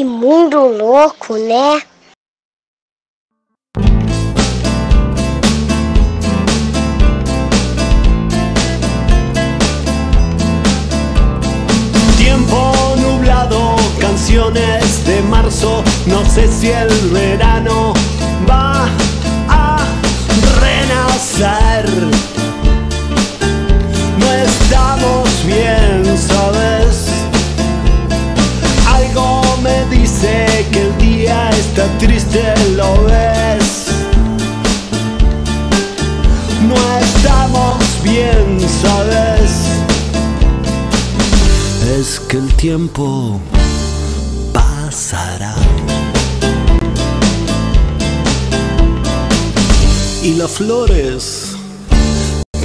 Que mundo louco, né? Tiempo nublado, canciones de marzo, no sé si el verano va a renacer. No estamos bien, dice que el día está triste, ¿lo ves? No estamos bien, ¿sabes? Es que el tiempo pasará. Y las flores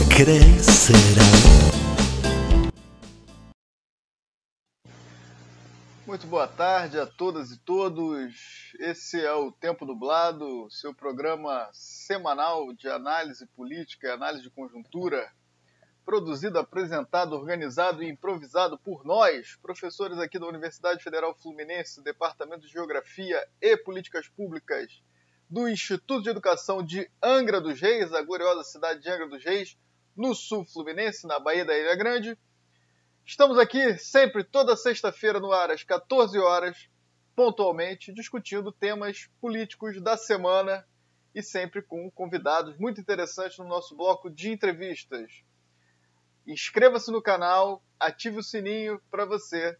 crecerán. Muito boa tarde a todas e todos. Esse é o Tempo Dublado, seu programa semanal de análise política e análise de conjuntura, produzido, apresentado, organizado e improvisado por nós, professores aqui da Universidade Federal Fluminense, Departamento de Geografia e Políticas Públicas do Instituto de Educação de Angra dos Reis, a gloriosa cidade de Angra dos Reis, no sul fluminense, na Baía da Ilha Grande. Estamos aqui sempre, toda sexta-feira, no ar, às 14 horas, pontualmente, discutindo temas políticos da semana e sempre com convidados muito interessantes no nosso bloco de entrevistas. Inscreva-se no canal, ative o sininho para você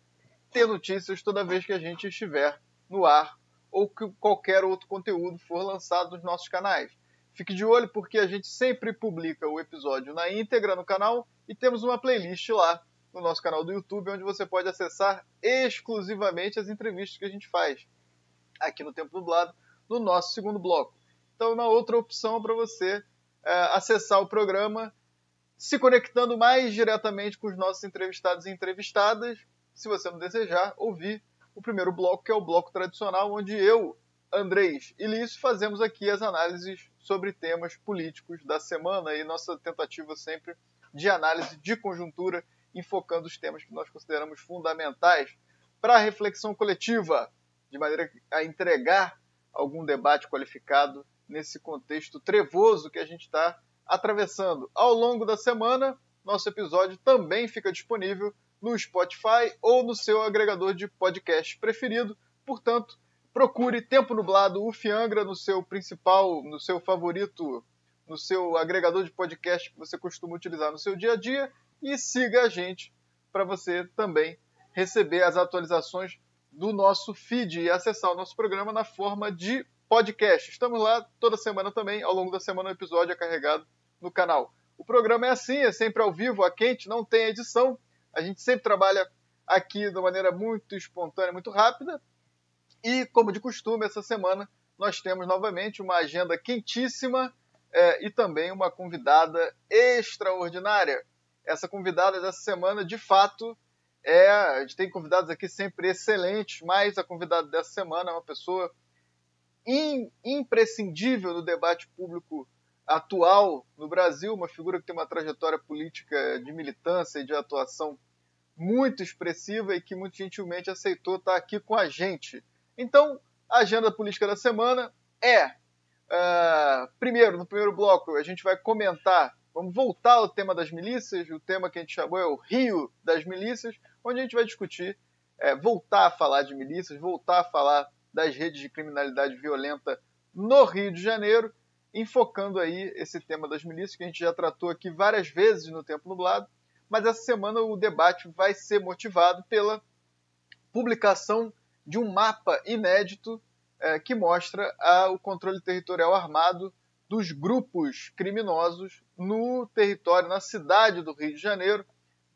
ter notícias toda vez que a gente estiver no ar ou que qualquer outro conteúdo for lançado nos nossos canais. Fique de olho porque a gente sempre publica o episódio na íntegra no canal e temos uma playlist lá no nosso canal do YouTube onde você pode acessar exclusivamente as entrevistas que a gente faz aqui no Tempo Dublado no nosso segundo bloco. Então, uma outra opção para você é, acessar o programa se conectando mais diretamente com os nossos entrevistados e entrevistadas, se você não desejar, ouvir o primeiro bloco, que é o bloco tradicional, onde eu, Andrés e Lício fazemos aqui as análises sobre temas políticos da semana e nossa tentativa sempre de análise de conjuntura, enfocando os temas que nós consideramos fundamentais para a reflexão coletiva, de maneira a entregar algum debate qualificado nesse contexto trevoso que a gente está atravessando. Ao longo da semana, nosso episódio também fica disponível no Spotify ou no seu agregador de podcast preferido. Portanto, procure Tempo Nublado Ufiangra no seu principal, no seu favorito, no seu agregador de podcast que você costuma utilizar no seu dia a dia e siga a gente para você também receber as atualizações do nosso feed e acessar o nosso programa na forma de podcast. Estamos lá toda semana também, ao longo da semana o episódio é carregado no canal. O programa é assim, é sempre ao vivo, a quente, não tem edição. A gente sempre trabalha aqui de maneira muito espontânea, muito rápida. E, como de costume, essa semana nós temos novamente uma agenda quentíssima é, e também uma convidada extraordinária. Essa convidada dessa semana, de fato, é. A gente tem convidados aqui sempre excelentes, mas a convidada dessa semana é uma pessoa in, imprescindível no debate público atual no Brasil, uma figura que tem uma trajetória política de militância e de atuação muito expressiva e que muito gentilmente aceitou estar aqui com a gente. Então, a agenda política da semana é, uh, primeiro, no primeiro bloco, a gente vai comentar, vamos voltar ao tema das milícias, o tema que a gente chamou é o Rio das Milícias, onde a gente vai discutir, é, voltar a falar de milícias, voltar a falar das redes de criminalidade violenta no Rio de Janeiro, enfocando aí esse tema das milícias, que a gente já tratou aqui várias vezes no Tempo Nublado, mas essa semana o debate vai ser motivado pela publicação de um mapa inédito é, que mostra a, o controle territorial armado dos grupos criminosos no território, na cidade do Rio de Janeiro,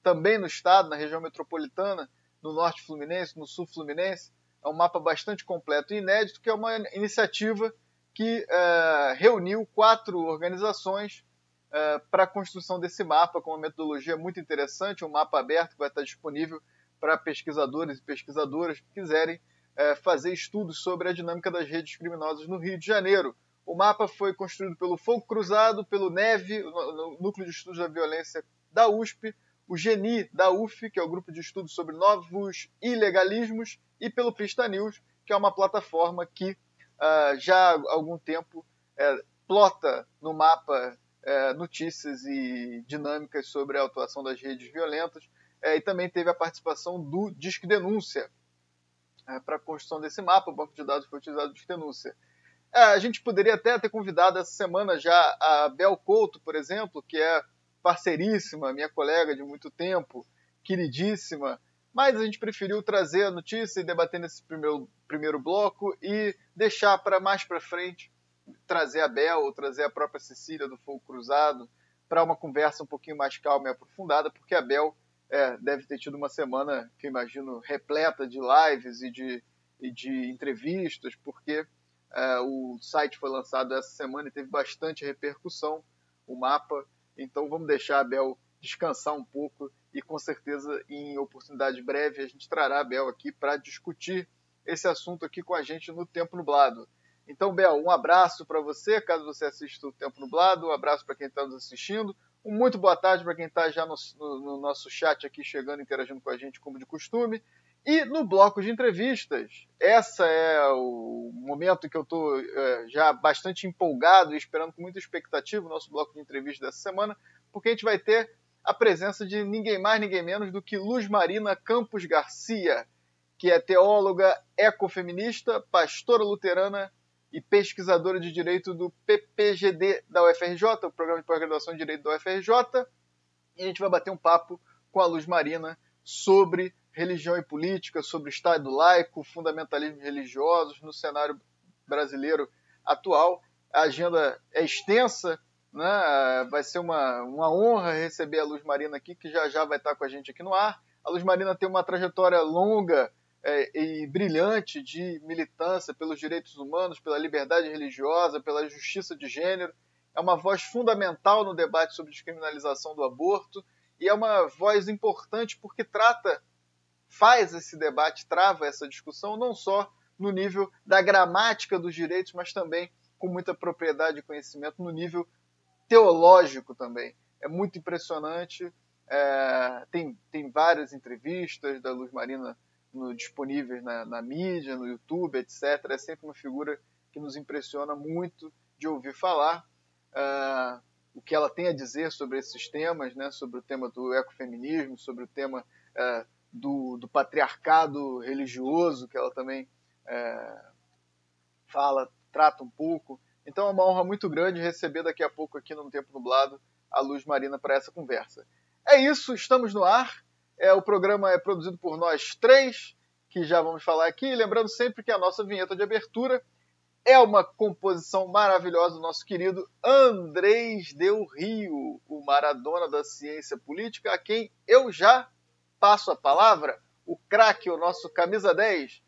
também no estado, na região metropolitana, no norte fluminense, no sul fluminense. É um mapa bastante completo e inédito, que é uma iniciativa que uh, reuniu quatro organizações uh, para a construção desse mapa, com uma metodologia muito interessante, um mapa aberto que vai estar disponível para pesquisadores e pesquisadoras que quiserem uh, fazer estudos sobre a dinâmica das redes criminosas no Rio de Janeiro. O mapa foi construído pelo Fogo Cruzado, pelo NEVE, o Núcleo de Estudos da Violência da USP, o GENI da UF, que é o Grupo de Estudos sobre Novos Ilegalismos, e pelo Pista News, que é uma plataforma que uh, já há algum tempo é, plota no mapa é, notícias e dinâmicas sobre a atuação das redes violentas, é, e também teve a participação do Disque Denúncia para a construção desse mapa. O banco de dados foi utilizado do Disque Denúncia. É, a gente poderia até ter convidado essa semana já a Bel Couto, por exemplo, que é parceiríssima, minha colega de muito tempo, queridíssima, mas a gente preferiu trazer a notícia e debater nesse primeiro, primeiro bloco e deixar para mais para frente trazer a Bel ou trazer a própria Cecília do Fogo Cruzado para uma conversa um pouquinho mais calma e aprofundada, porque a Bel é, deve ter tido uma semana que imagino repleta de lives e de, e de entrevistas, porque o site foi lançado essa semana e teve bastante repercussão, o mapa. Então vamos deixar a Bel descansar um pouco e com certeza em oportunidade breve a gente trará a Bel aqui para discutir esse assunto aqui com a gente no Tempo Nublado. Então, Bel, um abraço para você, caso você assista o Tempo Nublado, um abraço para quem está nos assistindo, um muito boa tarde para quem está já no, no, no, nosso chat aqui chegando, interagindo com a gente como de costume. E no bloco de entrevistas, essa é o momento que eu estou é, já bastante empolgado e esperando com muita expectativa o nosso bloco de entrevistas dessa semana, porque a gente vai ter a presença de ninguém mais, ninguém menos do que Luz Marina Campos Garcia, que é teóloga ecofeminista, pastora luterana e pesquisadora de direito do PPGD da UFRJ, o Programa de Pós-Graduação de Direito da UFRJ. E a gente vai bater um papo com a Luz Marina sobre religião e política, sobre o Estado laico, fundamentalismos religiosos no cenário brasileiro atual. A agenda é extensa, né? vai ser uma, uma honra receber a Luz Marina aqui, que já já vai estar com a gente aqui no ar. A Luz Marina tem uma trajetória longa é, e brilhante de militância pelos direitos humanos, pela liberdade religiosa, pela justiça de gênero. É uma voz fundamental no debate sobre descriminalização do aborto e é uma voz importante porque trata faz esse debate, trava essa discussão, não só no nível da gramática dos direitos, mas também com muita propriedade e conhecimento no nível teológico também. É muito impressionante. É, tem, tem várias entrevistas da Luz Marina no, disponíveis na, na, mídia, no YouTube, etc. É sempre uma figura que nos impressiona muito de ouvir falar. Uh, o que ela tem a dizer sobre esses temas, né, sobre o tema do ecofeminismo, sobre o tema uh, do, do patriarcado religioso, que ela também é, fala, trata um pouco. Então é uma honra muito grande receber daqui a pouco aqui no Tempo Nublado a Luz Marina para essa conversa. É isso, estamos no ar. É, o programa é produzido por nós três, que já vamos falar aqui. Lembrando sempre que a nossa vinheta de abertura é uma composição maravilhosa do nosso querido Andrés Del Rio, o Maradona da ciência política, a quem eu já passo a palavra, o craque, o nosso camisa 10.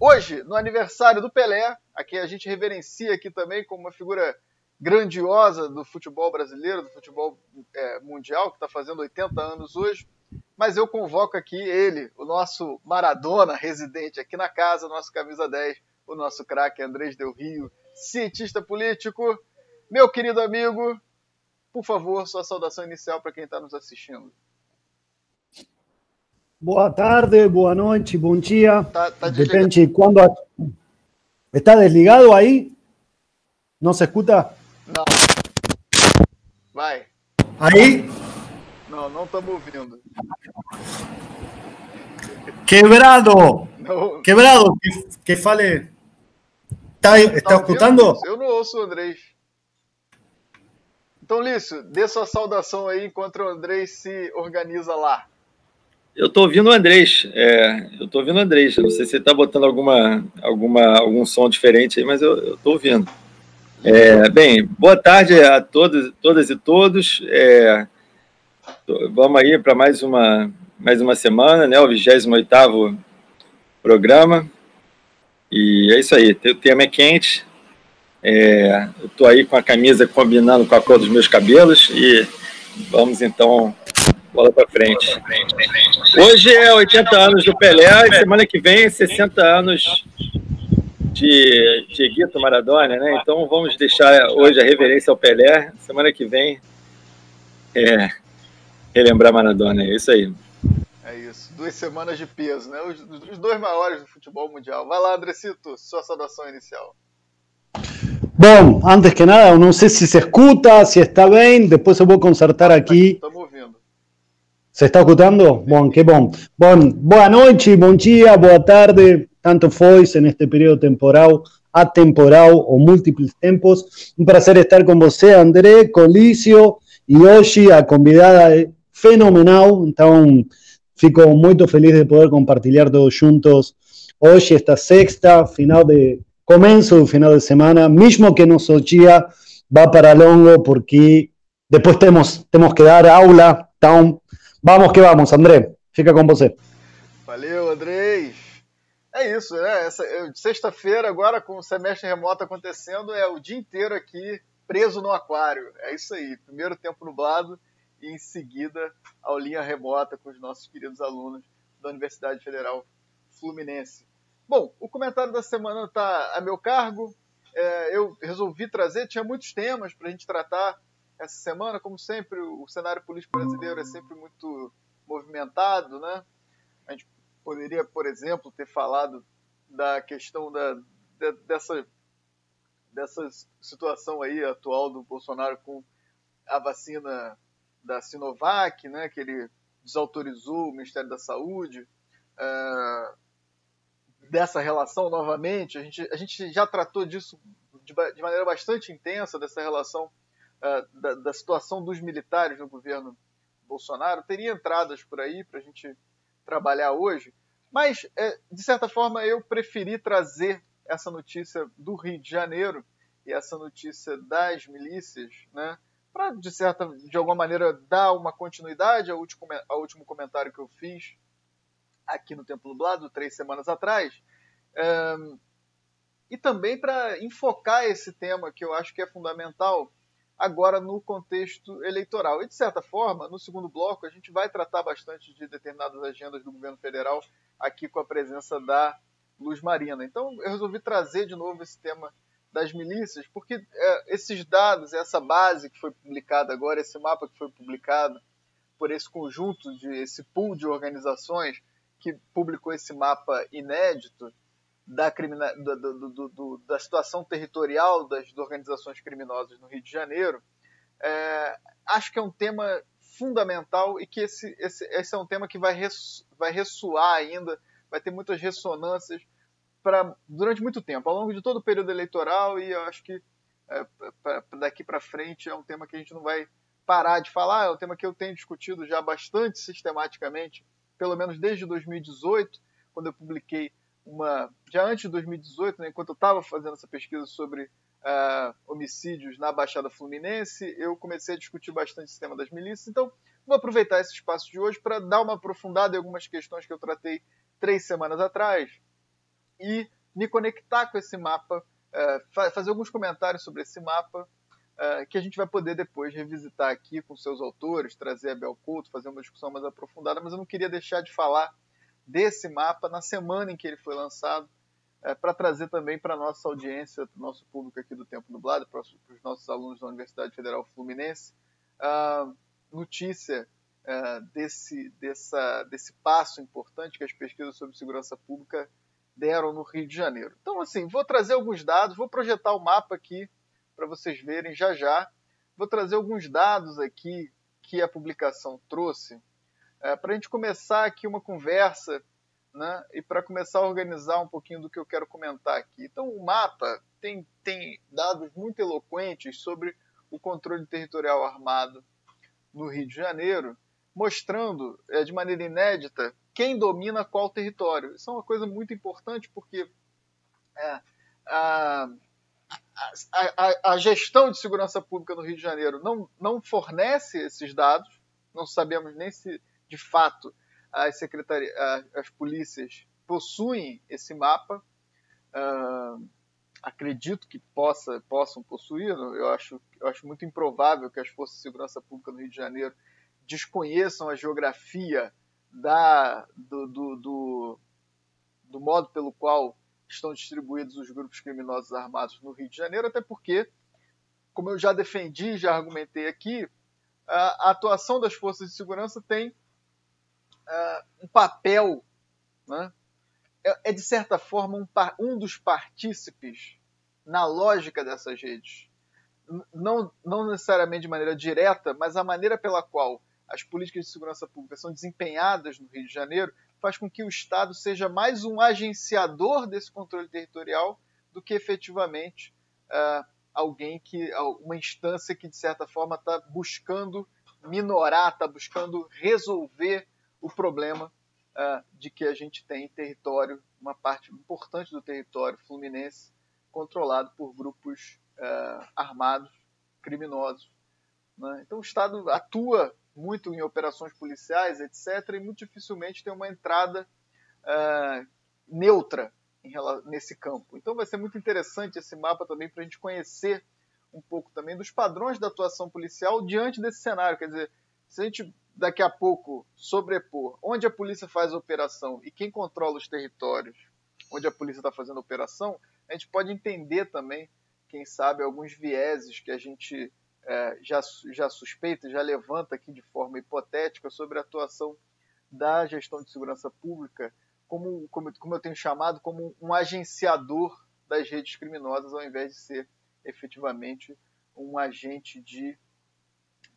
Hoje, no aniversário do Pelé, a quem a gente reverencia aqui também como uma figura grandiosa do futebol brasileiro, do futebol é, mundial, que está fazendo 80 anos hoje. Mas eu convoco aqui ele, o nosso Maradona residente aqui na casa, nosso camisa 10, o nosso craque Andrés Del Rio, cientista político. Meu querido amigo, por favor, sua saudação inicial para quem está nos assistindo. Boa tarde, boa noite, bom dia. Tá, tá Depende quando. ¿Está desligado aí? Não se escuta? Não. Vai. Aí? Não, não estamos ouvindo. Quebrado! Não. Quebrado, que, que fale. Está, está tá escutando? Eu não ouço o Andrés. Então, Lício, dê sua saudação aí enquanto o Andrés se organiza lá. Eu estou ouvindo o Andrés. É, eu estou ouvindo o Andrés. não sei se ele está botando alguma, alguma, algum som diferente aí, mas eu estou ouvindo. É, bem, boa tarde a todos, todas e todos. É, vamos aí para mais uma, mais uma semana, né? O 28 programa. E é isso aí. O tema é quente. É, eu estou aí com a camisa combinando com a cor dos meus cabelos e vamos então bola para frente. Hoje é 80 anos do Pelé e semana que vem 60 anos de Dieguito Maradona, né? Então vamos deixar hoje a reverência ao Pelé. Semana que vem é, relembrar Maradona, é isso aí. É isso, duas semanas de peso, né? Os, os dois maiores do futebol mundial. Vai lá, Andrecito, sua saudação inicial. Bom, antes que nada, eu não sei se se escuta, se está bem, depois eu vou consertar aqui. Estamos. Se está escutando? Bom, que bom. Bom, boa noite, bom dia, boa tarde, tanto foi neste período temporal, atemporal ou múltiplos tempos. Um prazer estar com você, André, Colício, e hoje a convidada é fenomenal, então fico muito feliz de poder compartilhar todos juntos hoje, esta sexta, final de começo do final de semana, mesmo que nosso dia vá para longo, porque depois temos, temos que dar aula, então vamos que vamos, André, fica com você. Valeu, Andrés. É isso, né? Sexta-feira, agora com o semestre remoto acontecendo, é o dia inteiro aqui preso no aquário. É isso aí. Primeiro tempo nublado e em seguida aulinha remota com os nossos queridos alunos da Universidade Federal Fluminense. Bom, o comentário da semana está a meu cargo. É, eu resolvi trazer, tinha muitos temas para a gente tratar essa semana. Como sempre, o cenário político brasileiro é sempre muito movimentado, né? A gente poderia, por exemplo, ter falado da questão da, de, dessa, dessa situação aí atual do Bolsonaro com a vacina da Sinovac, né? Que ele desautorizou o Ministério da Saúde. Uh, dessa relação novamente. A gente, a gente já tratou disso de, de maneira bastante intensa, dessa relação uh, da, da, situação dos militares no governo Bolsonaro. Teria entradas por aí para a gente trabalhar hoje, mas, é, de certa forma, eu preferi trazer essa notícia do Rio de Janeiro e essa notícia das milícias, né? Para, de certa, de alguma maneira, dar uma continuidade ao último, ao último comentário que eu fiz aqui no Tempo Nublado, três semanas atrás, um, e também para enfocar esse tema que eu acho que é fundamental agora no contexto eleitoral. E, de certa forma, no segundo bloco, a gente vai tratar bastante de determinadas agendas do governo federal aqui com a presença da Luz Marina. Então, eu resolvi trazer de novo esse tema das milícias, porque é, esses dados, essa base que foi publicada agora, esse mapa que foi publicado por esse conjunto, de esse pool de organizações, que publicou esse mapa inédito da, crimina... do, do, do, da situação territorial das organizações criminosas no Rio de Janeiro, é, acho que é um tema fundamental e que esse, esse, esse é um tema que vai, res, vai ressoar ainda, vai ter muitas ressonâncias pra, durante muito tempo, ao longo de todo o período eleitoral, e eu acho que é, pra, daqui para frente é um tema que a gente não vai parar de falar, é um tema que eu tenho discutido já bastante sistematicamente pelo menos desde 2018, quando eu publiquei uma. Já antes de 2018, né, enquanto eu estava fazendo essa pesquisa sobre uh, homicídios na Baixada Fluminense, eu comecei a discutir bastante o tema das milícias. Então, vou aproveitar esse espaço de hoje para dar uma aprofundada em algumas questões que eu tratei três semanas atrás e me conectar com esse mapa, uh, fazer alguns comentários sobre esse mapa uh, que a gente vai poder depois revisitar aqui com seus autores, trazer a Bel Couto, fazer uma discussão mais aprofundada, mas eu não queria deixar de falar desse mapa na semana em que ele foi lançado, uh, para trazer também para a nossa audiência, para o nosso público aqui do Tempo Nublado, para os nossos alunos da Universidade Federal Fluminense, uh, notícia desse, dessa, desse passo importante que as pesquisas sobre segurança pública deram no Rio de Janeiro. Então, assim, vou trazer alguns dados, vou projetar o mapa aqui para vocês verem já já. Vou trazer alguns dados aqui que a publicação trouxe é, para a gente começar aqui uma conversa né, e para começar a organizar um pouquinho do que eu quero comentar aqui. Então, o mapa tem, tem dados muito eloquentes sobre o controle territorial armado no Rio de Janeiro, mostrando é, de maneira inédita quem domina qual território. Isso é uma coisa muito importante porque é, a, a, a, gestão de segurança pública no Rio de Janeiro não, não fornece esses dados, não sabemos nem se de fato as, as polícias possuem esse mapa. Uh, acredito que possa, possam possuir, eu acho, eu acho muito improvável que as forças de segurança pública no Rio de Janeiro desconheçam a geografia da, do, do, do, do modo pelo qual estão distribuídos os grupos criminosos armados no Rio de Janeiro, até porque, como eu já defendi, já argumentei aqui, a atuação das forças de segurança tem uh, um papel, né? é, é, de certa forma um, um dos partícipes na lógica dessas redes. Não, não necessariamente de maneira direta, mas a maneira pela qual as políticas de segurança pública são desempenhadas no Rio de Janeiro faz com que o Estado seja mais um agenciador desse controle territorial do que efetivamente uh, alguém que, uma instância que de certa forma está buscando minorar, está buscando resolver o problema uh, de que a gente tem território, uma parte importante do território fluminense controlado por grupos uh, armados, criminosos. Né? Então o Estado atua muito em operações policiais, etc., e muito dificilmente tem uma entrada uh, neutra nesse campo. Então vai ser muito interessante esse mapa também para a gente conhecer um pouco também dos padrões da atuação policial diante desse cenário. Quer dizer, se a gente daqui a pouco sobrepor. Onde a polícia faz a operação e quem controla os territórios onde a polícia está fazendo a operação, a gente pode entender também, quem sabe, alguns vieses que a gente é, já, já suspeita, já levanta aqui de forma hipotética sobre a atuação da gestão de segurança pública, como, como, como eu tenho chamado, como um agenciador das redes criminosas, ao invés de ser efetivamente um agente de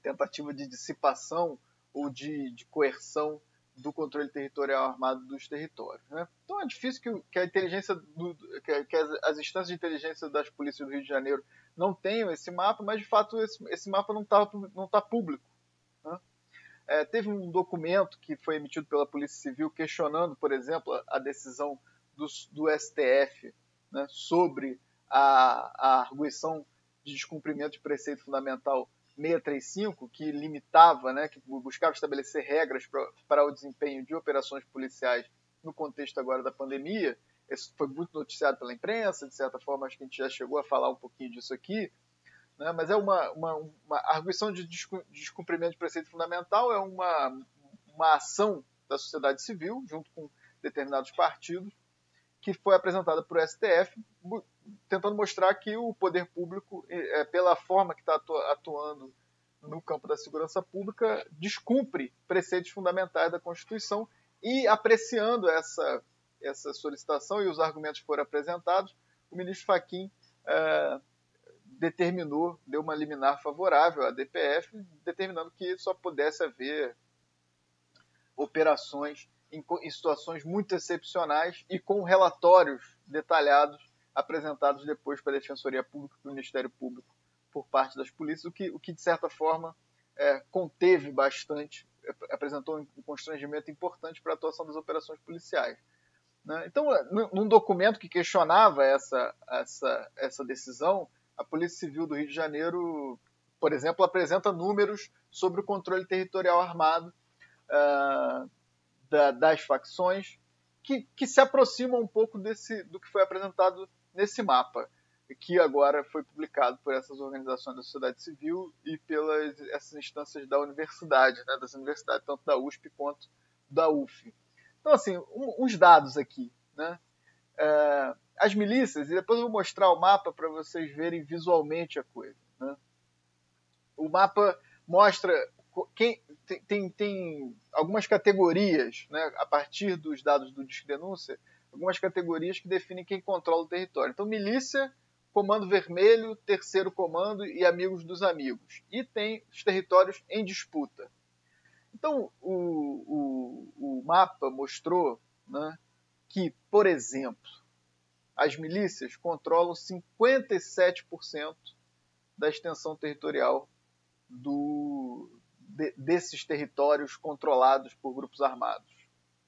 tentativa de dissipação ou de, de coerção do controle territorial armado dos territórios. Né? Então é difícil que, que a inteligência, do, que, que as, as, instâncias de inteligência das polícias do Rio de Janeiro não tenham esse mapa, mas de fato esse, esse mapa não está não tá público. Né? É, teve um documento que foi emitido pela Polícia Civil questionando, por exemplo, a decisão do, do STF né, sobre a, a arguição de descumprimento de preceito fundamental 635, que limitava, né, que buscava estabelecer regras para o desempenho de operações policiais no contexto agora da pandemia. Isso foi muito noticiado pela imprensa, de certa forma, acho que a gente já chegou a falar um pouquinho disso aqui. Né, mas é uma, uma, uma arguição de descumprimento de preceito fundamental, é uma, uma ação da sociedade civil, junto com determinados partidos, que foi apresentada por STF, tentando mostrar que o poder público, é, pela forma que está atuando no campo da segurança pública, descumpre preceitos fundamentais da Constituição e apreciando essa, essa solicitação e os argumentos foram apresentados, o ministro Faquim é, determinou, deu uma liminar favorável à DPF, determinando que só pudesse haver operações em, em situações muito excepcionais e com relatórios detalhados apresentados depois para a Defensoria Pública e para o Ministério Público por parte das polícias, o que, o que de certa forma é, conteve bastante, é, apresentou um constrangimento importante para a atuação das operações policiais. Né? Então, é, num documento que questionava essa, essa, essa decisão, a Polícia Civil do Rio de Janeiro, por exemplo, apresenta números sobre o controle territorial armado uh, da, das facções que, que se aproximam um pouco desse, do que foi apresentado nesse mapa, que agora foi publicado por essas organizações da sociedade civil e pelas essas instâncias da universidade, né, das universidades, tanto da USP quanto da UF. Então, assim, um, uns dados aqui. Né? É, as milícias, e depois eu vou mostrar o mapa para vocês verem visualmente a coisa. Né? O mapa mostra quem, tem, tem, tem, algumas categorias, né, a partir dos dados do Disque Denúncia, algumas categorias que definem quem controla o território. Então, milícia, comando vermelho, terceiro comando e amigos dos amigos. E tem os territórios em disputa. Então, o, o, o mapa mostrou né, que, por exemplo, as milícias controlam 57% da extensão territorial do, de, desses territórios controlados por grupos armados.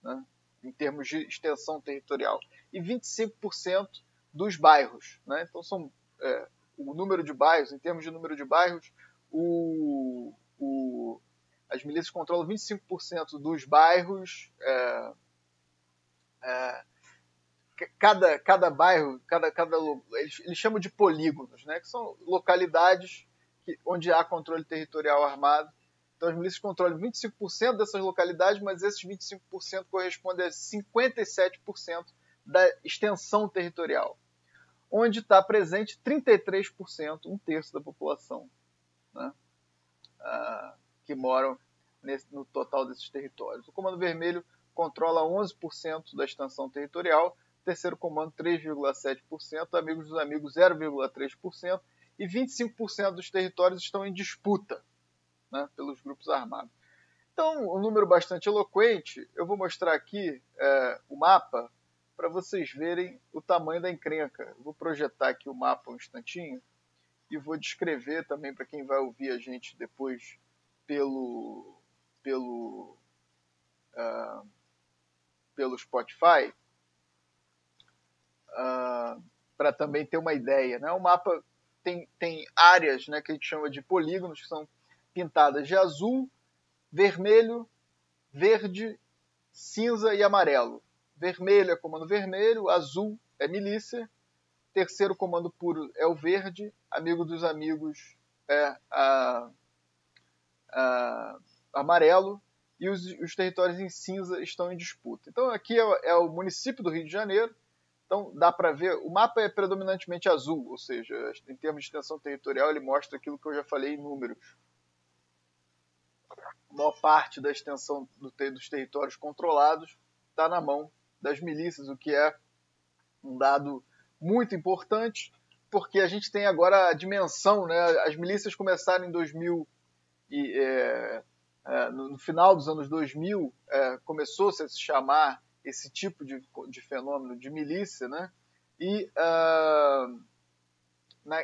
Né? em termos de extensão territorial, e 25% dos bairros. Né? Então, são é, o número de bairros, em termos de número de bairros, o, o, as milícias controlam 25% dos bairros. É, é, cada, cada bairro, cada, cada, eles, eles chamam de polígonos, né? que são localidades que, onde há controle territorial armado então as milícias controlam 25% dessas localidades, mas esses 25% correspondem a 57% da extensão territorial, onde está presente 33%, um terço da população. Né? Ah, que moram nesse, no total desses territórios. O Comando Vermelho controla 11% da extensão territorial, terceiro comando 3,7%, Amigos dos Amigos 0,3% e 25% dos territórios estão em disputa né, pelos grupos armados. Então, um número bastante eloquente. Eu vou mostrar aqui é, o mapa para vocês verem o tamanho da encrenca. Vou projetar aqui o mapa um instantinho e vou descrever também para quem vai ouvir a gente depois pelo pelo uh, pelo Spotify uh, ah, para também ter uma ideia, né? O mapa tem, tem áreas, né, que a gente chama de polígonos que são pintadas de azul, vermelho, verde, cinza e amarelo. Vermelho é comando vermelho, azul é milícia, terceiro comando puro é o verde, amigo dos amigos é a, a, amarelo e os, os, territórios em cinza estão em disputa. Então aqui é, é o município do Rio de Janeiro, então dá para ver, o mapa é predominantemente azul, ou seja, em termos de extensão territorial ele mostra aquilo que eu já falei em números. A maior parte da extensão do, dos territórios controlados está na mão das milícias, o que é um dado muito importante, porque a gente tem agora a dimensão, né? As milícias começaram em 2000 e é, é, no, final dos anos 2000 é, começou-se a se chamar esse tipo de, de fenômeno de milícia, né? E uh, na,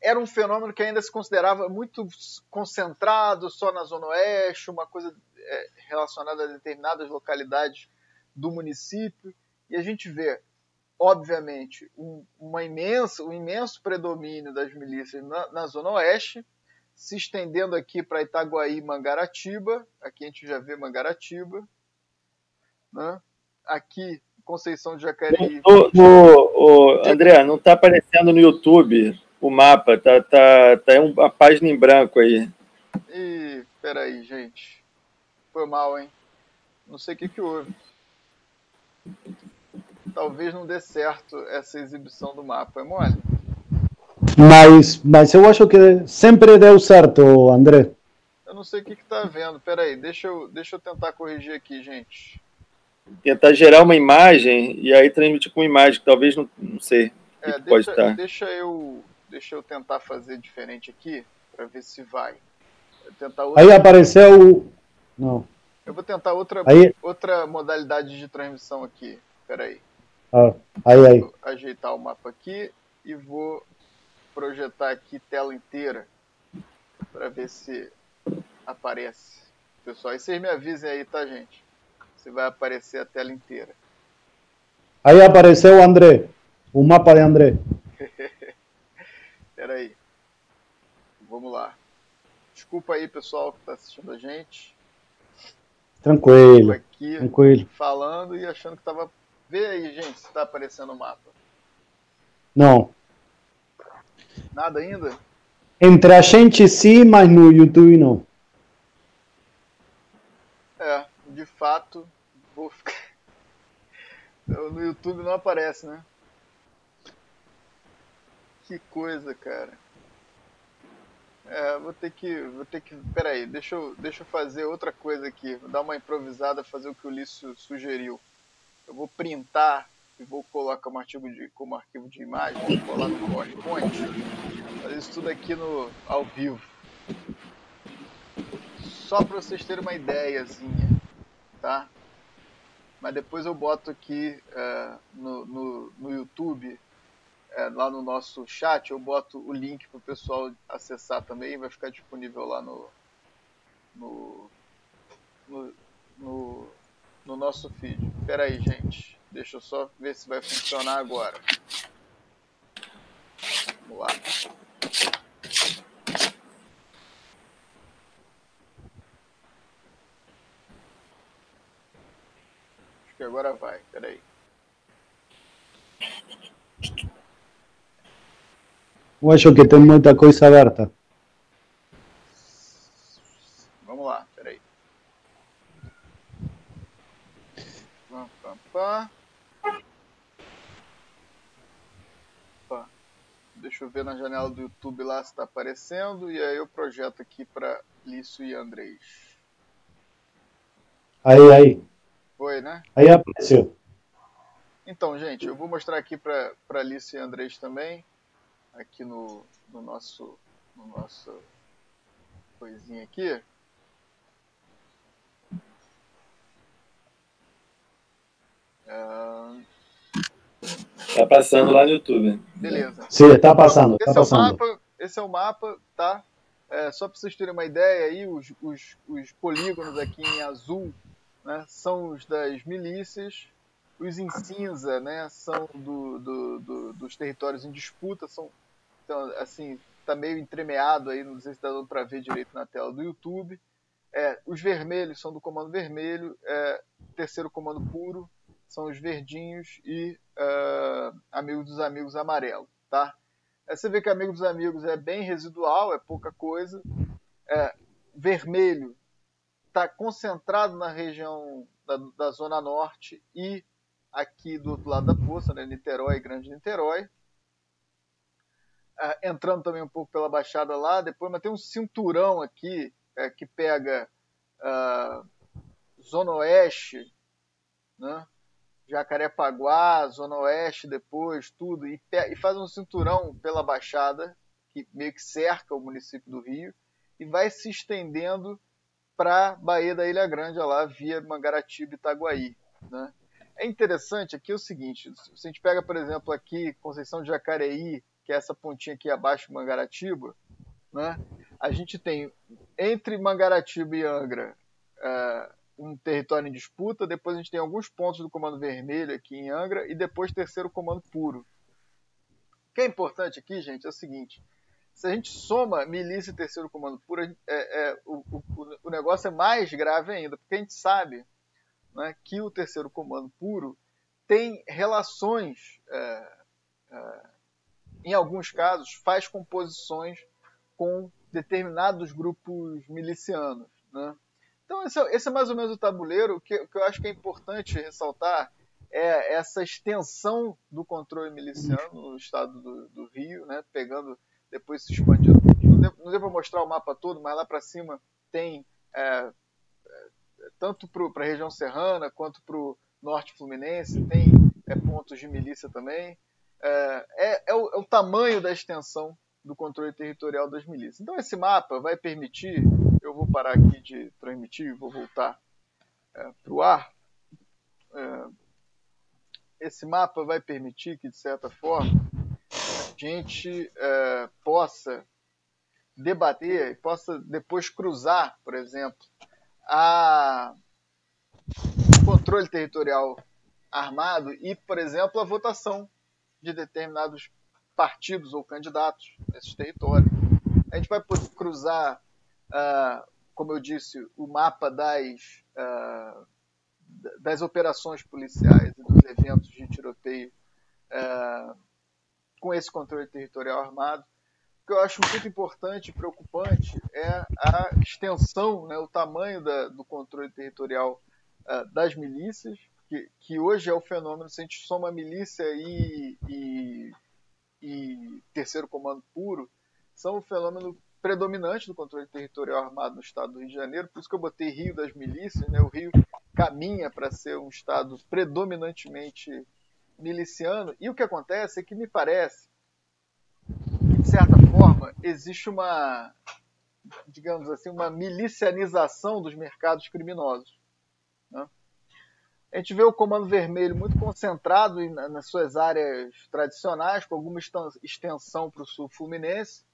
era um fenômeno que ainda se considerava muito concentrado só na Zona Oeste, uma coisa é, relacionada a determinadas localidades do município. E a gente vê obviamente, um, uma imensa, um imenso predomínio das milícias na, na Zona Oeste, se estendendo aqui para Itaguaí e Mangaratiba. Aqui a gente já vê Mangaratiba. Né? Aqui, Conceição de Jacareí. André, não está aparecendo no YouTube o mapa, tá, tá, tá uma página em branco aí. Ih, peraí, gente. Foi mal, hein? Não sei o que, que houve talvez não dê certo essa exibição do mapa, é mole? Mas, mas eu acho que sempre deu certo, André. Eu não sei o que está vendo. Peraí, deixa eu, deixa eu tentar corrigir aqui, gente. Tentar gerar uma imagem e aí transmitir com imagem, que talvez não, não sei. É, deixa, pode estar. Deixa eu, deixa eu tentar fazer diferente aqui para ver se vai. Outra... Aí apareceu. Não. Eu vou tentar outra, aí... outra modalidade de transmissão aqui. Peraí. Ah, aí, aí. Vou ajeitar o mapa aqui e vou projetar aqui tela inteira para ver se aparece. Pessoal, e vocês me avisem aí, tá, gente? Se vai aparecer a tela inteira. Aí apareceu o André, o mapa de André. Espera aí. Vamos lá. Desculpa aí, pessoal, que está assistindo a gente. Tranquilo. Aqui tranquilo. falando e achando que estava Vê aí, gente, se está aparecendo o mapa. Não. Nada ainda? Entre a gente sim, mas no YouTube não. É, de fato, vou ficar... no YouTube não aparece, né? Que coisa, cara. É, vou ter que, vou ter que, peraí, deixa eu, deixa eu fazer outra coisa aqui, vou dar uma improvisada, fazer o que o Ulisses sugeriu eu vou printar e vou colocar como arquivo de, como arquivo de imagem, vou colar no PowerPoint, fazer isso tudo aqui no, ao vivo. Só para vocês terem uma ideiazinha, tá? Mas depois eu boto aqui uh, no, no, no, YouTube, uh, lá no nosso chat, eu boto o link para o pessoal acessar também, vai ficar disponível lá no, no, no, no no nosso feed. Espera aí, gente. Deixa eu só ver se vai funcionar agora. Vamos lá. Acho que agora vai. Espera aí. Eu acho que tem muita coisa aberta. Deixa eu ver na janela do YouTube lá se está aparecendo. E aí eu projeto aqui para Lício e Andrés. Aí, aí. Foi, né? Aí apareceu. Então, gente, eu vou mostrar aqui para Lício e Andrés também. Aqui no, no nosso. No nosso coisinha aqui. Uh... Tá passando lá no YouTube. Beleza. Sim, está passando. Esse, tá é passando. O mapa, esse é o mapa, tá? É, só para vocês terem uma ideia aí, os, os, os polígonos aqui em azul né, são os das milícias, os em cinza né, são do, do, do, dos territórios em disputa, são então, assim, tá meio entremeado aí, não sei se dando para ver direito na tela do YouTube. É, os vermelhos são do comando vermelho, é, terceiro comando puro, são os verdinhos e uh, amigos dos amigos amarelo, tá? Aí você vê que amigos dos amigos é bem residual, é pouca coisa. É, vermelho está concentrado na região da, da, zona norte e aqui do outro lado da poça, né, Niterói, Grande Niterói. É, entrando também um pouco pela baixada lá, depois, mas tem um cinturão aqui é, que pega zona oeste, né? Jacarepaguá, Zona Oeste depois, tudo, e, e faz um cinturão pela Baixada, que meio que cerca o município do Rio, e vai se estendendo para Baía da Ilha Grande, lá via Mangaratiba e Itaguaí. Né? É interessante aqui o seguinte, se a gente pega, por exemplo, aqui Conceição de Jacareí, que é essa pontinha aqui abaixo de Mangaratiba, né? a gente tem entre Mangaratiba e Angra uh, um território em disputa, depois a gente tem alguns pontos do Comando Vermelho aqui em Angra e depois terceiro Comando Puro. O que é importante aqui, gente, é o seguinte: se a gente soma milícia e terceiro Comando Puro, é, é, o, o, o, negócio é mais grave ainda, porque a gente sabe né, que o terceiro Comando Puro tem relações, é, é em alguns casos, faz composições com determinados grupos milicianos. Né? Então, esse é, esse é, mais ou menos o tabuleiro. O que, que eu acho que é importante ressaltar é essa extensão do controle miliciano no estado do, do Rio, né, pegando, depois se expandindo. Não deu para mostrar o mapa todo, mas lá para cima tem é, é tanto para a região serrana quanto para o norte fluminense, tem é, pontos de milícia também. É, é, é, o, é o tamanho da extensão do controle territorial das milícias. Então, esse mapa vai permitir eu vou parar aqui de transmitir e vou voltar é, para o ar. É, esse mapa vai permitir que, de certa forma, a gente é, possa debater e possa depois cruzar, por exemplo, a controle territorial armado e, por exemplo, a votação de determinados partidos ou candidatos nesses territórios. A gente vai poder cruzar uh, como eu disse, o mapa das, uh, das operações policiais e dos eventos de tiroteio uh, com esse controle territorial armado. O que eu acho muito importante e preocupante é a extensão, né, o tamanho da, do controle territorial das milícias, que, hoje é o fenômeno, se a gente soma milícia e, e, e terceiro comando puro, são o fenômeno predominante do controle territorial armado no estado do Rio de Janeiro, por isso que eu botei Rio das milícias, né? o Rio caminha para ser um estado predominantemente miliciano, e o que acontece é que me parece que, de certa forma, existe uma, digamos assim, uma milicianização dos mercados criminosos. A gente vê o Comando Vermelho muito concentrado nas suas áreas tradicionais, com alguma extensão para o sul fluminense,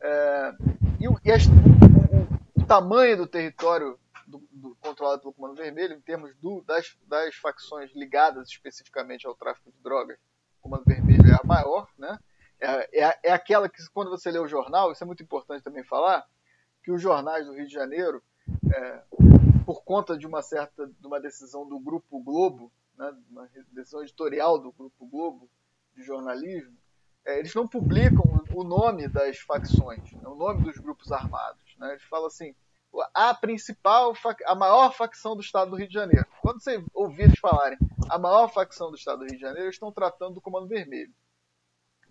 é, e, e o, o, o, tamanho do território do, do, controlado pelo Comando Vermelho, em termos do, das, das facções ligadas especificamente ao tráfico de drogas, o Comando Vermelho é a maior, né? É, é, é, aquela que, quando você lê o jornal, isso é muito importante também falar, que os jornais do Rio de Janeiro, é, por conta de uma certa de uma decisão do Grupo Globo, né, uma decisão editorial do Grupo Globo de jornalismo, é, eles não publicam o nome das facções, né, o nome dos grupos armados. Né? Eles falam assim, a principal, a maior facção do estado do Rio de Janeiro. Quando você ouvir eles falarem a maior facção do estado do Rio de Janeiro, eles estão tratando do Comando Vermelho.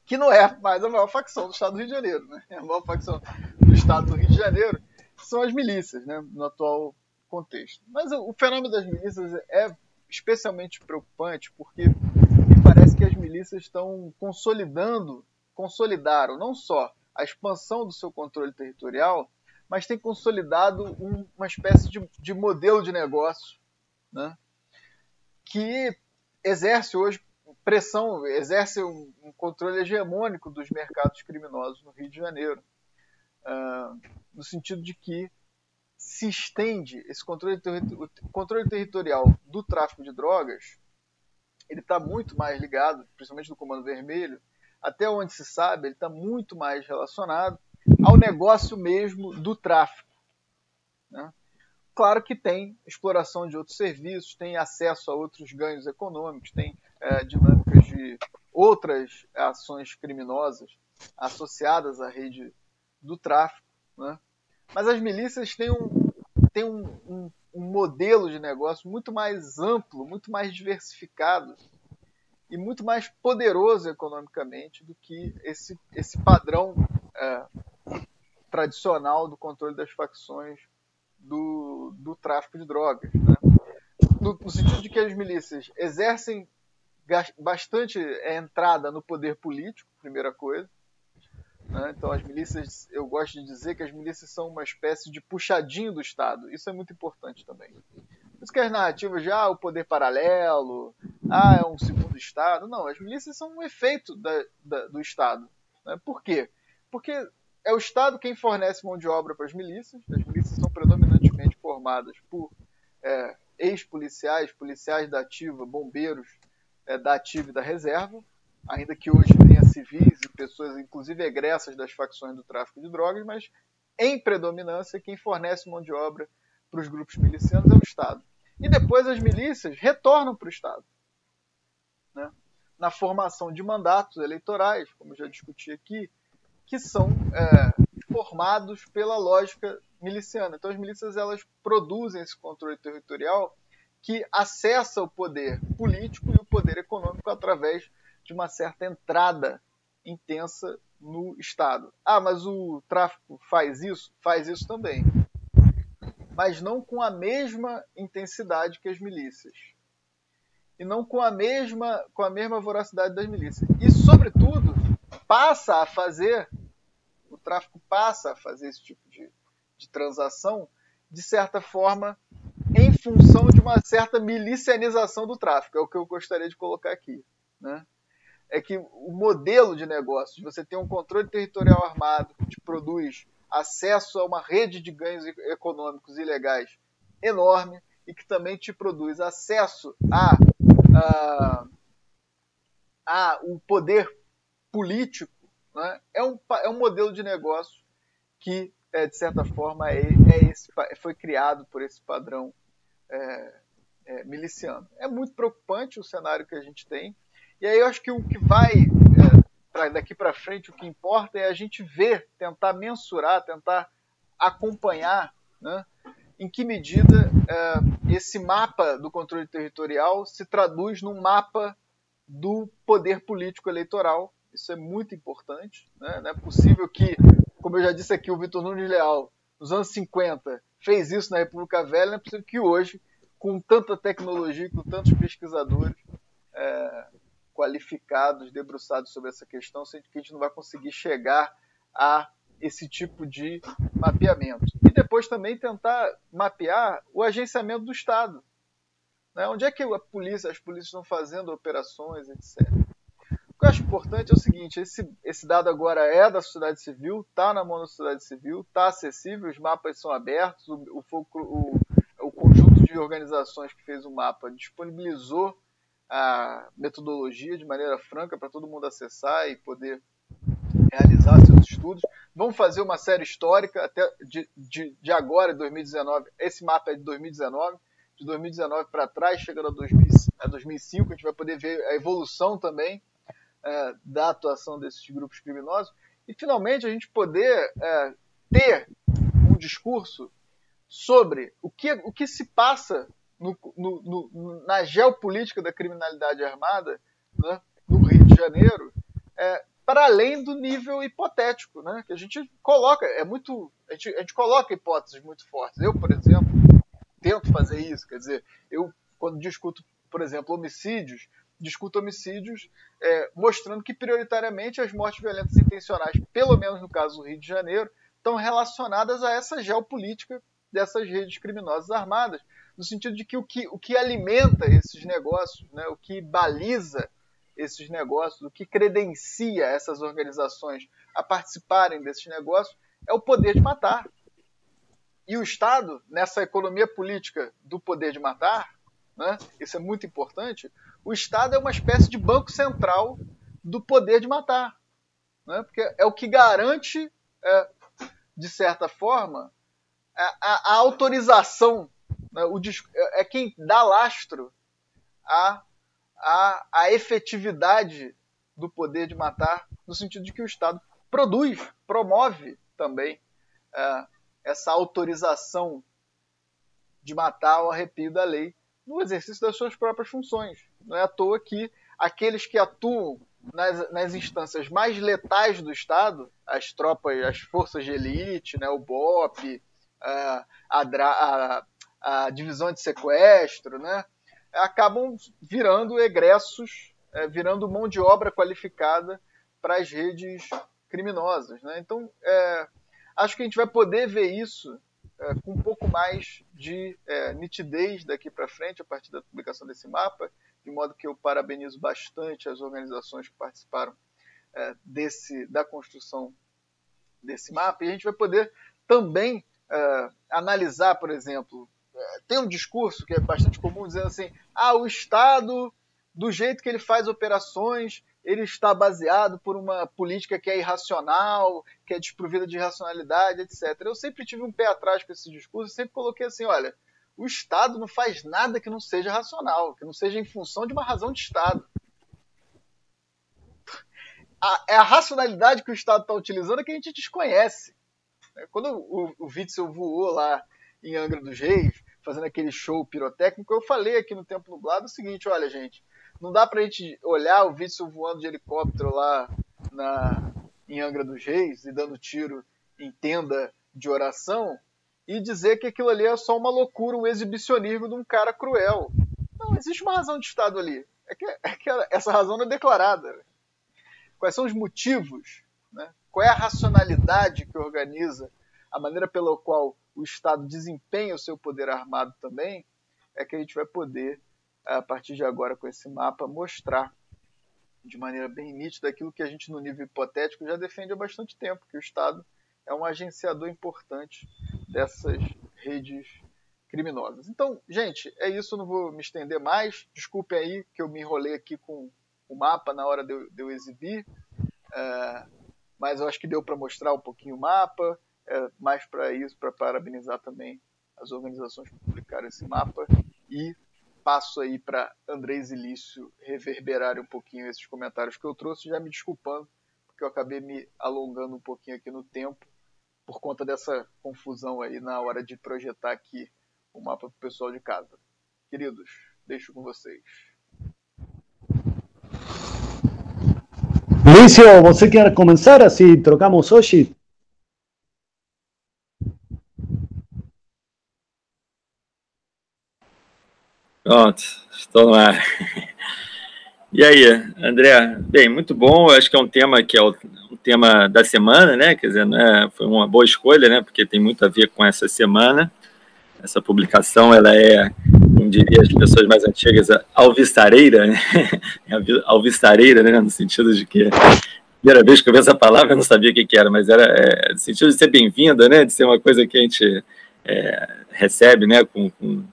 que não é mais a maior facção do Estado do Rio de Janeiro. Né? A maior facção do Estado do Rio de Janeiro são as milícias, né? no atual contexto. Mas o fenômeno das milícias é especialmente preocupante porque me parece que as milícias estão consolidando, consolidaram não só a expansão do seu controle territorial, mas tem consolidado um, uma espécie de, de, modelo de negócio né, que exerce hoje pressão, exerce um, um, controle hegemônico dos mercados criminosos no Rio de Janeiro, uh, no sentido de que se estende esse controle, controle territorial do tráfico de drogas, ele está muito mais ligado, principalmente do Comando Vermelho, até onde se sabe, ele está muito mais relacionado ao negócio mesmo do tráfico. Né? Claro que tem exploração de outros serviços, tem acesso a outros ganhos econômicos, tem é, dinâmicas de outras ações criminosas associadas à rede do tráfico. Né? Mas as milícias têm um, têm um, um, um modelo de negócio muito mais amplo, muito mais diversificado e muito mais poderoso economicamente do que esse, esse padrão é, tradicional do controle das facções do, do tráfico de drogas. Né? No, no, sentido de que as milícias exercem bastante é, entrada no poder político, primeira coisa. Né? Então, as milícias, eu gosto de dizer que as milícias são uma espécie de puxadinho do Estado. Isso é muito importante também. Por isso que as narrativas de ah, o poder paralelo, ah, é um segundo Estado. Não, as milícias são um efeito da, da, do Estado. Né? Por quê? Porque é o Estado quem fornece mão de obra para as milícias. As milícias são predominantemente formadas por é, ex-policiais, policiais da ativa, bombeiros é, da ativa e da reserva, ainda que hoje civis e pessoas, inclusive egressas das facções do tráfico de drogas, mas em predominância quem fornece mão de obra para os grupos milicianos é o Estado. E depois as milícias retornam para o Estado. Né? Na formação de mandatos eleitorais, como já discuti aqui, que são é, formados pela lógica miliciana. Então as milícias elas produzem esse controle territorial que acessa o poder político e o poder econômico através de uma certa entrada intensa no Estado. Ah, mas o tráfico faz isso? Faz isso também. Mas não com a mesma intensidade que as milícias. E não com a mesma, com a mesma voracidade das milícias. E, sobretudo, passa a fazer, o tráfico passa a fazer esse tipo de, de transação, de certa forma, em função de uma certa milicianização do tráfico. É o que eu gostaria de colocar aqui. Né? É que o modelo de negócio, você tem um controle territorial armado que te produz acesso a uma rede de ganhos econômicos ilegais enorme e que também te produz acesso a, a, a o poder político, né? é, um, é um modelo de negócio que, é, de certa forma, é, é esse, foi criado por esse padrão é, é, miliciano. É muito preocupante o cenário que a gente tem. E aí eu acho que o que vai é, pra, daqui para frente, o que importa é a gente ver, tentar mensurar, tentar acompanhar né, em que medida é, esse mapa do controle territorial se traduz num mapa do poder político eleitoral. Isso é muito importante. Né? Não é possível que, como eu já disse aqui, o Vitor Nunes Leal, nos anos 50, fez isso na República Velha, não é possível que hoje, com tanta tecnologia, com tantos pesquisadores é, qualificados, debruçados sobre essa questão, que a gente não vai conseguir chegar a esse tipo de mapeamento. E depois também tentar mapear o agenciamento do Estado. Né? Onde é que a polícia, as polícias estão fazendo operações, etc. O que eu acho importante é o seguinte: esse, esse dado agora é da sociedade civil, está na mão da sociedade civil, está acessível, os mapas são abertos, o, o, o, o conjunto de organizações que fez o mapa disponibilizou a metodologia de maneira franca para todo mundo acessar e poder realizar seus estudos. Vamos fazer uma série histórica até de, de, de agora, 2019. Esse mapa é de 2019. De 2019 para trás, chegando a, 2000, a 2005, a gente vai poder ver a evolução também é, da atuação desses grupos criminosos e finalmente a gente poder é, ter um discurso sobre o que, o que se passa no, no, no, na geopolítica da criminalidade armada né, no Rio de Janeiro, é, para além do nível hipotético, né? Que a gente coloca, é muito, a gente, a gente coloca hipóteses muito fortes. Eu, por exemplo, tento fazer isso, quer dizer, eu quando discuto, por exemplo, homicídios, discuto homicídios é, mostrando que prioritariamente as mortes violentas intencionais, pelo menos no caso do Rio de Janeiro, estão relacionadas a essa geopolítica dessas redes criminosas armadas, no sentido de que o que, o que alimenta esses negócios, né, o que baliza esses negócios, o que credencia essas organizações a participarem desses negócios é o poder de matar. E o Estado, nessa economia política do poder de matar, né, isso é muito importante, o Estado é uma espécie de banco central do poder de matar. Né, porque é o que garante, é, de certa forma, a, a autorização, né, o, é quem dá lastro a a, a efetividade do poder de matar, no sentido de que o Estado produz, promove também é, essa autorização de matar ao arrepio da lei no exercício das suas próprias funções. Não é à toa que aqueles que atuam nas, nas instâncias mais letais do Estado, as tropas, as forças de elite, né, o BOP, a, a, a, a divisão de sequestro, né, acabam virando egressos, é, virando mão de obra qualificada para as redes criminosas. Né? Então, é, acho que a gente vai poder ver isso é, com um pouco mais de é, nitidez daqui para frente, a partir da publicação desse mapa, de modo que eu parabenizo bastante as organizações que participaram é, desse, da construção desse mapa, e a gente vai poder também é, analisar, por exemplo, tem um discurso que é bastante comum dizendo assim: ah, o Estado, do jeito que ele faz operações, ele está baseado por uma política que é irracional, que é desprovida de racionalidade, etc. Eu sempre tive um pé atrás com esse discurso, sempre coloquei assim: olha, o Estado não faz nada que não seja racional, que não seja em função de uma razão de Estado. A, é a racionalidade que o Estado está utilizando que a gente desconhece. Quando o, o Witzel voou lá em Angra dos Reis, fazendo aquele show pirotécnico, eu falei aqui no Tempo Nublado o seguinte: olha, gente, não dá pra gente olhar o Witzel voando de helicóptero lá na, em Angra dos Reis e dando tiro em tenda de oração e dizer que aquilo ali é só uma loucura, um exibicionismo de um cara cruel. Não, existe uma razão de Estado ali. É que, é que essa razão não é declarada. Quais são os motivos? Né? Qual é a racionalidade que organiza a maneira pela qual o Estado desempenha o seu poder armado também, é que a gente vai poder, a partir de agora, com esse mapa, mostrar de maneira bem nítida aquilo que a gente, no nível hipotético, já defende há bastante tempo, que o Estado é um agenciador importante dessas redes criminosas. Então, gente, é isso, não vou me estender mais. Desculpe aí que eu me enrolei aqui com o mapa na hora de eu, de eu exibir, é, mas eu acho que deu para mostrar um pouquinho o mapa é, mais para isso, para parabenizar também as organizações que publicaram esse mapa e passo aí para Andrés Ilício reverberar um pouquinho esses comentários que eu trouxe, já me desculpando, porque eu acabei me alongando um pouquinho aqui no tempo por conta dessa confusão aí na hora de projetar aqui o mapa para o pessoal de casa. Queridos, deixo com vocês. Lício, você quer começar? Assim trocamos hoje? Pronto, estou no ar. E aí, André? Bem, muito bom. Eu acho que é um tema que é o um tema da semana, né? Quer dizer, né? foi uma boa escolha, né? Porque tem muito a ver com essa semana. Essa publicação, ela é, como diria as pessoas mais antigas, alvistareira, né? alvistareira, né? No sentido de que primeira vez que eu vi essa palavra, eu não sabia o que, que era, mas era é, no sentido de ser bem-vinda, né? De ser uma coisa que a gente é, recebe, né? Com, com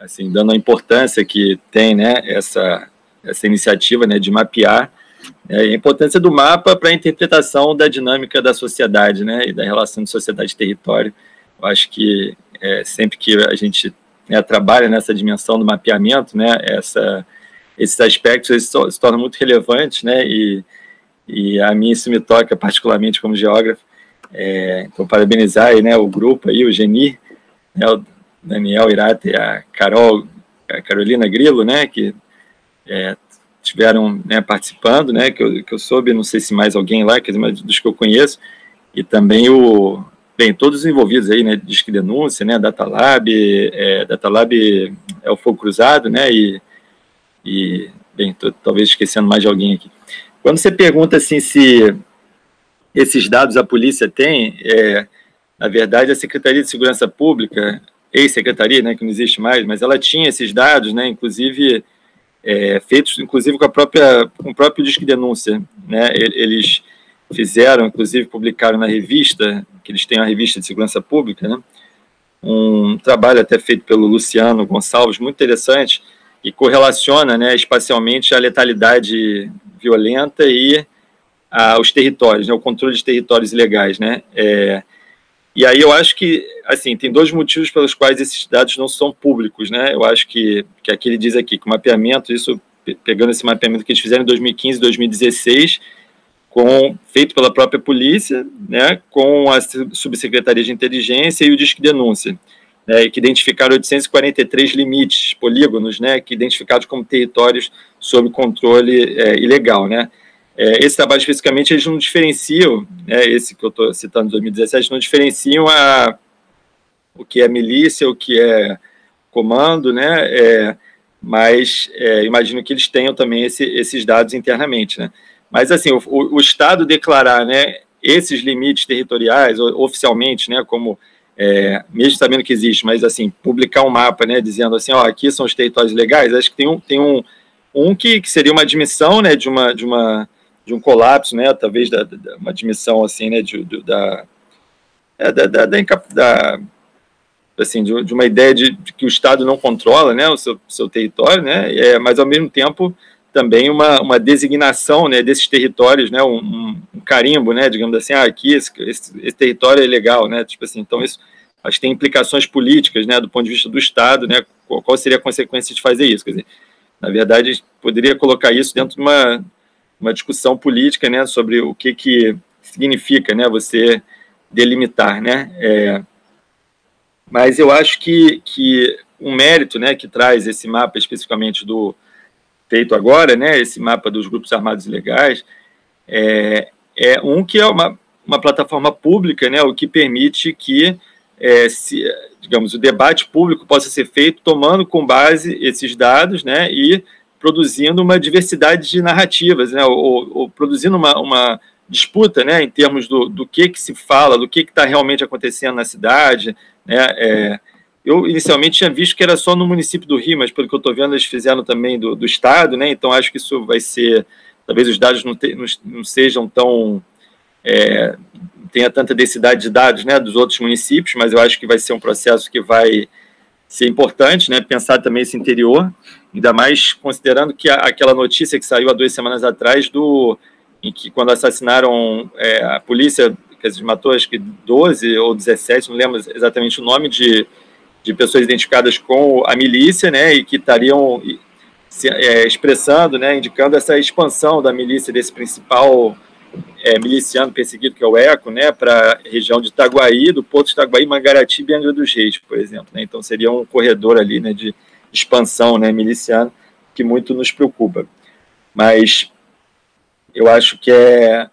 assim, dando a importância que tem né, essa, essa iniciativa né, de mapear né, a importância do mapa para a interpretação da dinâmica da sociedade né, e da relação de sociedade-território. Eu acho que é, sempre que a gente né, trabalha nessa dimensão do mapeamento, né, essa, esses aspectos eles se tornam muito relevantes, né, e, e a mim isso me toca particularmente como geógrafo. É, então, parabenizar aí, né, o grupo, aí, o GENI, né, Daniel Irate, a Carol, a Carolina Grilo, né, que é, tiveram né, participando, né, que eu, que eu soube, não sei se mais alguém lá, quer dizer, mas dos que eu conheço, e também o, bem, todos os envolvidos aí, né, Disque Denúncia, né, Datalab, é, Datalab é o Fogo Cruzado, né, e, e bem, tô, talvez esquecendo mais de alguém aqui. Quando você pergunta, assim, se esses dados a polícia tem, é, na verdade, a Secretaria de Segurança Pública, ex-secretaria, né, que não existe mais, mas ela tinha esses dados, né, inclusive é, feitos, inclusive com a própria, com o próprio Disque Denúncia, né, eles fizeram, inclusive publicaram na revista, que eles têm a revista de segurança pública, né, um trabalho até feito pelo Luciano Gonçalves, muito interessante, e correlaciona, né, espacialmente a letalidade violenta e a, os territórios, né, o controle de territórios ilegais, né, é, e aí eu acho que, assim, tem dois motivos pelos quais esses dados não são públicos, né? Eu acho que, que aqui ele diz aqui que o mapeamento, isso pegando esse mapeamento que eles fizeram em 2015 e 2016, com, feito pela própria polícia, né, com a subsecretaria de inteligência e o Disque Denúncia, né, que identificaram 843 limites, polígonos, né, que identificados como territórios sob controle é, ilegal, né. É, esse trabalho especificamente eles não diferenciam, né, esse que eu estou citando de 2017, não diferenciam a, o que é milícia, o que é comando, né, é, mas é, imagino que eles tenham também esse, esses dados internamente, né. Mas assim, o, o, Estado declarar, né, esses limites territoriais oficialmente, né, como é, mesmo sabendo que existe, mas assim publicar um mapa, né, dizendo assim, ó, aqui são os territórios legais, acho que tem um, tem um, um que, que seria uma admissão, né, de uma de uma de um colapso, né, talvez da, da uma admissão assim, né, de, de é, da, da, da, da assim, de, de, uma ideia de, de, que o Estado não controla, né, o seu, seu território, né, é, mas ao mesmo tempo também uma, uma designação, né, desses territórios, né, um, um carimbo, né, digamos assim, ah, aqui esse, esse, esse, território é legal, né, tipo assim, então isso acho que tem implicações políticas, né, do ponto de vista do Estado, né, qual seria a consequência de fazer isso, quer dizer, na verdade, poderia colocar isso dentro de uma uma discussão política, né, sobre o que que significa, né, você delimitar, né, é, mas eu acho que, que um mérito, né, que traz esse mapa especificamente do feito agora, né, esse mapa dos grupos armados ilegais, é, é um que é uma, uma plataforma pública, né, o que permite que, é, se, digamos, o debate público possa ser feito tomando com base esses dados, né, e produzindo uma diversidade de narrativas, né, ou, ou produzindo uma, uma, disputa, né, em termos do, do que que se fala, do que está realmente acontecendo na cidade, né, é, eu inicialmente tinha visto que era só no município do Rio, mas pelo que eu estou vendo eles fizeram também do, do estado, né, então acho que isso vai ser, talvez os dados não, te, não, não sejam tão, é, tenha tanta densidade de dados, né, dos outros municípios, mas eu acho que vai ser um processo que vai ser importante, né, pensar também esse interior, ainda mais considerando que a, aquela notícia que saiu há duas semanas atrás do em que quando assassinaram é, a polícia, que matou acho que 12 ou 17, não lembro exatamente o nome de, de pessoas identificadas com a milícia, né, e que estariam se, é, expressando, né, indicando essa expansão da milícia desse principal é, miliciano perseguido, que é o ECO, né, para a região de Itaguaí, do Porto de Itaguaí, Mangaratiba e Angra dos Reis, por exemplo. Né? Então seria um corredor ali né, de expansão né, miliciana que muito nos preocupa. Mas eu acho que é,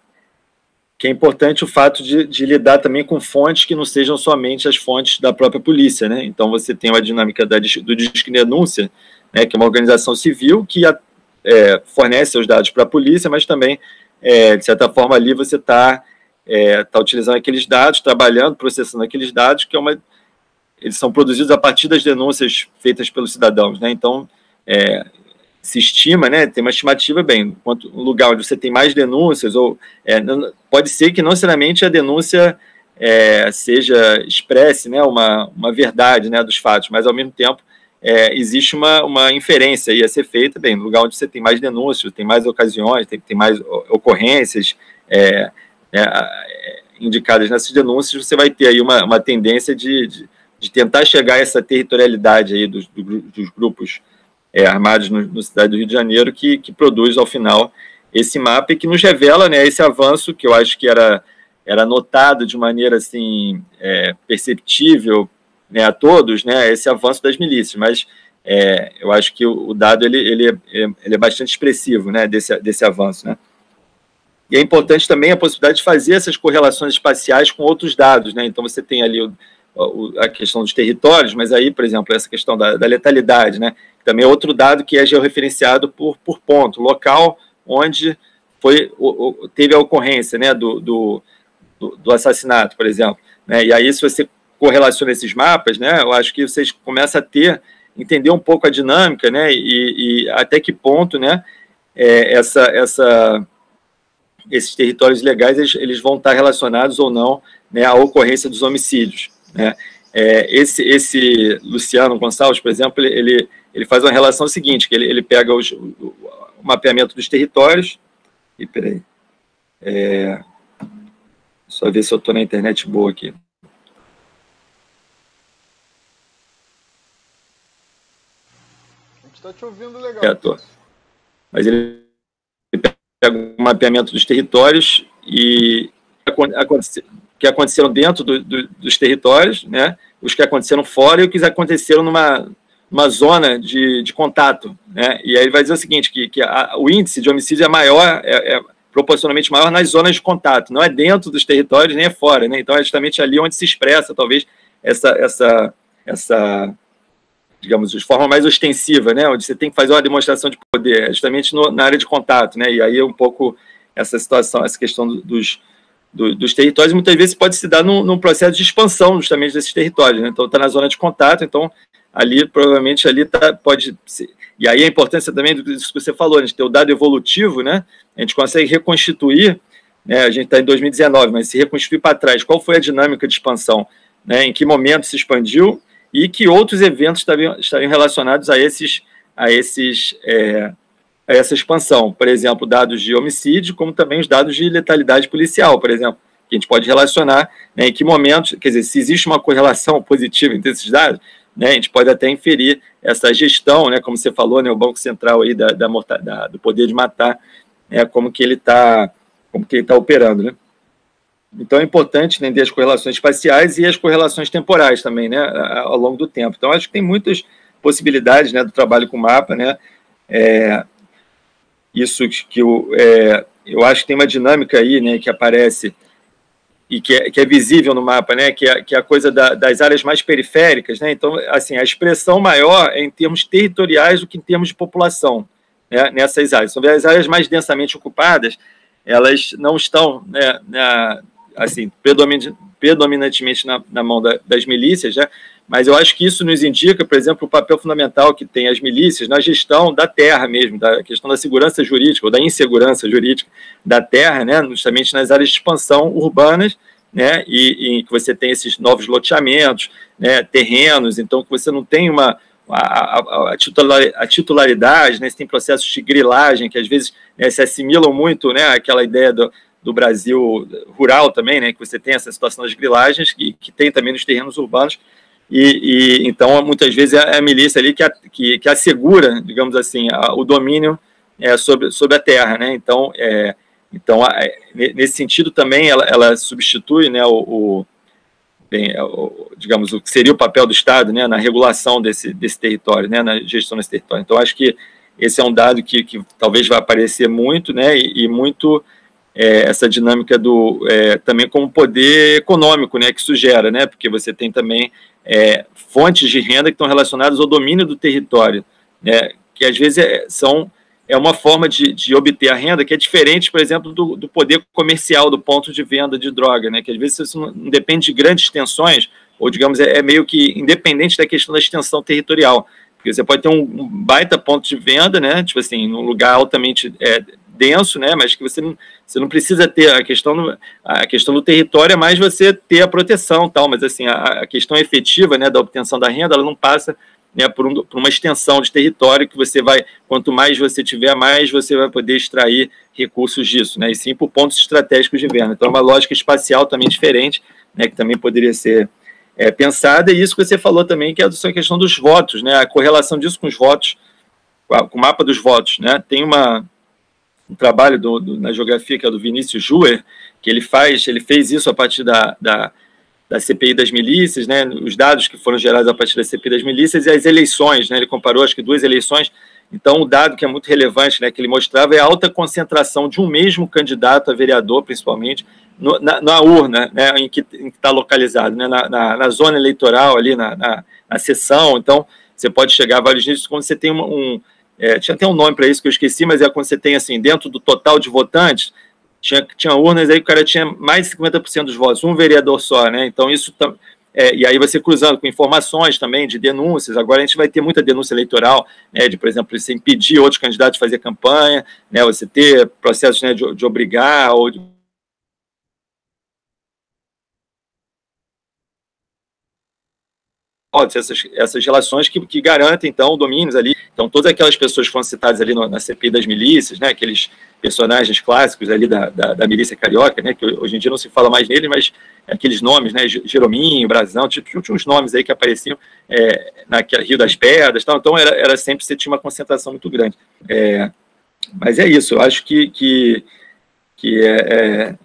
que é importante o fato de, de, lidar também com fontes que não sejam somente as fontes da própria polícia. Né? Então você tem a dinâmica da, do Disque Denúncia, né, que é uma organização civil que é, fornece seus dados para a polícia, mas também é, de certa forma ali você está é, tá utilizando aqueles dados, trabalhando, processando aqueles dados, que é uma, eles são produzidos a partir das denúncias feitas pelos cidadãos, né? Então, é, se estima, né? Tem uma estimativa, bem, quanto um lugar onde você tem mais denúncias, ou é, não, pode ser que não necessariamente a denúncia é, seja expresse, né? Uma, uma verdade, né? Dos fatos, mas ao mesmo tempo é, existe uma, uma inferência aí a ser feita, bem, no lugar onde você tem mais denúncias, tem mais ocasiões, tem, tem mais ocorrências é, é, é, indicadas nessas denúncias, você vai ter aí uma, uma tendência de, de, de tentar chegar a essa territorialidade aí dos, dos grupos é, armados no, no cidade do Rio de Janeiro que, que produz, ao final, esse mapa e que nos revela né, esse avanço que eu acho que era, era notado de maneira assim, é, perceptível né, a todos, né, esse avanço das milícias, mas é, eu acho que o, dado ele, ele, é, ele é bastante expressivo né, desse, desse avanço. Né? E é importante também a possibilidade de fazer essas correlações espaciais com outros dados. Né? Então, você tem ali o, a questão dos territórios, mas aí, por exemplo, essa questão da, da letalidade, né? também é outro dado que é georreferenciado por, por ponto, local onde foi, o, teve a ocorrência né, do, do, do, assassinato, por exemplo. Né? E aí, se você correlaciona esses mapas, né, eu acho que vocês começam a ter, entender um pouco a dinâmica, né, e, e até que ponto, né, é, essa, essa esses territórios legais eles, eles, vão estar relacionados ou não né, à ocorrência dos homicídios. Né? É, esse, esse Luciano Gonçalves, por exemplo, ele, ele, faz uma relação seguinte, que ele, ele pega os, o, o, mapeamento dos territórios, e peraí, é, só ver se eu estou na internet boa aqui. A gente está te ouvindo legal. É, tô. Mas ele pega o mapeamento dos territórios e que aconteceram dentro do, do, dos territórios, né? os que aconteceram fora e os que aconteceram numa, numa zona de, de contato. Né? E aí ele vai dizer o seguinte, que, que a, o índice de homicídio é maior, é, é, proporcionalmente maior nas zonas de contato, não é dentro dos territórios nem é fora. Né? Então é justamente ali onde se expressa, talvez, essa, essa, essa digamos, de forma mais ostensiva, né, onde você tem que fazer uma demonstração de poder, é justamente no, na área de contato, né, e aí é um pouco essa situação, essa questão dos, do, dos territórios, muitas vezes pode se dar num, num, processo de expansão justamente desses territórios, né, então está na zona de contato, então ali provavelmente ali tá, pode ser, e aí a importância também do que você falou, a gente ter o dado evolutivo, né, a gente consegue reconstituir, né, a gente está em 2019, mas se reconstituir para trás, qual foi a dinâmica de expansão, né, em que momento se expandiu, e que outros eventos estariam, estariam relacionados a esses, a esses é, essa expansão. Por exemplo, dados de homicídio, como também os dados de letalidade policial, por exemplo, que a gente pode relacionar né, em que momentos, quer dizer, se existe uma correlação positiva entre esses dados, né, a gente pode até inferir essa gestão, né, como você falou, né, o Banco Central aí da, da, da do poder de matar, né, como que ele está como que ele está operando, né? Então é importante entender as correlações espaciais e as correlações temporais também, né, ao longo do tempo. Então acho que tem muitas possibilidades, né, do trabalho com mapa, né. É, isso que eu, é, eu acho que tem uma dinâmica aí, né, que aparece e que é, que é visível no mapa, né, que é, que é a coisa da, das áreas mais periféricas, né. Então assim a expressão maior é em termos territoriais do que em termos de população, né, nessas áreas. São as áreas mais densamente ocupadas, elas não estão né, na, assim, predominantemente na, na mão da, das milícias, né? Mas eu acho que isso nos indica, por exemplo, o papel fundamental que tem as milícias na gestão da terra mesmo, da questão da segurança jurídica ou da insegurança jurídica da terra, né, justamente nas áreas de expansão urbanas, né, e, e que você tem esses novos loteamentos, né, terrenos, então que você não tem uma a, a, a, titularidade, né, você tem processos de grilagem que às vezes né, se assimilam muito, né, aquela ideia do, do Brasil rural também, né, que você tem essa situação das grilagens, que, que tem também nos terrenos urbanos, e, e então muitas vezes é a milícia ali que, que, que assegura, digamos assim, a, o domínio é, sobre, sobre a terra, né, então, é, então nesse sentido também ela, ela substitui, né, o, o bem, é, o, digamos, o que seria o papel do Estado, né, na regulação desse, desse território, né, na gestão desse território, então acho que esse é um dado que, que talvez vai aparecer muito, né, e, e muito é, essa dinâmica do é, também como poder econômico, né, que isso gera, né, porque você tem também é, fontes de renda que estão relacionadas ao domínio do território, né, que às vezes é, são é uma forma de, de obter a renda que é diferente, por exemplo, do, do poder comercial, do ponto de venda de droga, né, que às vezes isso não depende de grandes extensões, ou digamos, é, é meio que independente da questão da extensão territorial, porque você pode ter um, um baita ponto de venda, né, tipo assim, num lugar altamente é, denso, né? Mas que você não, você não precisa ter a questão do, a questão do território, é mais você ter a proteção, tal. Mas assim, a, a questão efetiva, né, da obtenção da renda, ela não passa né, por, um, por, uma extensão de território que você vai, quanto mais você tiver, mais você vai poder extrair recursos disso, né? E sim por pontos estratégicos de venda. Então, é uma lógica espacial também diferente, né? Que também poderia ser é, pensada. E isso que você falou também, que é a questão dos votos, né? A correlação disso com os votos, com o mapa dos votos, né? Tem uma um trabalho do, do, na geografia que é do Vinícius Juer, que ele faz, ele fez isso a partir da, da da CPI das milícias, né, os dados que foram gerados a partir da CPI das milícias e as eleições, né, ele comparou acho que duas eleições, então o dado que é muito relevante, né, que ele mostrava é a alta concentração de um mesmo candidato a vereador, principalmente, no, na, na, urna, né, em que está localizado, né, na, na, na, zona eleitoral ali, na, na, na sessão, então você pode chegar a vários níveis quando você tem um, um é, tinha até um nome para isso que eu esqueci, mas é quando você tem assim, dentro do total de votantes, tinha, tinha urnas aí que o cara tinha mais de 50% dos votos, um vereador só, né? Então isso é, e aí você cruzando com informações também de denúncias. Agora a gente vai ter muita denúncia eleitoral, né, de, por exemplo, você impedir outros candidatos de fazer campanha, né, você ter processos né, de, de obrigar ou de essas, essas relações que, que garantem, então, domínios ali. Então, todas aquelas pessoas que foram citadas ali no, na CPI das milícias, né, aqueles personagens clássicos ali da, da, da, milícia carioca, né, que hoje em dia não se fala mais neles, mas aqueles nomes, né, Jerominho, Brasão, tinha, tinha uns nomes aí que apareciam é, na Rio das Pedras, tal, então era, era sempre, você tinha uma concentração muito grande. É, mas é isso, eu acho que, que, que é, é,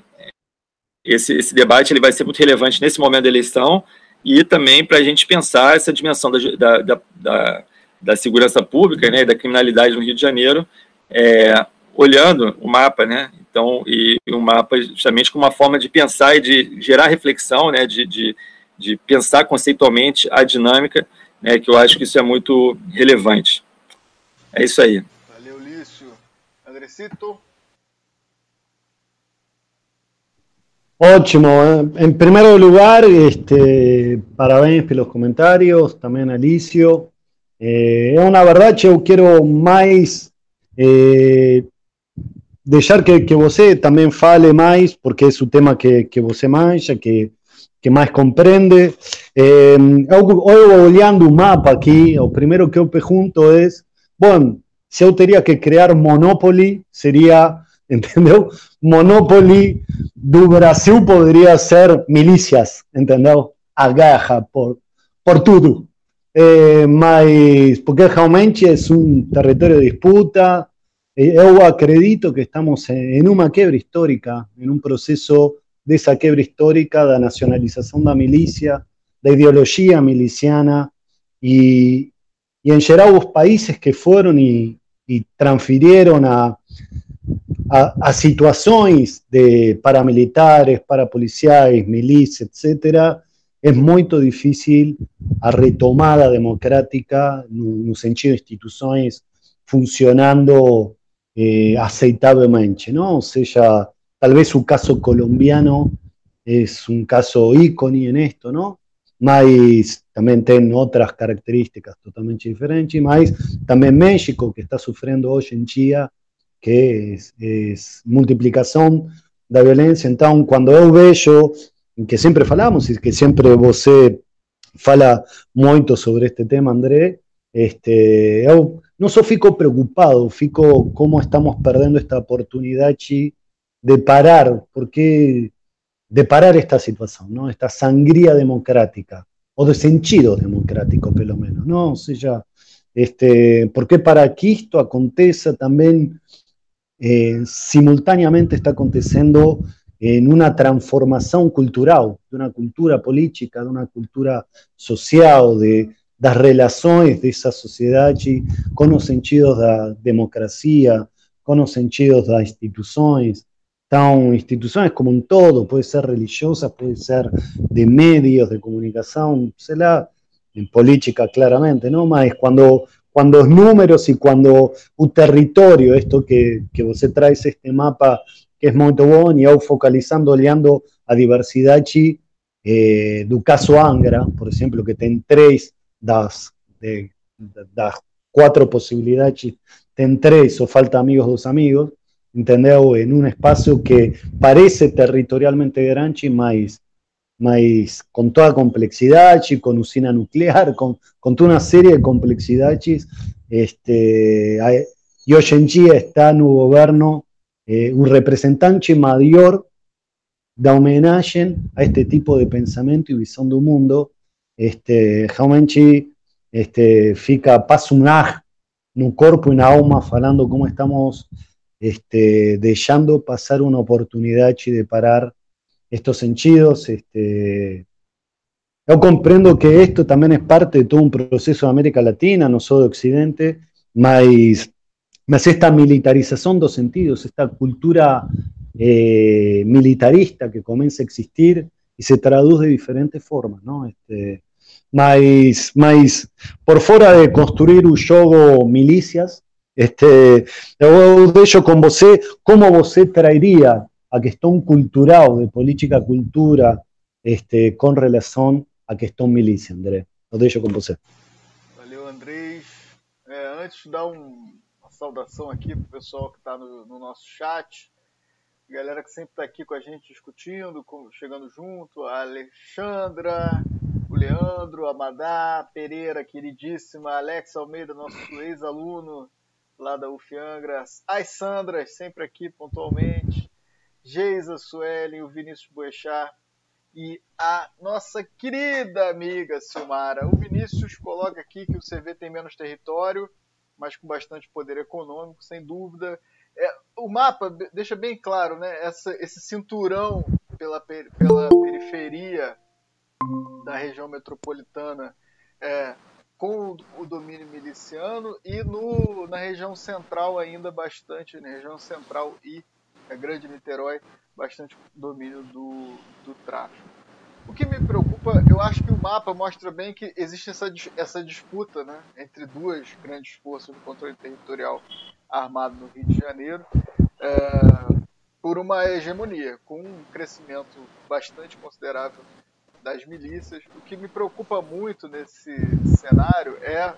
esse, esse debate ele vai ser muito relevante nesse momento da eleição, e também para a gente pensar essa dimensão da, da, da, da, segurança pública né, da criminalidade no Rio de Janeiro, é, olhando o mapa, né? Então, e o mapa justamente como uma forma de pensar e de gerar reflexão, né? De, de, de pensar conceitualmente a dinâmica, né? Que eu acho que isso é muito relevante. É isso aí. Valeu, Lício. Andrecito? Ótimo. ¿eh? En primer lugar, este, parabéns por los comentarios, también Alicio. Eh, é uma verdade, eu quero mais é, eh, deixar que, que você também fale mais, porque é o tema que, que você manja, que, que mais compreende. É, eu, eu mapa aqui, o primeiro que eu pergunto é, bom, se eu teria que criar Monopoly, seria entendeu? Monopoly do Brasil poderia ser milícias, entendeu? A por, por tudo. É, mas, porque realmente é um território de disputa, eu acredito que estamos em uma quebra histórica, em um processo dessa quebra histórica da nacionalização da milícia, da ideologia miliciana e, e em geral países que foram e, e transferiram a, a, situaciones de paramilitares, parapoliciales, milicias, etcétera, es muy difícil a retomada democrática no, sentido de instituciones funcionando eh, aceitablemente, ¿no? O sea, tal vez un caso colombiano es un caso ícono en esto, ¿no? Mas también tiene otras características totalmente diferentes, mas también México, que está sufriendo hoy en día que es, es multiplicação da violência. Então, quando vejo, que sempre falamos e que sempre você fala muito sobre este tema, André, este, eu fico preocupado, fico como estamos perdendo esta oportunidade de parar, porque de parar esta situação, não? esta sangria democrática, ou de sentido democrático, pelo menos, não? Ou seja, este, porque para que isto aconteça também eh, simultáneamente está acontecendo en una transformación cultural, de una cultura política, de una cultura social, de las relaciones de esa sociedad con los sentidos de la democracia, con los sentidos de las instituciones, Então, instituciones como un todo, puede ser religiosa, puede ser de medios de comunicación, sei lá, en política claramente, ¿no? Mas cuando cuando los números y cuando un territorio, esto que, que você trae este mapa que es muy bueno, y focalizando, olhando a diversidad eh, do caso Angra, por ejemplo, que ten tres das, de, das cuatro posibilidades, ten tres o falta amigos dos amigos, entendeu? En un espacio que parece territorialmente grande, mas mas con toda complejidad, con usina nuclear, con, con toda una serie de complejidades, este, y hoy en día está en el gobierno eh, un representante mayor da homenaje a este tipo de pensamiento y visión del mundo, este, realmente este, fica paso un no cuerpo y na alma falando cómo estamos este, dejando pasar una oportunidad de parar estos sentidos, este, yo comprendo que esto también es parte de todo un proceso de América Latina, no solo de Occidente, mas, mas esta militarización dos sentidos, esta cultura eh, militarista que comienza a existir y se traduce de diferentes formas, ¿no? Este, mas, mas por fuera de construir un juego milicias, este, eu deixo com você como você traería a questão cultural, de política cultura, este, com relação à questão milícia, André. Eu deixo com você. Valeu, Andrés. É, antes de dar um, uma saudação aqui para o pessoal que está no, no, nosso chat, galera que sempre está aqui com a gente discutindo, chegando junto, a Alexandra, o Leandro, a Madá, Pereira, queridíssima, Alex Almeida, nosso ex-aluno lá da UFIangra, as Sandras, sempre aqui pontualmente, Geisa Suelen, o Vinícius Boechat e a nossa querida amiga Silmara. O Vinícius coloca aqui que o CV tem menos território, mas com bastante poder econômico, sem dúvida. É, o mapa deixa bem claro, né? Essa, esse cinturão pela, pela periferia da região metropolitana é, com o domínio miliciano e no, na região central ainda bastante, na região central e a Grande Niterói, bastante domínio do, do tráfico. O que me preocupa, eu acho que o mapa mostra bem que existe essa, essa disputa né, entre duas grandes forças do controle territorial armado no Rio de Janeiro é, por uma hegemonia, com um crescimento bastante considerável das milícias. O que me preocupa muito nesse cenário é,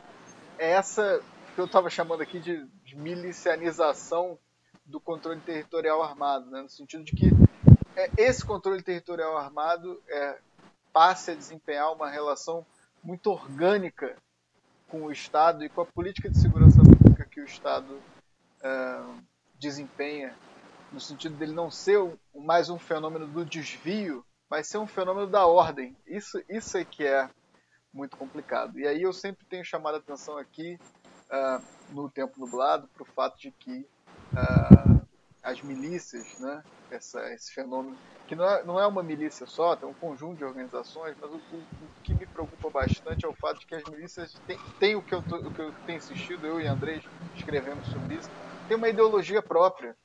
é essa que eu estava chamando aqui de, de, milicianização do controle territorial armado, né? no sentido de que é, esse controle territorial armado é, passe a desempenhar uma relação muito orgânica com o Estado e com a política de segurança pública que o Estado é, desempenha, no sentido dele não ser mais um fenômeno do desvio vai ser um fenômeno da ordem. Isso, isso é que é muito complicado. E aí eu sempre tenho chamado a atenção aqui, uh, no Tempo Nublado, para o fato de que as milícias, né, essa, esse fenômeno, que não é, não é uma milícia só, tem um conjunto de organizações, mas o, o, o que me preocupa bastante é o fato de que as milícias têm, têm o, que eu tô, o que eu tenho insistido, eu e Andrés escrevemos sobre isso, tem uma ideologia própria.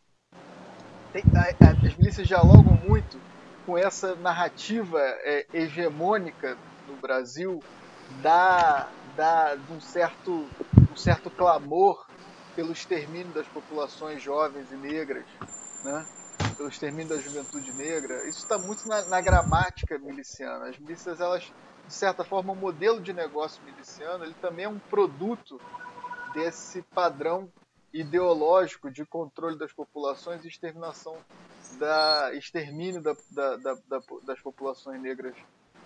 Tem, a, a, as milícias dialogam muito com essa narrativa é, hegemônica no Brasil da, da, de um certo, um certo clamor pelo extermínio das populações jovens e negras, né? pelo extermínio da juventude negra. Isso está muito na, na, gramática miliciana. As milícias, elas, de certa forma, o modelo de negócio miliciano, ele também é um produto desse padrão ideológico de controle das populações e exterminação da extermínio da, da, da, das populações negras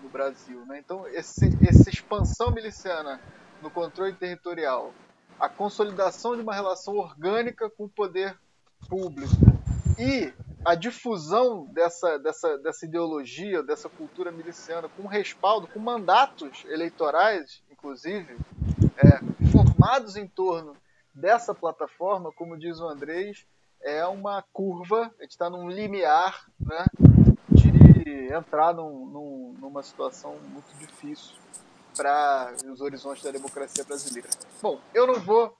no Brasil. Né? Então, esse, essa expansão miliciana no controle territorial, a consolidação de uma relação orgânica com o poder público. E a difusão dessa, dessa, dessa ideologia, dessa cultura miliciana, com respaldo, com mandatos eleitorais, inclusive, é, formados em torno dessa plataforma, como diz o Andrés, é uma curva, a gente está num limiar né, de entrar num, num, numa situação muito difícil para os horizontes da democracia brasileira. Bom, eu não vou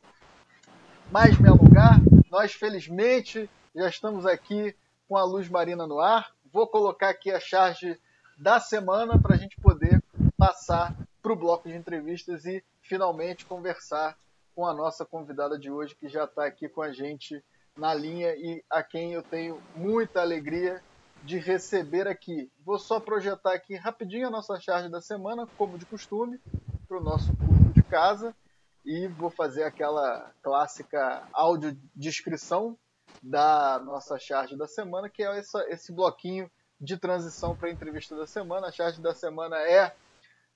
mais me alongar, nós felizmente já estamos aqui com a luz marina no ar. Vou colocar aqui a charge da semana para a gente poder passar para o bloco de entrevistas e finalmente conversar com a nossa convidada de hoje, que já está aqui com a gente na linha e a quem eu tenho muita alegria de receber aqui. Vou só projetar aqui rapidinho a nossa charge da semana, como de costume, para o nosso público de casa. E vou fazer aquela clássica audiodescrição da nossa charge da semana, que é essa, esse bloquinho de transição para a entrevista da semana. A charge da semana é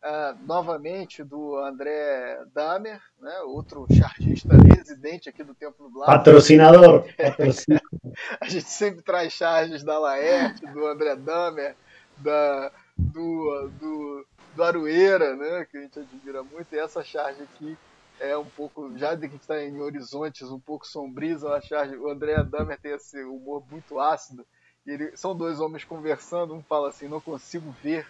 Uh, novamente do André Damer, né, outro chargista residente aqui do Tempo Nublado. Patrocinador. a gente sempre traz charges da Laerte, do André Damer, da, do, do, do Arueira, né, que a gente admira muito, e essa charge aqui é um pouco, já de que está em horizontes um pouco sombrios, a charge, o André Damer tem esse humor muito ácido, ele, são dois homens conversando, um fala assim, não consigo ver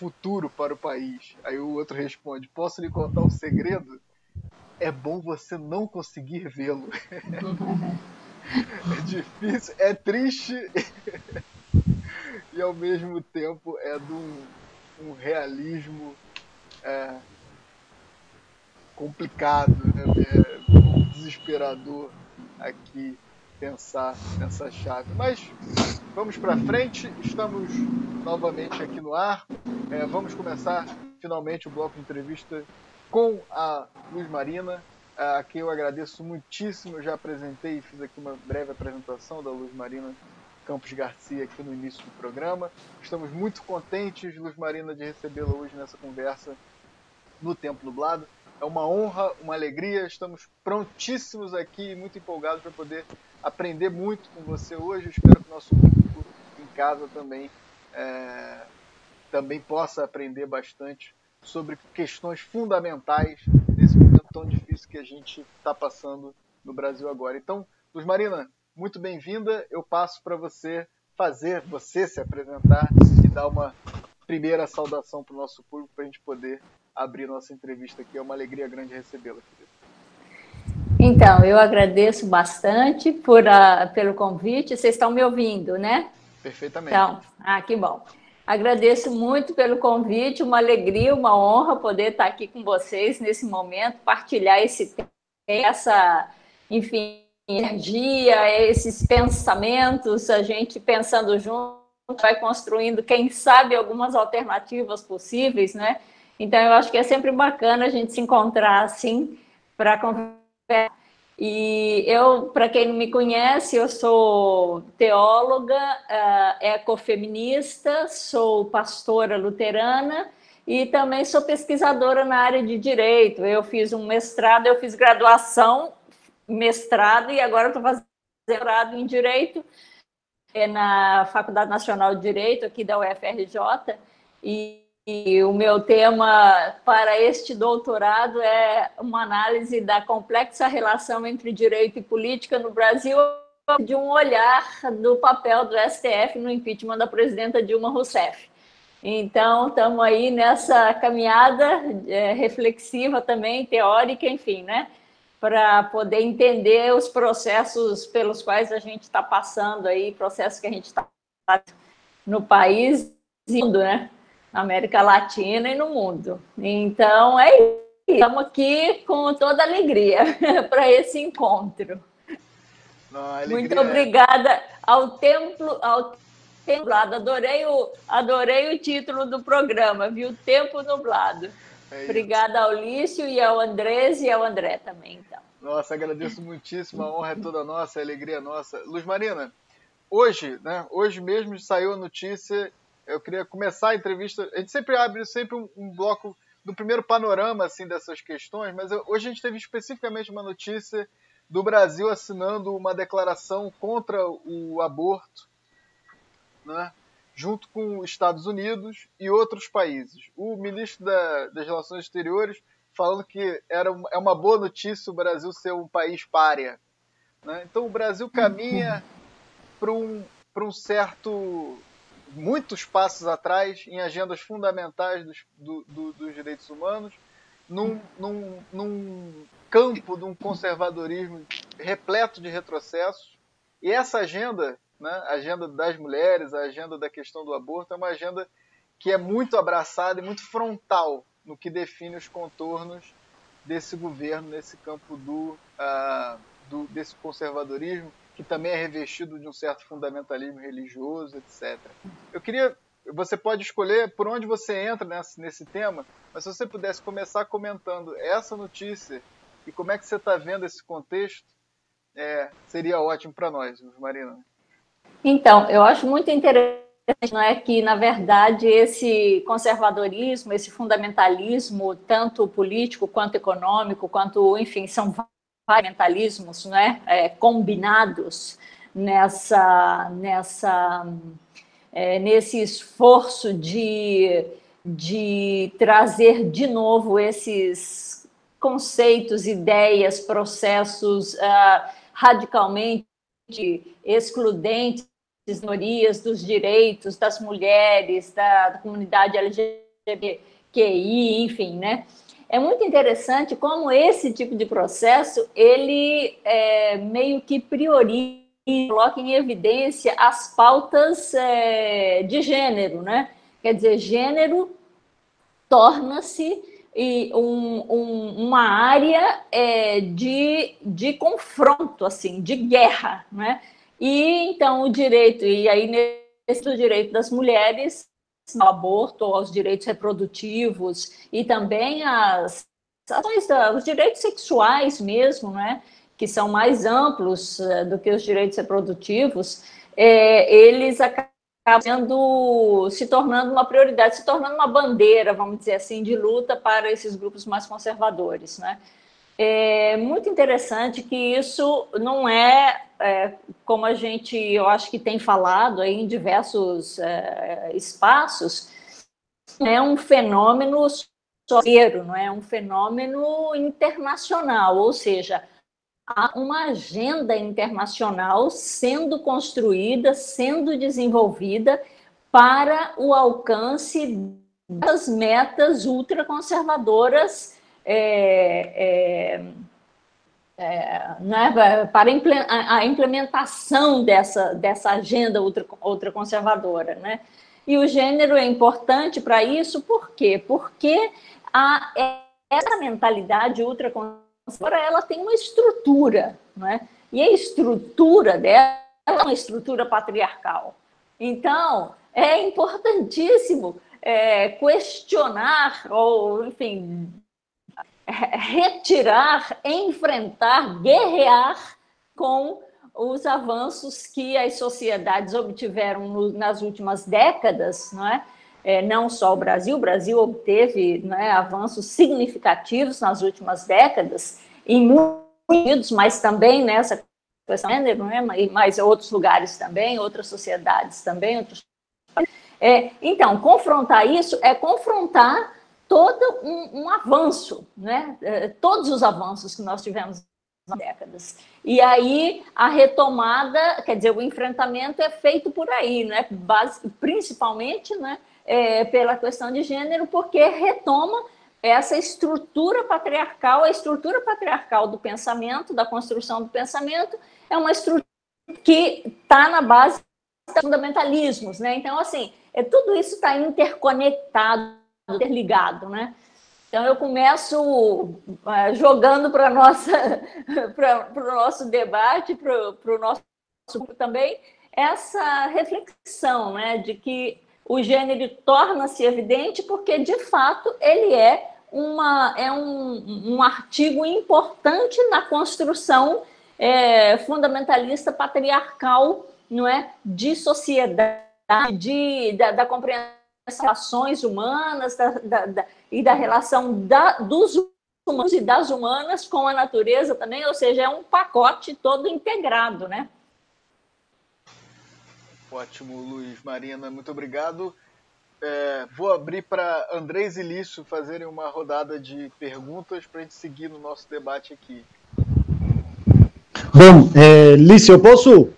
futuro para o país. Aí o outro responde: Posso lhe contar um segredo? É bom você não conseguir vê-lo. é difícil, é triste e ao mesmo tempo é de um, um realismo é, complicado, né? é, desesperador aqui pensar nessa chave. Mas vamos para frente, estamos novamente aqui no ar. É, vamos começar finalmente o bloco de entrevista com a Luz Marina, a quem eu agradeço muitíssimo. Eu já apresentei e fiz aqui uma breve apresentação da Luz Marina Campos Garcia aqui no início do programa. Estamos muito contentes, Luz Marina, de recebê-la hoje nessa conversa no Tempo Nublado. É uma honra, uma alegria. Estamos prontíssimos aqui, muito empolgados para poder aprender muito com você hoje. espero que o nosso público em casa também, é, também possa aprender bastante sobre questões fundamentais nesse momento tão difícil que a gente está passando no Brasil agora. Então, Luz Marina, muito bem-vinda. Eu passo para você fazer, você se apresentar e dar uma primeira saudação para o nosso público para a gente poder abrir nossa entrevista aqui. É uma alegria grande recebê-la, querida. Então, eu agradeço bastante por a, pelo convite. Vocês estão me ouvindo, né? Perfeitamente. Então, ah, que bom. Agradeço muito pelo convite, uma alegria, uma honra poder estar aqui com vocês nesse momento, partilhar esse essa, enfim, energia, esses pensamentos, a gente pensando junto, vai construindo, quem sabe, algumas alternativas possíveis, né? Então, eu acho que é sempre bacana a gente se encontrar assim para conversar e eu, para quem não me conhece, eu sou teóloga, uh, ecofeminista, sou pastora luterana e também sou pesquisadora na área de direito. Eu fiz um mestrado, eu fiz graduação, mestrado e agora estou fazendo mestrado em direito é na Faculdade Nacional de Direito aqui da UFRJ e e o meu tema para este doutorado é uma análise da complexa relação entre direito e política no Brasil, de um olhar do papel do STF no impeachment da presidenta Dilma Rousseff. Então, estamos aí nessa caminhada é, reflexiva também, teórica, enfim, né? Para poder entender os processos pelos quais a gente está passando aí, processos que a gente está no país e mundo, né? Na América Latina e no mundo. Então, é isso. Estamos aqui com toda alegria para esse encontro. Não, Muito é obrigada ao Templo, ao Templo Nublado. Adorei o, adorei o título do programa, viu? Tempo Nublado. É Obrigada ao Lício e ao Andrés e ao André também, então. Nossa, agradeço muitíssimo, a honra é toda nossa, a alegria é nossa. Luz Marina, hoje, né, hoje mesmo saiu a notícia eu queria começar a entrevista. A gente sempre abre sempre um, um bloco do primeiro panorama assim dessas questões, mas eu, hoje a gente teve especificamente uma notícia do Brasil assinando uma declaração contra o aborto, né, junto com os Estados Unidos e outros países. O ministro da, das Relações Exteriores falando que era é uma boa notícia o Brasil ser um país párea. Né? Então o Brasil caminha para um, um certo muitos passos atrás em agendas fundamentais dos, do, do, dos direitos humanos, num, num, num campo de um conservadorismo repleto de retrocessos. E essa agenda, né, a agenda das mulheres, a agenda da questão do aborto, é uma agenda que é muito abraçada e muito frontal no que define os contornos desse governo nesse campo do, uh, do desse conservadorismo que também é revestido de um certo fundamentalismo religioso, etc. Eu queria, você pode escolher por onde você entra nesse, nesse tema, mas se você pudesse começar comentando essa notícia e como é que você está vendo esse contexto, é, seria ótimo para nós, Marina. Então, eu acho muito interessante não é que na verdade esse conservadorismo, esse fundamentalismo, tanto político quanto econômico, quanto enfim, são fundamentalismos né, é, combinados nessa, nessa, é, nesse esforço de, de trazer de novo esses conceitos, ideias, processos uh, radicalmente excludentes minorias, dos direitos das mulheres, da, da comunidade LGBT, QI, enfim, né? É muito interessante como esse tipo de processo ele é, meio que prioriza, coloca em evidência as pautas é, de gênero, né? Quer dizer, gênero torna-se um, um, uma área é, de, de confronto, assim, de guerra, né? E então o direito, e aí nesse direito das mulheres ao aborto, aos direitos reprodutivos e também as ações, os direitos sexuais mesmo, né? Que são mais amplos uh, do que os direitos reprodutivos, é, eles acabam sendo, se tornando uma prioridade, se tornando uma bandeira, vamos dizer assim, de luta para esses grupos mais conservadores, né? É muito interessante que isso não é, é, como a gente, eu acho que tem falado aí em diversos é, espaços, é um fenômeno sozinho, não é um fenômeno internacional, ou seja, há uma agenda internacional sendo construída, sendo desenvolvida para o alcance das metas ultraconservadoras é, é, é, né, para a implementação dessa, dessa agenda ultra, ultraconservadora. Né? E o gênero é importante para isso, por quê? Porque a, essa mentalidade ultraconservadora ela tem uma estrutura, né? e a estrutura dela é uma estrutura patriarcal. Então, é importantíssimo é, questionar, ou, enfim, retirar, enfrentar, guerrear com os avanços que as sociedades obtiveram no, nas últimas décadas, não é? É, não só o Brasil, o Brasil obteve é, avanços significativos nas últimas décadas, em muitos, mas também nessa questão gênero, né, mas outros lugares também, outras sociedades também, outros. É, então, confrontar isso é confrontar todo um, um avanço, né? É, todos os avanços que nós tivemos nas décadas. E aí a retomada, quer dizer, o enfrentamento é feito por aí, né? Base, principalmente né? É, pela questão de gênero, porque retoma essa estrutura patriarcal, a estrutura patriarcal do pensamento, da construção do pensamento, é uma estrutura que está na base dos fundamentalismos, né? Então, assim, é, tudo isso está interconectado interligado, né? Então eu começo uh, jogando para nossa para o nosso debate, para o nosso também essa reflexão, né, de que o gênero torna-se evidente porque de fato ele é uma é um, um artigo importante na construção é, fundamentalista patriarcal, não é, de sociedade, de da, da compreensão relações humanas da, da, da, e da relação dos humanos e das humanas com a natureza também, ou seja, é um pacote todo integrado, né? Ótimo, Luiz Marina, muito obrigado. É, vou abrir para Andrés e Lício fazerem uma rodada de perguntas para a gente seguir no nosso debate aqui. Bom, é, Lício, posso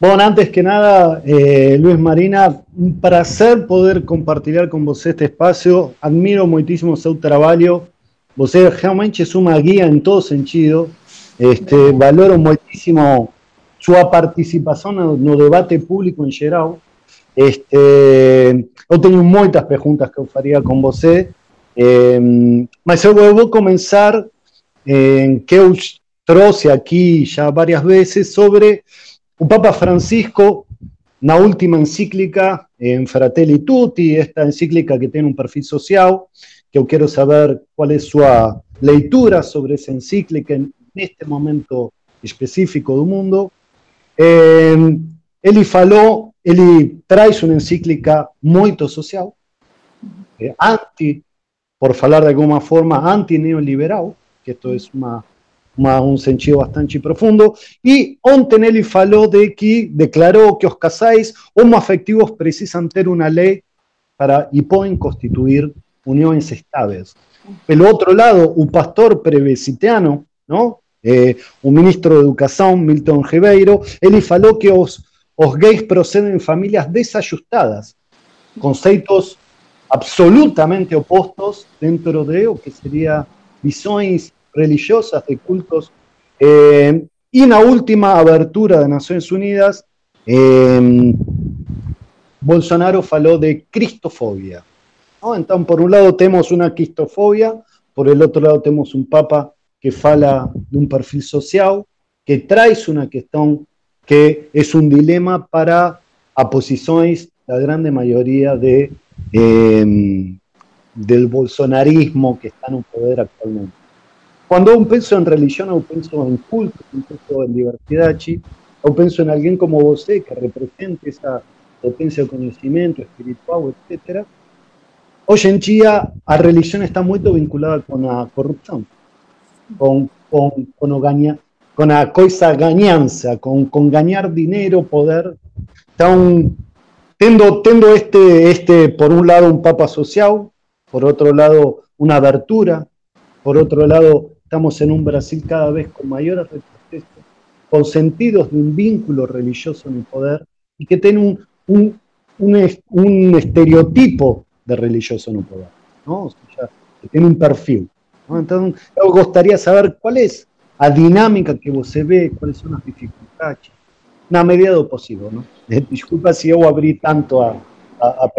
Bueno, antes que nada, eh, Luis Marina, un placer poder compartir con vos este espacio. Admiro muchísimo su trabajo. Vos realmente es una guía en todo sentido. Este, valoro muchísimo su participación en el debate público en general. Este, yo tengo muchas preguntas que haría con vos. Eh, mas eu vou começar en que eu trouxe aquí ya varias veces sobre un Papa Francisco, la última encíclica en Fratelli Tutti, esta encíclica que tiene un perfil social, que yo quiero saber cuál es su lectura sobre esa encíclica en este momento específico del mundo. Eh, él faló, él trae una encíclica muy social, eh, anti, por hablar de alguna forma, anti-neoliberal, que esto es ma un sentido bastante profundo. E ontem falou de que declarou que os casais homoafectivos precisam ter uma lei para y pueden constituir uniones estáveis. Pelo otro lado, o pastor prevesitiano, ¿no? Eh, ministro de educación Milton Ribeiro, ele falou que os, os gays proceden de famílias desajustadas, conceitos absolutamente opostos dentro de o que seria visões religiosas de cultos. Eh, y en la última abertura de Naciones Unidas, eh, Bolsonaro faló de cristofobia. Entonces, por un lado tenemos una cristofobia, por el otro lado tenemos un papa que fala de un perfil social, que trae una cuestión que es un dilema para oposiciones, la grande mayoría de, em, del bolsonarismo que está en el poder actualmente. Quando eu penso em religião, eu penso em culto, eu penso em diversidade, eu penso em alguém como você, eh, que representa essa potência do conhecimento espiritual, etc. Hoje em dia, a religião está muito vinculada com a corrupção, com, com, com, o ganha, com a coisa ganhança, com, com ganhar dinheiro, poder. Então, tendo, tendo este, este, por un lado, un papa social, por otro lado, una abertura, por otro lado, estamos en un Brasil cada vez con mayores retrocesos, con sentidos de un vínculo religioso en el poder y que tiene un, un, un, un estereotipo de religioso en el poder, ¿no? O sea, que tiene un perfil. ¿no? Entonces, me gustaría saber cuál es a dinámica que você vê, quais são as dificuldades, na medida do possível. Não? Desculpa se eu abri tanto a, a, a.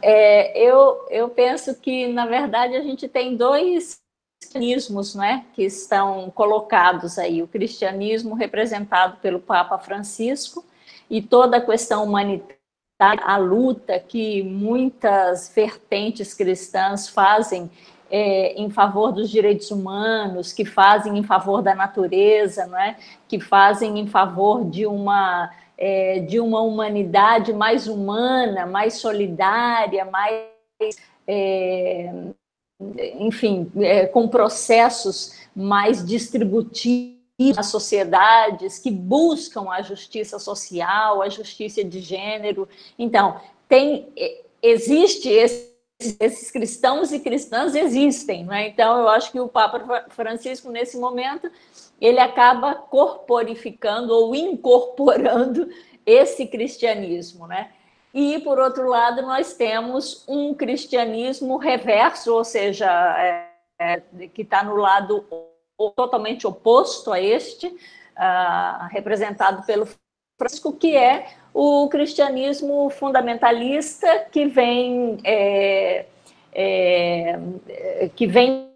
É, eu, eu penso que, na verdade, a gente tem dois cristianismos né, que estão colocados aí. O cristianismo representado pelo Papa Francisco e toda a questão humanitária, a luta que muitas vertentes cristãs fazem é, em favor dos direitos humanos, que fazem em favor da natureza, não é? que fazem em favor de uma, é, de uma humanidade mais humana, mais solidária, mais. É, enfim, é, com processos mais distributivos nas sociedades, que buscam a justiça social, a justiça de gênero. Então, tem, existe esse esses cristãos e cristãs existem, né? Então eu acho que o Papa Francisco nesse momento ele acaba corporificando ou incorporando esse cristianismo, né? E por outro lado nós temos um cristianismo reverso, ou seja, é, é, que está no lado totalmente oposto a este, uh, representado pelo Francisco, que é o cristianismo fundamentalista que vem é, é, que vem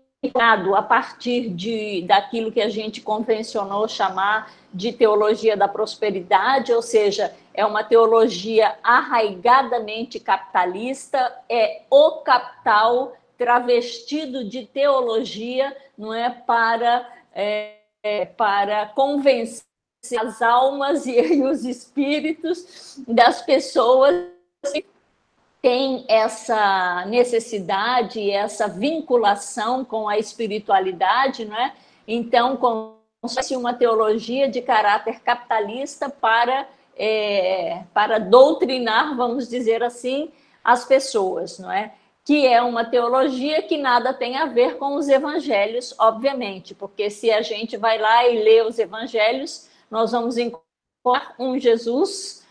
a partir de daquilo que a gente convencionou chamar de teologia da prosperidade, ou seja, é uma teologia arraigadamente capitalista, é o capital travestido de teologia, não é para é, para convencer as almas e os espíritos das pessoas têm essa necessidade, essa vinculação com a espiritualidade, não é? Então, constrói uma teologia de caráter capitalista para, é, para doutrinar, vamos dizer assim, as pessoas, não é? que é uma teologia que nada tem a ver com os evangelhos, obviamente, porque se a gente vai lá e lê os evangelhos, nós vamos encontrar um Jesus.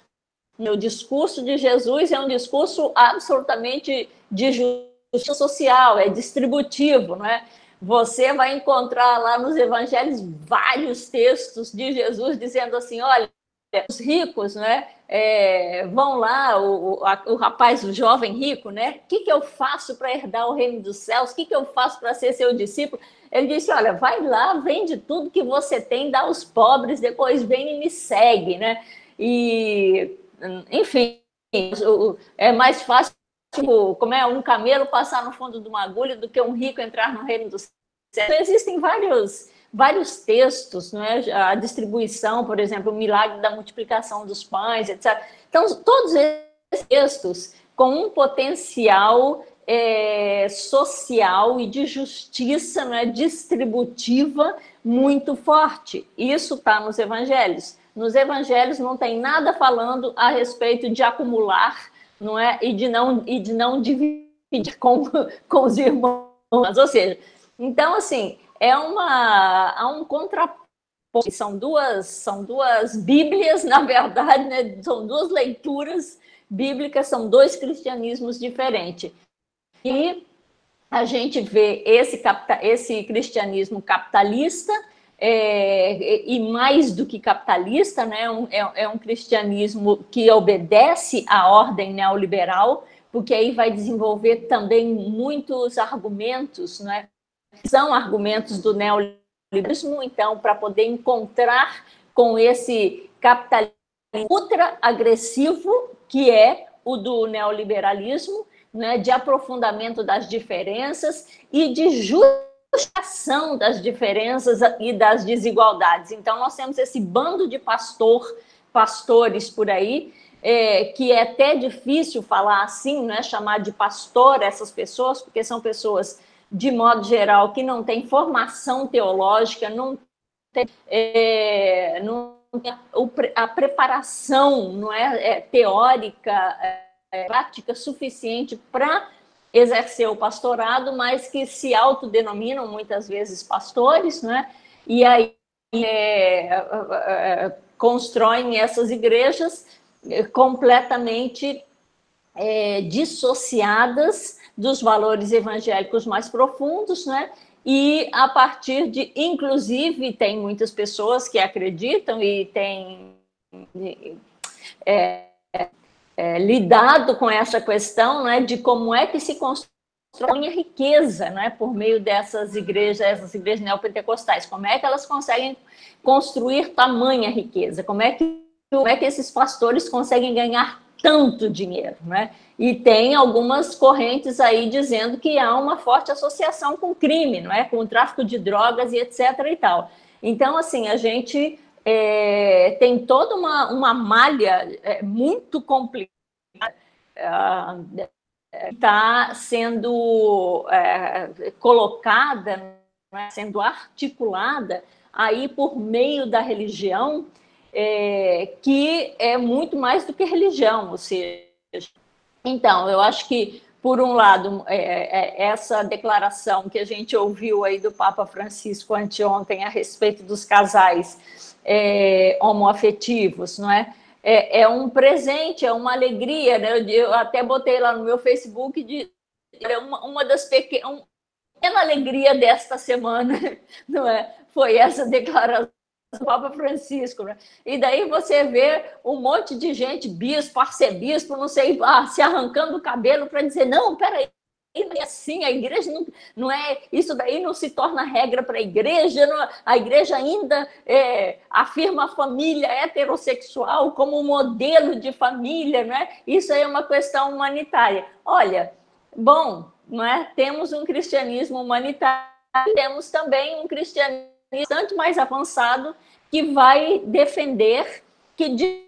O discurso de Jesus é um discurso absolutamente de justiça social, é distributivo, não é? Você vai encontrar lá nos evangelhos vários textos de Jesus dizendo assim: olha, os ricos, né? É, vão lá, o, a, o rapaz, o jovem rico, né? O que, que eu faço para herdar o reino dos céus? O que, que eu faço para ser seu discípulo? Ele disse: Olha, vai lá, vende tudo que você tem, dá aos pobres, depois vem e me segue, né? E, enfim, é mais fácil, como é um camelo passar no fundo de uma agulha do que um rico entrar no reino dos céus. Existem vários vários textos, não é? a distribuição, por exemplo, o milagre da multiplicação dos pães, etc. Então, todos esses textos com um potencial é, social e de justiça né, distributiva muito forte. Isso está nos evangelhos. Nos evangelhos não tem nada falando a respeito de acumular não é? e, de não, e de não dividir com, com os irmãos. Ou seja, então, assim, é uma, há um contraponto são duas, são duas Bíblias, na verdade, né? são duas leituras bíblicas, são dois cristianismos diferentes. E a gente vê esse, esse cristianismo capitalista, é, e mais do que capitalista, né? É, é um cristianismo que obedece à ordem neoliberal, porque aí vai desenvolver também muitos argumentos, né? São argumentos do neoliberalismo, então, para poder encontrar com esse capitalismo ultra agressivo, que é o do neoliberalismo, né, de aprofundamento das diferenças e de justificação das diferenças e das desigualdades. Então, nós temos esse bando de pastor, pastores por aí, é, que é até difícil falar assim, né, chamar de pastor essas pessoas, porque são pessoas, de modo geral, que não têm formação teológica, não tem, é, não tem a, a, preparação não é, é teórica, é, prática suficiente para exercer o pastorado, mas que se autodenominam muitas vezes pastores, né? E aí é, é, constroem essas igrejas completamente é, dissociadas dos valores evangélicos mais profundos, né? E a partir de, inclusive, tem muitas pessoas que acreditam e têm é, é, lidado com essa questão, né, de como é que se constrói a riqueza, né, por meio dessas igrejas, essas igrejas neopentecostais, como é que elas conseguem construir tamanha riqueza, como é que como é que esses pastores conseguem ganhar tanto dinheiro, né? E tem algumas correntes aí dizendo que há uma forte associação com crime, não é? Com o tráfico de drogas e etc e tal. Então, assim, a gente é, tem toda uma, uma malha é, muito complicada está é, sendo é, colocada, né, sendo articulada aí por meio da religião é, que é muito mais do que religião, ou seja, então, eu acho que, por um lado, é, é, essa declaração que a gente ouviu aí do Papa Francisco anteontem a respeito dos casais é, homoafetivos, não é? é? É, um presente, é uma alegria, né? Eu, eu até botei lá no meu Facebook de é uma, uma das pequenas, uma pequena alegria desta semana, não é? Foi essa declaração do Papa Francisco, né? E daí você vê um monte de gente, bispo, arcebispo, não sei, ah, se arrancando o cabelo para dizer, não, peraí, não é assim, a igreja não, não é, isso daí não se torna regra para a igreja, não, a igreja ainda é, afirma a família heterossexual como modelo de família, né? Isso aí é uma questão humanitária. Olha, bom, não é? temos um cristianismo humanitário, temos também um cristianismo bastante mais avançado que vai defender que, de,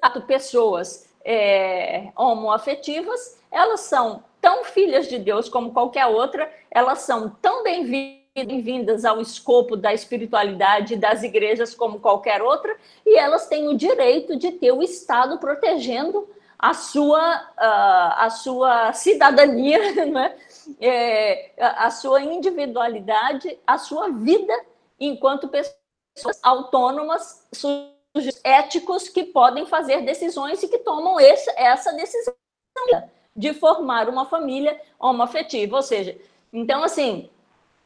fato, pessoas é, homoafetivas, elas são tão filhas de Deus como qualquer outra, elas são tão bem-vindas ao escopo da espiritualidade das igrejas como qualquer outra, e elas têm o direito de ter o Estado protegendo a sua, uh, a sua cidadania, né? é, a sua individualidade, a sua vida enquanto pessoas autônomas, éticos que podem fazer decisões e que tomam esse, essa decisão de formar uma família homoafetiva. Ou seja, então, assim,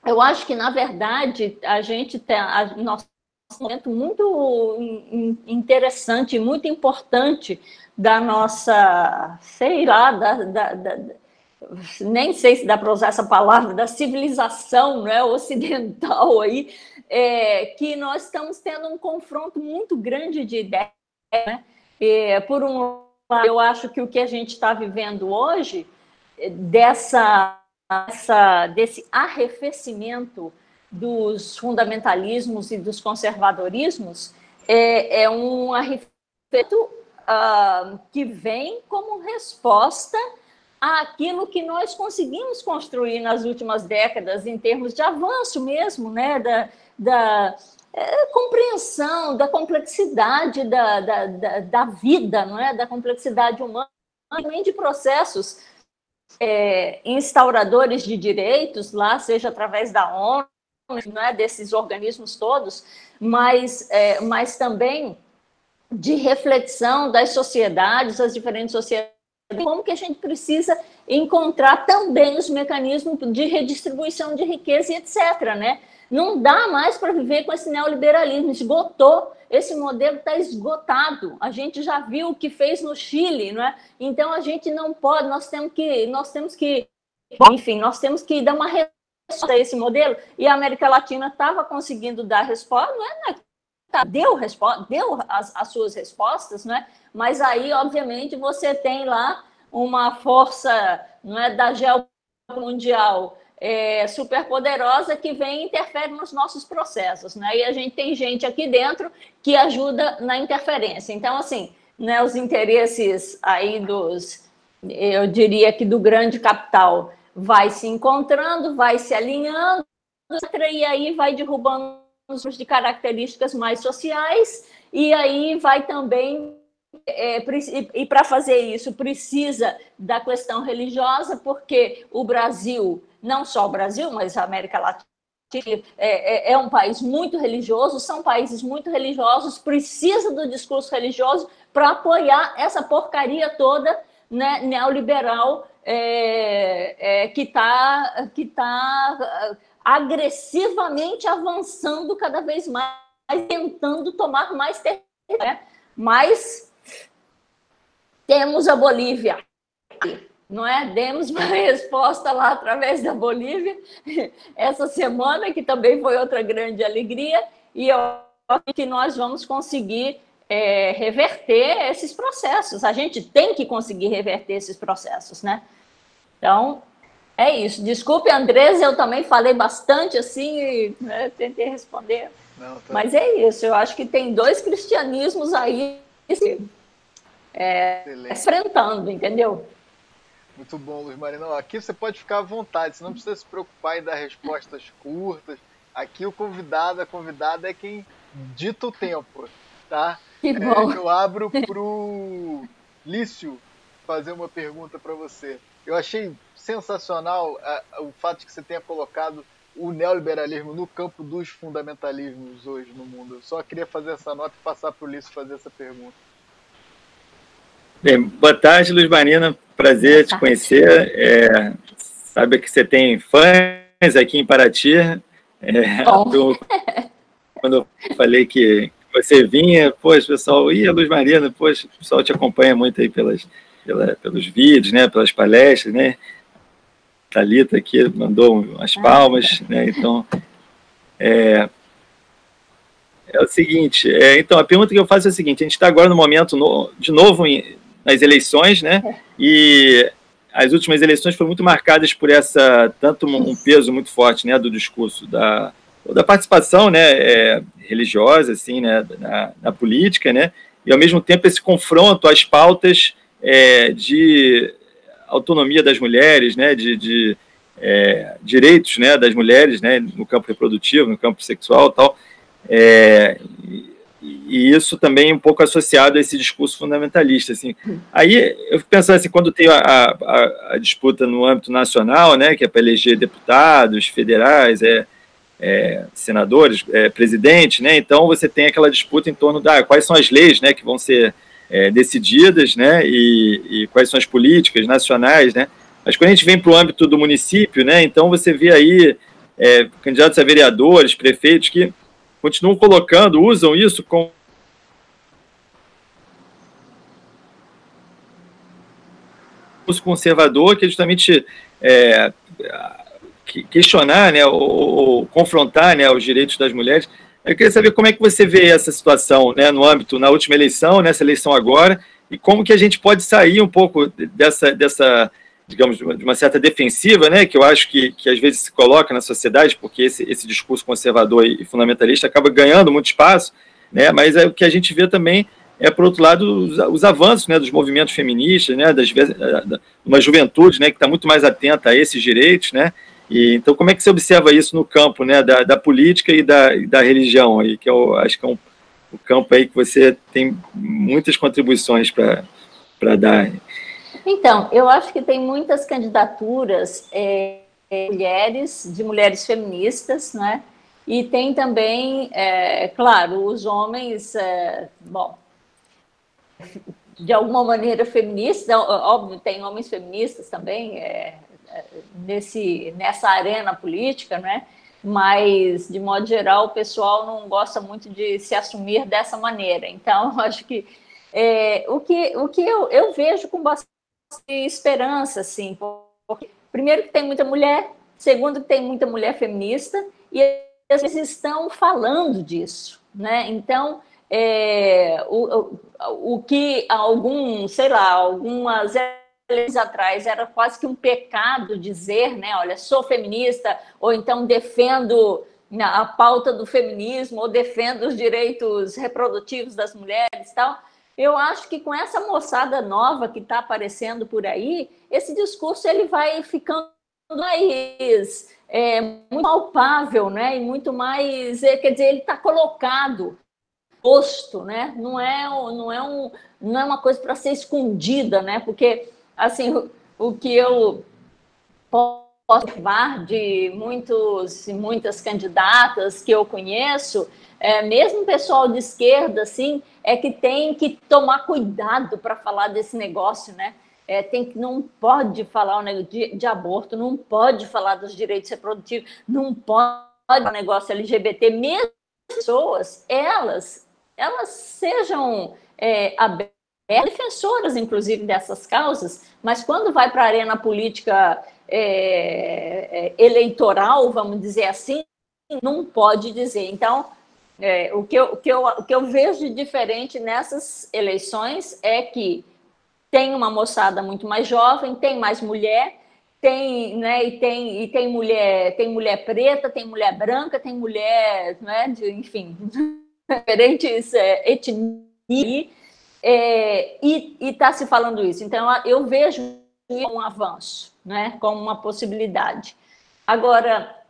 eu acho que, na verdade, a gente tem. A, nosso momento muito interessante, muito importante da nossa, sei lá, da, da, da nem sei se dá para usar essa palavra, da civilização né, ocidental aí, é, que nós estamos tendo um confronto muito grande de ideias. Né? É, por um eu acho que o que a gente está vivendo hoje, dessa, essa, desse arrefecimento dos fundamentalismos e dos conservadorismos, é, é um arrefecimento uh, que vem como resposta àquilo que nós conseguimos construir nas últimas décadas em termos de avanço mesmo, né, da, da é, compreensão da complexidade da, da, da, da, vida, não é, da complexidade humana, também de processos é, instauradores de direitos, lá seja através da ONU, é, desses organismos todos, mas, é, mas também de reflexão das sociedades, das diferentes sociedades, como que a gente precisa encontrar também os mecanismos de redistribuição de riqueza e etc. Né? Não dá mais para viver com esse neoliberalismo, esgotou, esse modelo está esgotado. A gente já viu o que fez no Chile, não é? Então a gente não pode, nós temos que, nós temos que, enfim, nós temos que dar uma resposta a esse modelo. E a América Latina estava conseguindo dar resposta, não é? Tá, deu, resposta, deu as, as suas respostas, não é? Mas aí, obviamente, você tem lá uma força não é, da geopolítica mundial é, superpoderosa que vem e interfere nos nossos processos. Né? E a gente tem gente aqui dentro que ajuda na interferência. Então, assim, né, os interesses aí dos, eu diria que do grande capital, vai se encontrando, vai se alinhando, e aí vai derrubando os de características mais sociais, e aí vai também é, e para fazer isso precisa da questão religiosa, porque o Brasil, não só o Brasil, mas a América Latina, é, é, é, um país muito religioso, são países muito religiosos, precisa do discurso religioso para apoiar essa porcaria toda né, neoliberal é, é, que está que tá agressivamente avançando cada vez mais, tentando tomar mais terreno. Né? Mas temos a Bolívia, não é? Demos uma resposta lá através da Bolívia essa semana, que também foi outra grande alegria, e eu acho que nós vamos conseguir é, reverter esses processos. A gente tem que conseguir reverter esses processos, né? Então, é isso. Desculpe, Andrés, eu também falei bastante assim e né, tentei responder. Não, tá... Mas é isso, eu acho que tem dois cristianismos aí é, enfrentando, entendeu? Muito bom, Luiz Marino. Aqui você pode ficar à vontade, você não precisa se preocupar em dar respostas curtas. Aqui o convidado, a convidada é quem dita o tempo, tá? Que é, bom. É, eu abro pro Lício fazer uma pergunta para você. Eu achei sensacional uh, o fato de que você tenha colocado o neoliberalismo no campo dos fundamentalismos hoje no mundo. Eu só queria fazer essa nota e passar para o Lício fazer essa pergunta. Bem, boa tarde, Luiz Marina. Prazer te conhecer. É, sabe que você tem fãs aqui em Paraty. É, do, quando eu falei que você vinha, poxa, pessoal, ia Luz Marina, poxa, o pessoal te acompanha muito aí pelas, pela, pelos vídeos, né, pelas palestras, né? Talita aqui mandou umas palmas, né? Então, é, é o seguinte, é, então a pergunta que eu faço é a seguinte: a gente está agora no momento no, de novo em, nas eleições, né? É. E as últimas eleições foram muito marcadas por essa tanto um peso muito forte, né, do discurso da da participação, né, é, religiosa, assim, né, na, na, política, né, e ao mesmo tempo esse confronto às pautas é, de autonomia das mulheres, né, de, de é, direitos, né, das mulheres, né, no campo reprodutivo, no campo sexual, tal. É, e isso também um pouco associado a esse discurso fundamentalista. Assim. Aí eu fico pensando assim, quando tem a, a, a disputa no âmbito nacional, né, que é para eleger deputados federais, é, é senadores, é, presidente, né, então você tem aquela disputa em torno da quais são as leis né, que vão ser é, decididas né, e, e, quais são as políticas nacionais. Né, mas quando a gente vem para o âmbito do município, né, então você vê aí é, candidatos a vereadores, prefeitos que continuam colocando, usam isso com conservador, que é justamente é, questionar, né, ou, ou, confrontar, né, os direitos das mulheres. Eu queria saber como é que você vê essa situação, né, no âmbito na última eleição, nessa eleição agora, e como que a gente pode sair um pouco dessa, dessa digamos, de uma certa defensiva, né, que eu acho que, que às vezes se coloca na sociedade, porque esse, esse discurso conservador e fundamentalista acaba ganhando muito espaço, né, mas é o que a gente vê também é, por outro lado, os, os avanços né, dos movimentos feministas, né, das, da, uma juventude né, que está muito mais atenta a esses direitos, né, e, então como é que você observa isso no campo né, da, da política e da, da religião, aí, que eu acho que é um, um campo aí que você tem muitas contribuições para dar. Então, eu acho que tem muitas candidaturas é, mulheres, de mulheres feministas, né? E tem também, é, claro, os homens, é, bom, de alguma maneira feministas, óbvio, tem homens feministas também é, nesse, nessa arena política, né? mas, de modo geral, o pessoal não gosta muito de se assumir dessa maneira. Então, acho que é, o que, o que eu, eu vejo com bastante esperança, assim, porque, primeiro, que tem muita mulher, segundo, que tem muita mulher feminista, e eles estão falando disso, né? Então, é, o, o, o que algum, sei lá, algumas anos atrás era quase que um pecado dizer, né, olha, sou feminista, ou então defendo a pauta do feminismo, ou defendo os direitos reprodutivos das mulheres e tal. Eu acho que com essa moçada nova que está aparecendo por aí, esse discurso ele vai ficando mais é, muito palpável, né? E muito mais, é, quer dizer, ele está colocado, posto, né? Não é, não é, um, não é uma coisa para ser escondida, né? Porque assim, o, que eu posso observar de muitos, muitas candidatas que eu conheço, é, mesmo pessoal de esquerda, assim, é que tem que tomar cuidado para falar desse negócio, né? É, tem que não pode falar de, de aborto, não pode falar dos direitos reprodutivos, não pode o negócio LGBT, mesmo pessoas, elas, elas sejam é, abertas defensoras, inclusive, dessas causas, mas quando vai para a arena política é, é, eleitoral, vamos dizer assim, não pode dizer. Então, é, o, que eu, o, que eu, o que eu vejo de diferente nessas eleições é que tem uma moçada muito mais jovem, tem mais mulher, tem, né, e tem, e tem mulher, tem mulher preta, tem mulher branca, tem mulher, né, de, enfim, diferentes é, etnias é, e está se falando isso. Então, eu vejo um avanço, né, como uma possibilidade. Agora,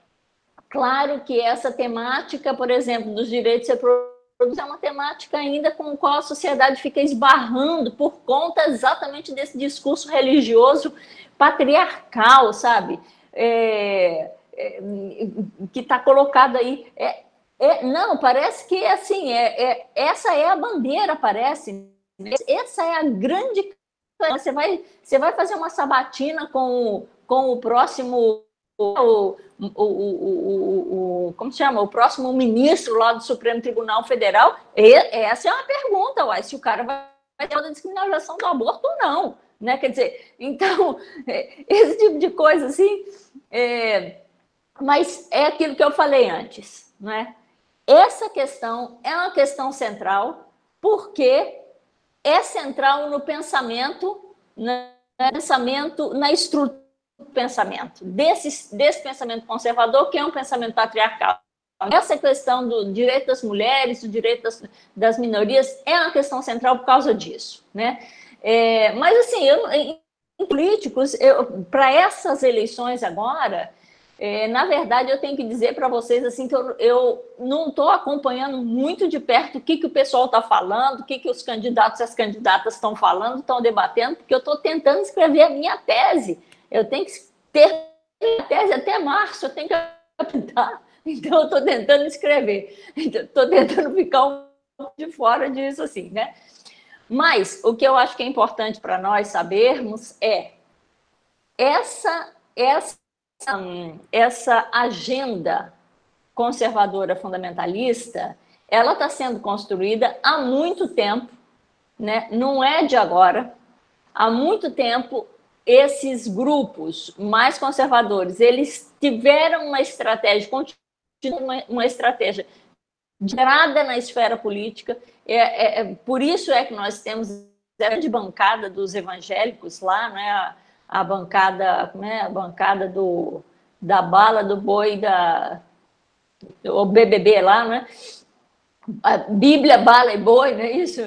claro que essa temática, por exemplo, dos direitos reprodutivos, é uma temática ainda com a qual a sociedade fica esbarrando por conta exatamente desse discurso religioso patriarcal, sabe? É, é, que está colocado aí. É, é, não, parece que assim, é, é, essa é a bandeira, parece, essa é a grande. Você vai, você vai fazer uma sabatina com, com o próximo. O, o, o, o, como se chama? O próximo ministro lá do Supremo Tribunal Federal? E, essa é uma pergunta, uai, se o cara vai ter uma discriminação do aborto ou não. Né? Quer dizer, então, esse tipo de coisa assim. É, mas é aquilo que eu falei antes, né? Essa questão é uma questão central, porque é central no pensamento, no pensamento, na estrutura pensamento, desse, desse pensamento conservador, que é um pensamento patriarcal. Essa questão do direito das mulheres, do direito das, das minorias, é uma questão central por causa disso. Né? É, mas, assim, eu, em, políticos, para essas eleições agora, é, na verdade, eu tenho que dizer para vocês assim que eu, eu não estou acompanhando muito de perto o que, que o pessoal está falando, o que, que os candidatos e as candidatas estão falando, estão debatendo, porque eu estou tentando escrever a minha tese. Eu tenho que ter a tese até março, eu tenho que apresentar. Então, eu estou tentando escrever. Estou tentando ficar um pouco de fora disso, assim, né? Mas o que eu acho que é importante para nós sabermos é essa, essa essa agenda conservadora fundamentalista, ela está sendo construída há muito tempo, né? não é de agora. Há muito tempo, esses grupos mais conservadores, eles tiveram uma estratégia, uma, uma estratégia gerada na esfera política. É, é, é, por isso é que nós temos a grande bancada dos evangélicos lá, né? a bancada, né, a bancada do, da bala, do boi, da, o BBB lá, né? A Bíblia, bala e boi, não é isso?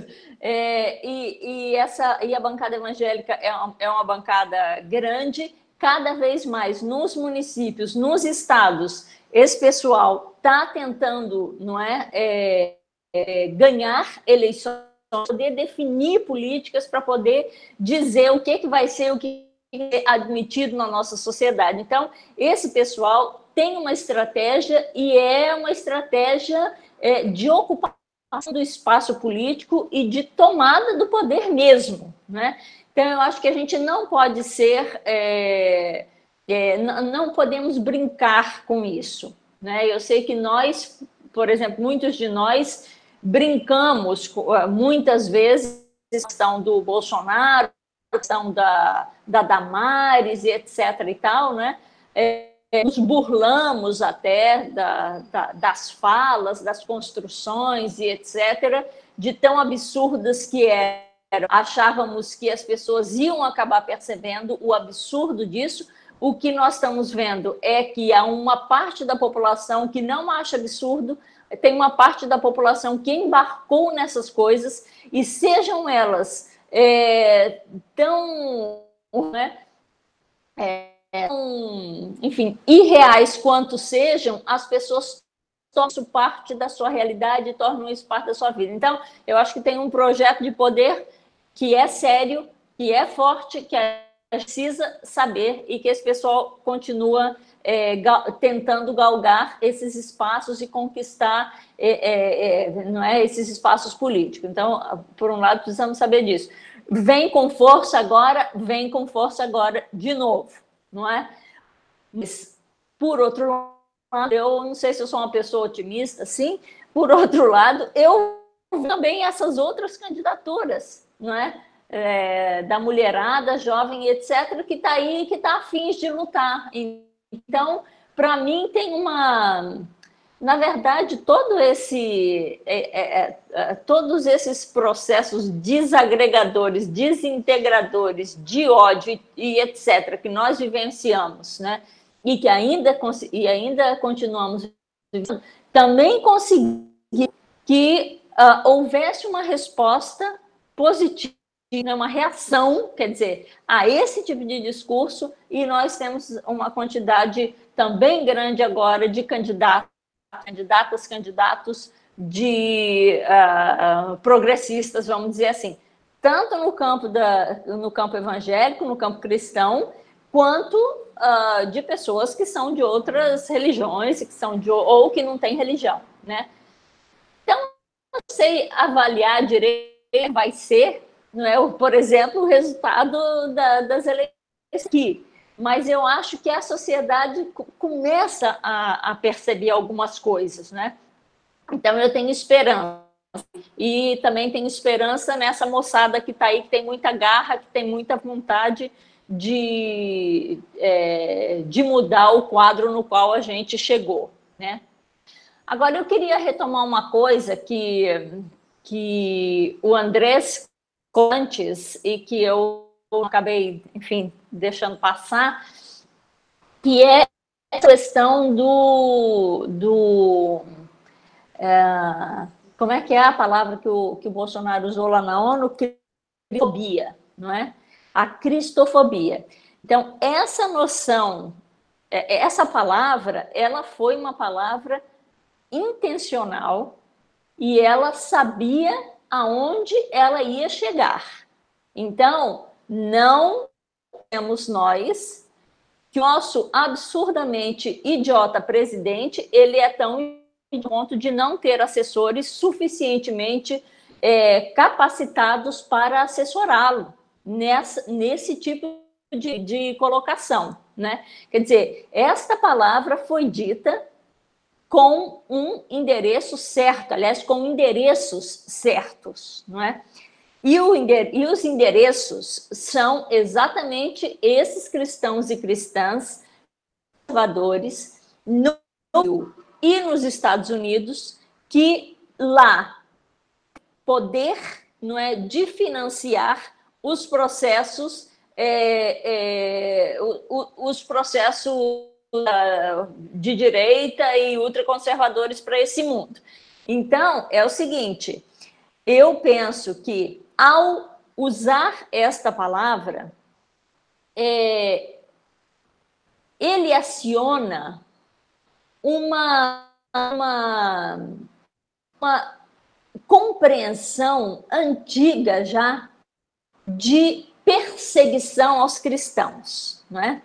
É, e, e, essa, e a bancada evangélica é uma, é uma bancada grande, cada vez mais nos municípios, nos estados, esse pessoal está tentando não é, é, é, ganhar eleições, poder definir políticas para poder dizer o que, que vai ser o que admitido na nossa sociedade. Então, esse pessoal tem uma estratégia e é uma estratégia é, de ocupação do espaço político e de tomada do poder mesmo, né? Então, eu acho que a gente não pode ser, é, é, não podemos brincar com isso, né? Eu sei que nós, por exemplo, muitos de nós brincamos muitas vezes a questão do Bolsonaro, a questão da, da Damares e etc e tal, né? É, nos burlamos até da, da, das falas, das construções e etc., de tão absurdas que eram. Achávamos que as pessoas iam acabar percebendo o absurdo disso. O que nós estamos vendo é que há uma parte da população que não acha absurdo, tem uma parte da população que embarcou nessas coisas, e sejam elas é, tão. Né, é, enfim, irreais quanto sejam, as pessoas tornam isso parte da sua realidade, tornam isso parte da sua vida. Então, eu acho que tem um projeto de poder que é sério, que é forte, que é precisa saber e que esse pessoal continua é, tentando galgar esses espaços e conquistar é, é, é, não é, esses espaços políticos. Então, por um lado, precisamos saber disso. Vem com força agora, vem com força agora de novo não é? Mas, por outro lado, eu não sei se eu sou uma pessoa otimista, sim. Por outro lado, eu também essas outras candidaturas, não é? é da mulherada, jovem, etc., que está aí, que está afim de lutar. Então, para mim, tem uma na verdade, todo esse, é, é, é, todos esses processos desagregadores, desintegradores de ódio e, e, etc., que nós vivenciamos, né, e que ainda, e ainda continuamos vivendo, também conseguir que uh, houvesse uma resposta positiva, né, uma reação, quer dizer, a esse tipo de discurso, e nós temos uma quantidade também grande agora de candidatos candidatas, candidatos de uh, progressistas, vamos dizer assim, tanto no campo, da, no campo evangélico, no campo cristão, quanto uh, de pessoas que são de outras religiões, que são de, ou que não têm religião, né? Então, não sei avaliar direito vai ser, não é? por exemplo, o resultado da, das eleições aqui mas eu acho que a sociedade começa a, a perceber algumas coisas, né? Então eu tenho esperança. E também tenho esperança nessa moçada que está aí, que tem muita garra, que tem muita vontade de, é, de mudar o quadro no qual a gente chegou, né? Agora, eu queria retomar uma coisa que, que o Andrés antes e que eu acabei, enfim, deixando passar, que é a questão do. do é, como é que é a palavra que o, que o Bolsonaro usou lá na ONU? Cristofobia, não é? A cristofobia. Então, essa noção, é, é, essa palavra, ela foi uma palavra intencional e ela sabia aonde ela ia chegar. Então, não temos nós que o nosso absurdamente idiota presidente ele é tão ponto de não ter assessores suficientemente é, capacitados para assessorá-lo nesse tipo de, de colocação, né? Quer dizer, esta palavra foi dita com um endereço certo, aliás, com endereços certos, não é? E, e, os endereços são exatamente esses cristãos e cristãs conservadores no e nos Estados Unidos que lá poder não é de financiar os processos é, é, os processos de direita e ultraconservadores para esse mundo. Então é o seguinte, eu penso que ao usar esta palavra, é, ele aciona uma, uma, uma compreensão antiga já de perseguição aos cristãos, não é?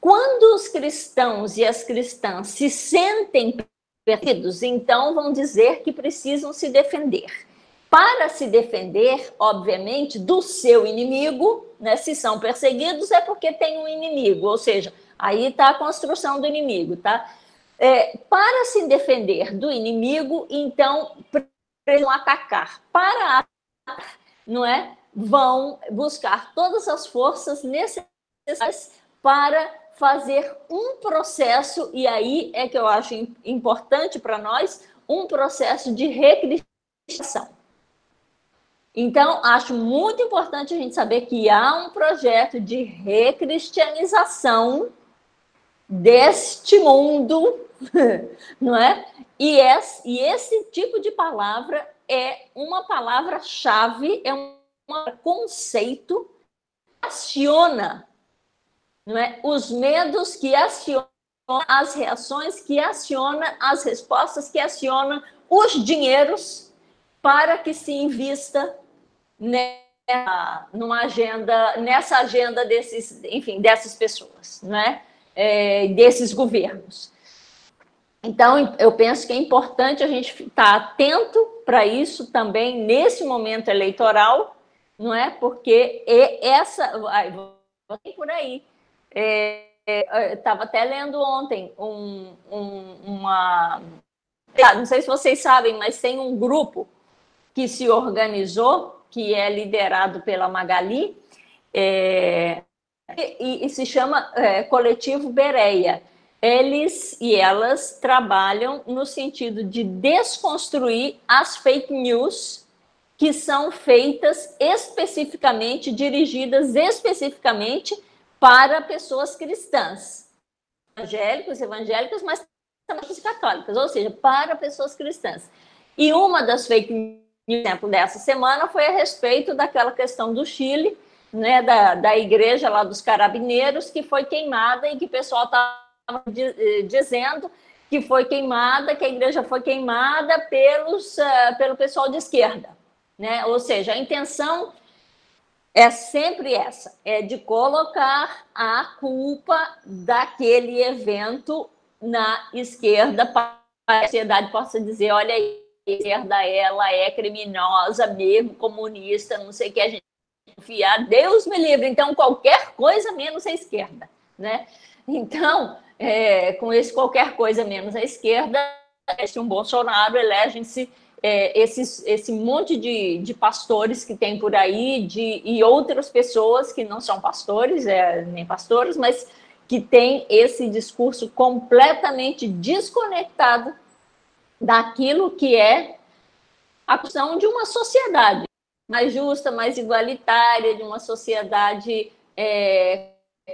Quando os cristãos e as cristãs se sentem perdidos, então vão dizer que precisam se defender. Para se defender, obviamente, do seu inimigo, né? Se são perseguidos, é porque tem um inimigo, ou seja, aí está a construção do inimigo, tá? É, para se defender do inimigo, então precisam atacar. Para atacar, não é? Vão buscar todas as forças necessárias para fazer um processo, e aí é que eu acho importante para nós, um processo de recristianização. Então, acho muito importante a gente saber que há um projeto de recristianização deste mundo, não é? E esse, e esse tipo de palavra é uma palavra-chave, é um conceito que aciona não é? Os medos que acionam as reações, que aciona as respostas, que aciona os dinheiros para que se invista nessa, numa agenda, nessa agenda desses, enfim, dessas pessoas, né? É, desses governos. Então, eu penso que é importante a gente estar atento para isso também nesse momento eleitoral, não é? Porque essa, vai, por aí, Estava é, até lendo ontem um, um, uma. Não sei se vocês sabem, mas tem um grupo que se organizou, que é liderado pela Magali, é, e, e, se chama é, Coletivo Bereia. Eles e elas trabalham no sentido de desconstruir as fake news que são feitas especificamente, dirigidas especificamente para pessoas cristãs, evangélicos, evangélicas, mas também católicas, ou seja, para pessoas cristãs. E uma das fake exemplo, dessa semana foi a respeito daquela questão do Chile, né, da, da igreja lá dos carabineiros, que foi queimada e que o pessoal estava eh, dizendo que foi queimada, que a igreja foi queimada pelos, uh, pelo pessoal de esquerda. Né? Ou seja, a intenção é sempre essa, é de colocar a culpa daquele evento na esquerda para a sociedade possa dizer, olha aí, esquerda ela é criminosa mesmo, comunista, não sei o que a gente confiar, Deus me livre, então qualquer coisa menos a esquerda, né? Então, é, com esse qualquer coisa menos a esquerda, este um Bolsonaro elegem-se é, esses, esse monte de, de pastores que tem por aí de, e outras pessoas que não são pastores, é, nem pastores, mas que tem esse discurso completamente desconectado daquilo que é a questão de uma sociedade mais justa, mais igualitária, de uma sociedade é,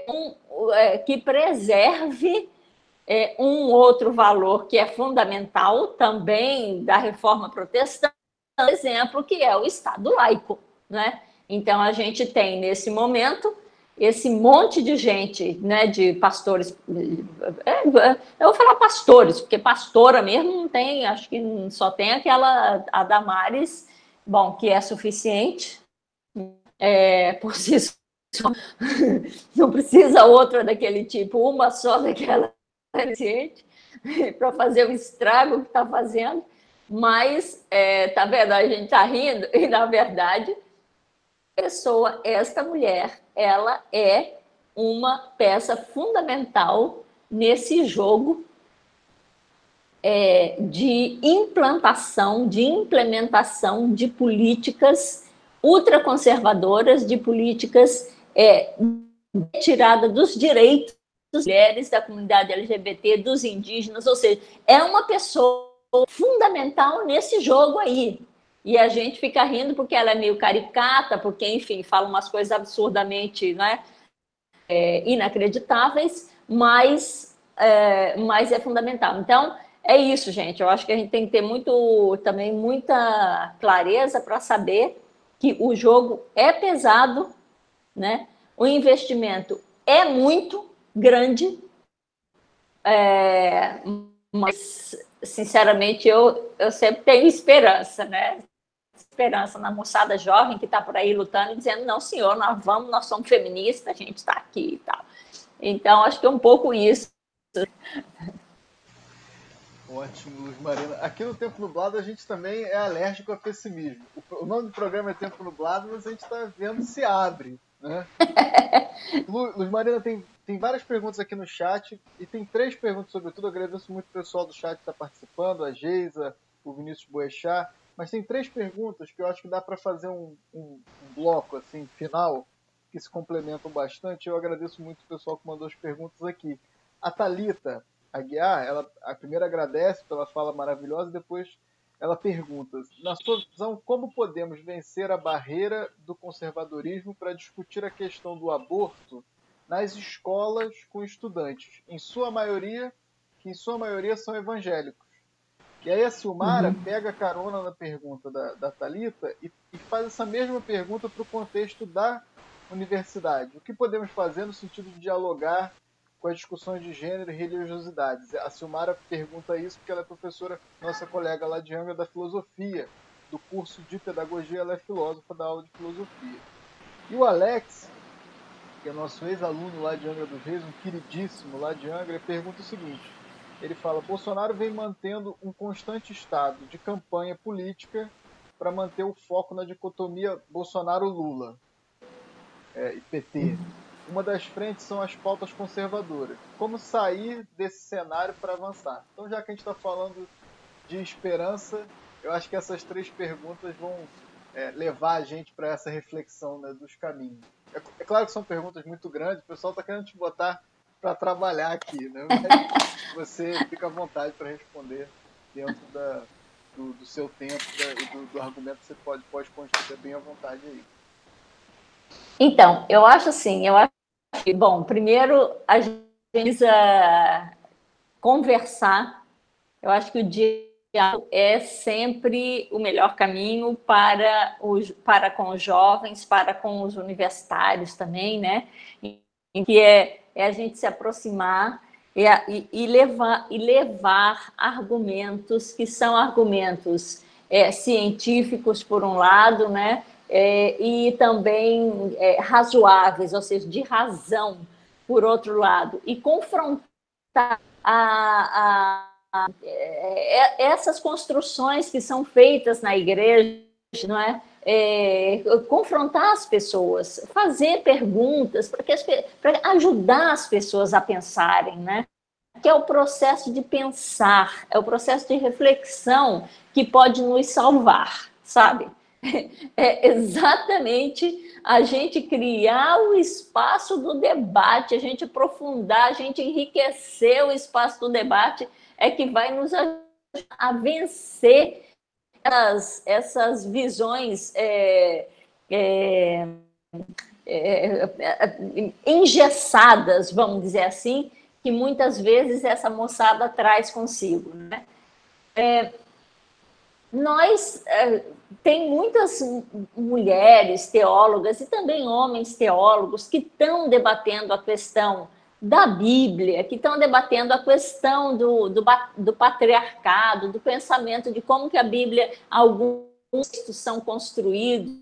um, é, que preserve é, um outro valor que é fundamental também da reforma protestante, por exemplo, que é o Estado laico. Né? Então, a gente tem, nesse momento, esse monte de gente, né, de pastores, é, eu vou falar pastores, porque pastora mesmo não tem, acho que só tem aquela, a Damares, bom, que é suficiente é, por si só, não precisa outra daquele tipo, uma só daquela suficiente para fazer o estrago que está fazendo, mas é, tá vendo? A gente está rindo e na verdade, pessoa, esta mulher, ela é uma peça fundamental nesse jogo é, de implantação, de implementação de políticas ultraconservadoras, de políticas é, retirada dos direitos mulheres, da comunidade LGBT, dos indígenas, ou seja, é uma pessoa fundamental nesse jogo aí. E a gente fica rindo porque ela é meio caricata, porque, enfim, fala umas coisas absurdamente né, é, inacreditáveis, mas, é, mas é fundamental. Então, é isso, gente. Eu acho que a gente tem que ter muito, também muita clareza para saber que o jogo é pesado, né? O investimento é muito, grande, é, mas, sinceramente, eu, eu sempre tenho esperança, né? Esperança na moçada jovem que está por aí lutando e dizendo: não, senhor, nós vamos, nós somos feministas, a gente está aqui e tal. Então, acho que é um pouco isso. Ótimo, Luz Marina. Aqui no Tempo Nublado a gente também é alérgico a pessimismo. O nome do programa é Tempo Nublado, mas a gente está vendo se abre. Né? Luz Marina tem, tem várias perguntas aqui no chat e tem três perguntas sobretudo. Eu agradeço muito o pessoal do chat que está participando, a Geisa, o Vinícius Boechat. Mas tem três perguntas que eu acho que dá para fazer um, um, um, bloco assim final que se complementam bastante. Eu agradeço muito o pessoal que mandou as perguntas aqui. A Talita Aguiar, ela a primeira agradece pela fala maravilhosa, depois ela pergunta: na sua visão, como podemos vencer a barreira do conservadorismo para discutir a questão do aborto nas escolas com estudantes, em sua maioria, que em sua maioria são evangélicos? E aí a Silmara uhum. pega carona na pergunta da, da Talita e, e faz essa mesma pergunta para o contexto da universidade. O que podemos fazer no sentido de dialogar com as discussões de gênero e religiosidades. A Silmara pergunta isso porque ela é professora, nossa colega lá de Angra da filosofia, do curso de pedagogia, ela é filósofa da aula de filosofia. E o Alex, que é nosso ex-aluno lá de Angra dos Reis, um queridíssimo lá de Angra, pergunta o seguinte: ele fala, Bolsonaro vem mantendo um constante estado de campanha política para manter o foco na dicotomia Bolsonaro-Lula é, e PT uma das frentes são as pautas conservadoras. Como sair desse cenário para avançar? Então, já que a gente está falando de esperança, eu acho que essas três perguntas vão é, levar a gente para essa reflexão né, dos caminhos. É, é, claro que são perguntas muito grandes, o pessoal está querendo te botar para trabalhar aqui, né? Mas você fica à vontade para responder dentro da, do, do, seu tempo da, do, do, argumento que você pode, pode construir bem à vontade aí. Então, eu acho assim, eu acho Bom, primeiro a gente precisa conversar. Eu acho que o diálogo é sempre o melhor caminho para, os, para com os jovens, para com os universitários também, né? Em que é, é a gente se aproximar e, e, e, levar, e levar argumentos que são argumentos é, científicos, por um lado, né? é, e também é, razoáveis, ou seja, de razão, por outro lado, e confrontar a, a, a, é, essas construções que são feitas na igreja, não é? É, confrontar as pessoas, fazer perguntas para ajudar as pessoas a pensarem, né? Que é o processo de pensar, é o processo de reflexão que pode nos salvar, sabe? é exatamente a gente criar o espaço do debate, a gente aprofundar, a gente enriquecer o espaço do debate, é que vai nos ajudar a vencer essas, essas visões é, é, é, é, engessadas, vamos dizer assim, que muitas vezes essa moçada traz consigo. Né? É, nós é, tem muitas mulheres teólogas e também homens teólogos que estão debatendo a questão da Bíblia, que estão debatendo a questão do, do, do, patriarcado, do pensamento de como que a Bíblia, alguns textos são construídos.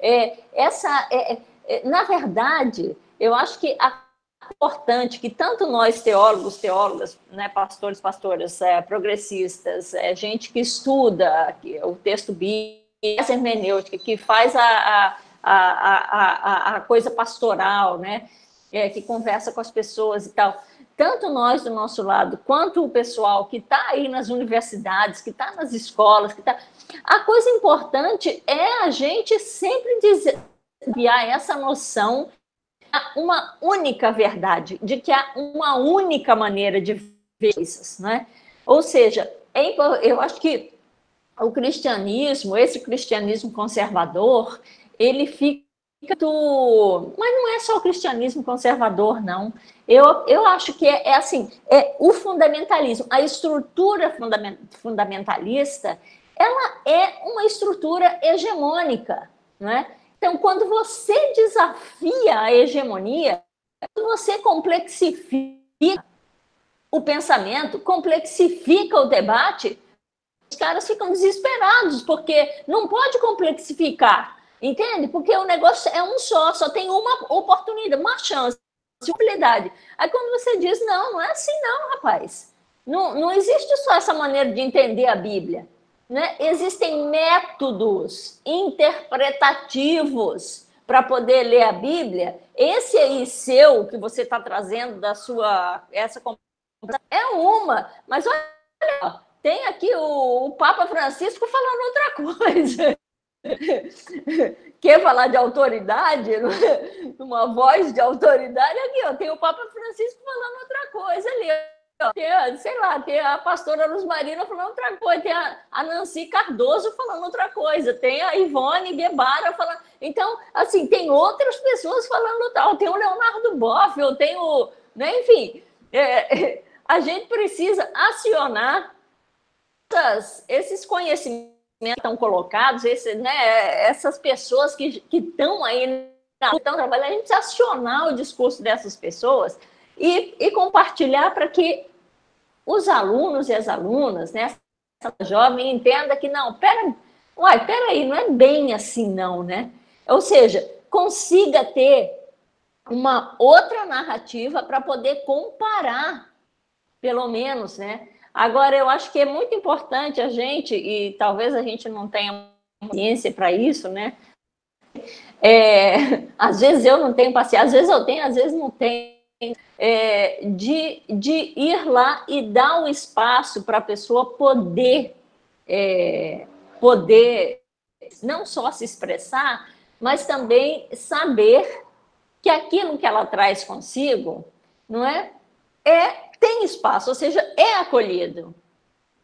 É, essa, é, é, na verdade, eu acho que a importante que tanto nós teólogos, teólogas, né, pastores, pastoras, é, progressistas, é, gente que estuda o texto bíblico, essa hermenêutica, que faz a, a, a, a, a coisa pastoral, né, é, que conversa com as pessoas e tal, tanto nós do nosso lado, quanto o pessoal que está aí nas universidades, que está nas escolas, que está. A coisa importante é a gente sempre dizer, essa noção uma única verdade, de que há uma única maneira de ver coisas, né? Ou seja, é, eu acho que o cristianismo, esse cristianismo conservador, ele fica do... mas não é só o cristianismo conservador, não. Eu, eu acho que é, é assim, é o fundamentalismo, a estrutura fundamentalista, ela é uma estrutura hegemônica, não é? Então, quando você desafia a hegemonia, você complexifica o pensamento, complexifica o debate, os caras ficam desesperados, porque não pode complexificar, entende? Porque o negócio é um só, só tem uma oportunidade, uma chance possibilidade. Aí quando você diz, não, não é assim não, rapaz. Não, não existe só essa maneira de entender a Bíblia. Né? Existem métodos interpretativos para poder ler a Bíblia. Esse aí seu que você está trazendo da sua essa é uma, mas olha, tem aqui o, o Papa Francisco falando outra coisa. Quer falar de autoridade? Uma voz de autoridade aqui, ó. Tem o Papa Francisco falando outra coisa ali. Tem, sei lá, tem a pastora Luz Marina falando outra coisa, tem a, a Nancy Cardoso falando outra coisa, tem a Ivone Guebara falando. Então, assim, tem outras pessoas falando tal, tem o Leonardo Boff, tem o. Né, enfim, é, a gente precisa acionar essas, esses conhecimentos estão colocados, esse, né, essas pessoas que estão aí estão trabalhando, a gente acionar o discurso dessas pessoas e, e compartilhar para que os alunos e as alunas, né, essa jovem entenda que não, pera, uai, peraí, não é bem assim não, né? Ou seja, consiga ter uma outra narrativa para poder comparar, pelo menos, né? Agora, eu acho que é muito importante a gente, e talvez a gente não tenha paciência para isso, né? É, às vezes eu não tenho paciência, às vezes eu tenho, às vezes não tenho, é, de, de ir lá e dar um espaço para a pessoa poder, é, poder não só se expressar, mas também saber que aquilo que ela traz consigo, não é, é tem espaço, ou seja, é acolhido.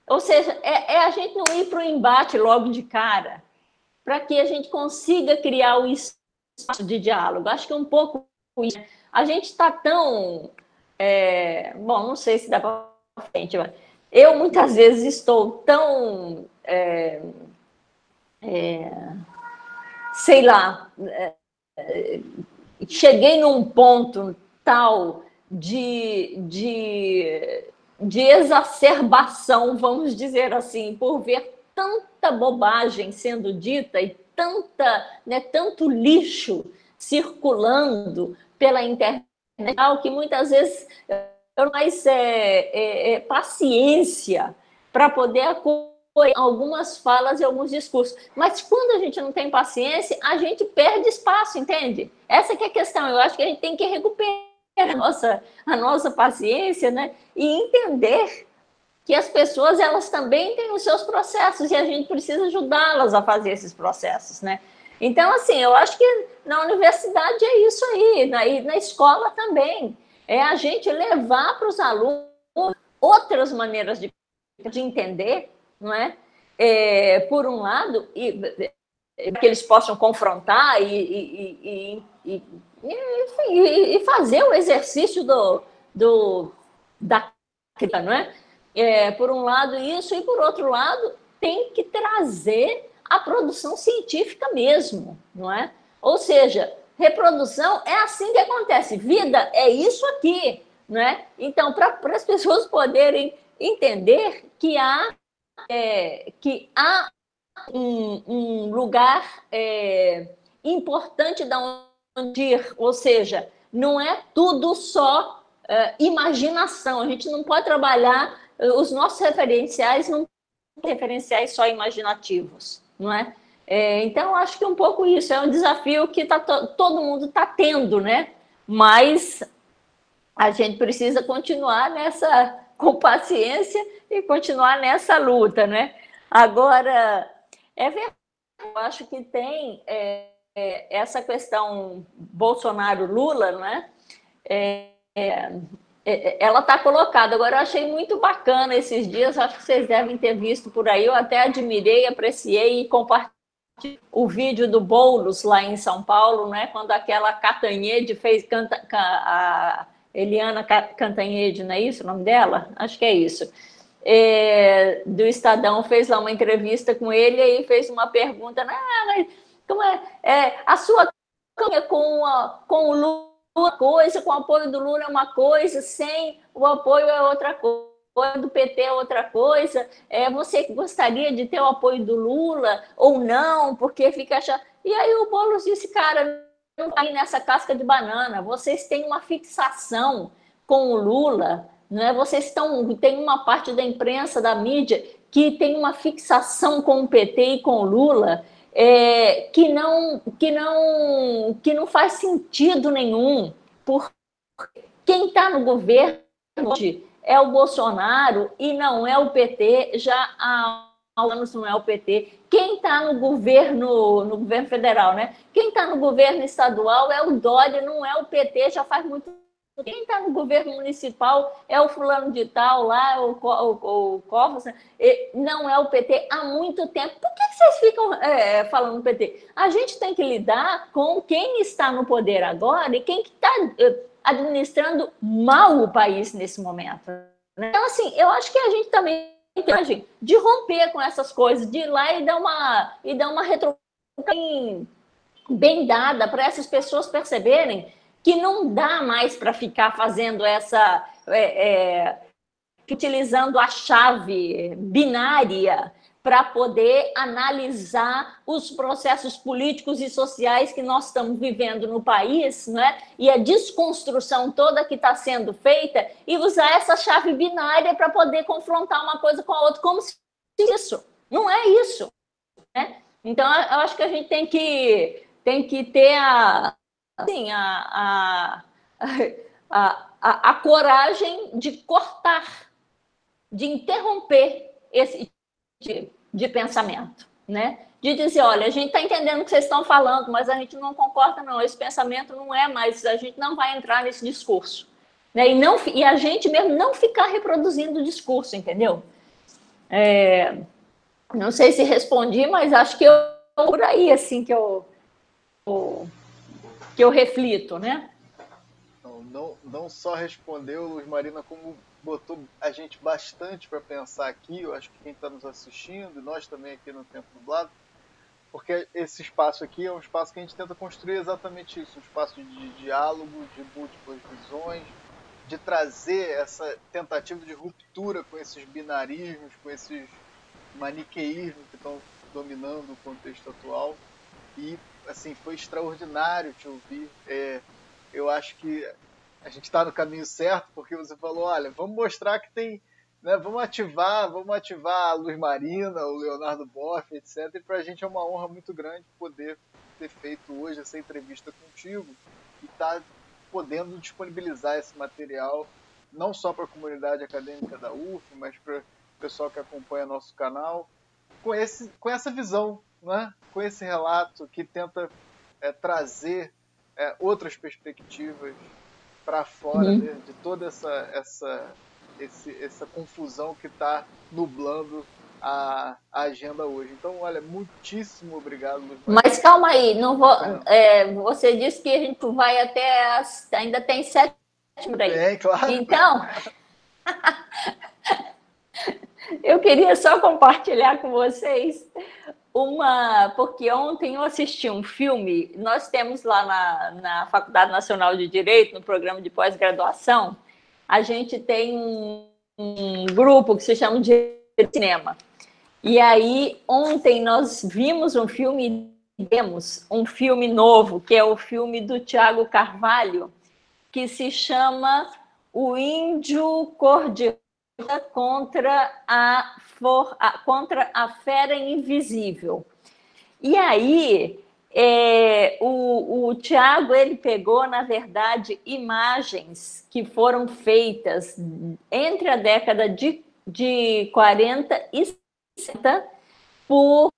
Ou seja, é, é a gente não ir para o embate logo de cara, para que a gente consiga criar o espaço de diálogo. Acho que é um pouco isso. A gente está tão. É, bom, não sei se dá para frente, mas eu muitas vezes estou tão. É, é, sei lá, é, cheguei num ponto tal de, de, de exacerbação, vamos dizer assim, por ver tanta bobagem sendo dita e tanta, né, tanto lixo circulando pela internet, que muitas vezes eu mais é, é, é paciência para poder acolher algumas falas e alguns discursos. Mas quando a gente não tem paciência, a gente perde espaço, entende? Essa é a questão. Eu acho que a gente tem que recuperar a nossa, a nossa paciência, né? E entender que as pessoas elas também têm os seus processos e a gente precisa ajudá-las a fazer esses processos, né? Então, assim, eu acho que na universidade é isso aí, na, e na escola também. É a gente levar para os alunos outras maneiras de, de entender, não é? é? Por um lado, e, que eles possam confrontar e, e, e, e, e fazer o exercício do, do, da não é? é? Por um lado, isso, e por outro lado, tem que trazer a produção científica mesmo, não é? Ou seja, reprodução é assim que acontece, vida é isso aqui, não é? Então, para as pessoas poderem entender que há, é, que há um, um lugar é, importante da ir, ou seja, não é tudo só uh, imaginação. A gente não pode trabalhar uh, os nossos referenciais não referenciais só imaginativos, não é? é então acho que um pouco isso é um desafio que tá to todo mundo está tendo, né? Mas a gente precisa continuar nessa com paciência e continuar nessa luta, né? Agora é verdade, eu acho que tem é, é, essa questão Bolsonaro-Lula, né? É, é, ela está colocada. Agora, eu achei muito bacana esses dias, acho que vocês devem ter visto por aí, eu até admirei, apreciei e compartilhei o vídeo do Boulos lá em São Paulo, né? Quando aquela Catanhede fez canta, a Eliana Cantanhede, não é isso o nome dela? Acho que é isso. É, do Estadão fez lá uma entrevista com ele e fez uma pergunta, ah, mas então, é, é a sua com, a, com o Lula uma coisa, com o apoio do Lula é uma coisa, sem o apoio é outra coisa do PT é outra coisa. É, você gostaria de ter o apoio do Lula ou não? Porque fica achando. E aí o Boulos disse, cara, não cair nessa casca de banana. Vocês têm uma fixação com o Lula, né? Vocês estão tem uma parte da imprensa, da mídia que tem uma fixação com o PT e com o Lula é, que não que não que não faz sentido nenhum. Por quem está no governo é o Bolsonaro e não é o PT já há anos não é o PT. Quem está no governo, no governo federal, né? Quem está no governo estadual é o Dória, não é o PT, já faz muito quem está no governo municipal é o fulano de tal lá, o, o, o Covas, não é o PT há muito tempo. Por que vocês ficam é, falando PT? A gente tem que lidar com quem está no poder agora e quem está é, administrando mal o país nesse momento. Né? Então, assim, eu acho que a gente também tem de romper com essas coisas, de ir lá e dar uma, e dar uma retro bem dada para essas pessoas perceberem que não dá mais para ficar fazendo essa. É, é, utilizando a chave binária para poder analisar os processos políticos e sociais que nós estamos vivendo no país, né? e a desconstrução toda que está sendo feita, e usar essa chave binária para poder confrontar uma coisa com a outra, como se isso. Não é isso. Né? Então, eu acho que a gente tem que, tem que ter a, assim, a, a, a, a, coragem de cortar, de interromper esse de, de pensamento, né? De dizer, olha, a gente está entendendo o que vocês estão falando, mas a gente não concorda, não. Esse pensamento não é mais, a gente não vai entrar nesse discurso. Né? E, não, e a gente mesmo não ficar reproduzindo o discurso, entendeu? É, não sei se respondi, mas acho que eu por aí assim que eu, eu que eu reflito, né? Não, não, não só respondeu, Luz Marina, como botou a gente bastante para pensar aqui, eu acho que quem está nos assistindo, e nós também aqui no Tempo Nublado, porque esse espaço aqui é um espaço que a gente tenta construir exatamente isso, um espaço de diálogo, de múltiplas visões, de trazer essa tentativa de ruptura com esses binarismos, com esses maniqueísmos que estão dominando o contexto atual e assim, foi extraordinário te ouvir. É, eu acho que a gente está no caminho certo, porque você falou, olha, vamos mostrar que tem, né, vamos ativar, vamos ativar a Luz Marina, o Leonardo Boff, etc. E para a gente é uma honra muito grande poder ter feito hoje essa entrevista contigo e estar tá podendo disponibilizar esse material não só para a comunidade acadêmica da UF, mas para o pessoal que acompanha nosso canal, com, esse, com essa visão né, com esse relato que tenta é, trazer é, outras perspectivas para fora uhum. de, de, toda essa, essa, esse, essa confusão que está nublando a, a, agenda hoje. Então, olha, muitíssimo obrigado, Luiz Mas calma aí, não vou. É, você disse que a gente vai até as, ainda tem sete por aí. É, claro. Então, eu queria só compartilhar com vocês uma. Porque ontem eu assisti um filme, nós temos lá na, na Faculdade Nacional de Direito, no programa de pós-graduação, a gente tem um, um grupo que se chama de cinema. E aí, ontem nós vimos um filme, vemos um filme novo, que é o filme do Tiago Carvalho, que se chama O Índio Cor-de contra a, for, a, contra a fera invisível. E aí, é, o, o Tiago ele pegou, na verdade, imagens que foram feitas entre a década de, de 40 e 60 por,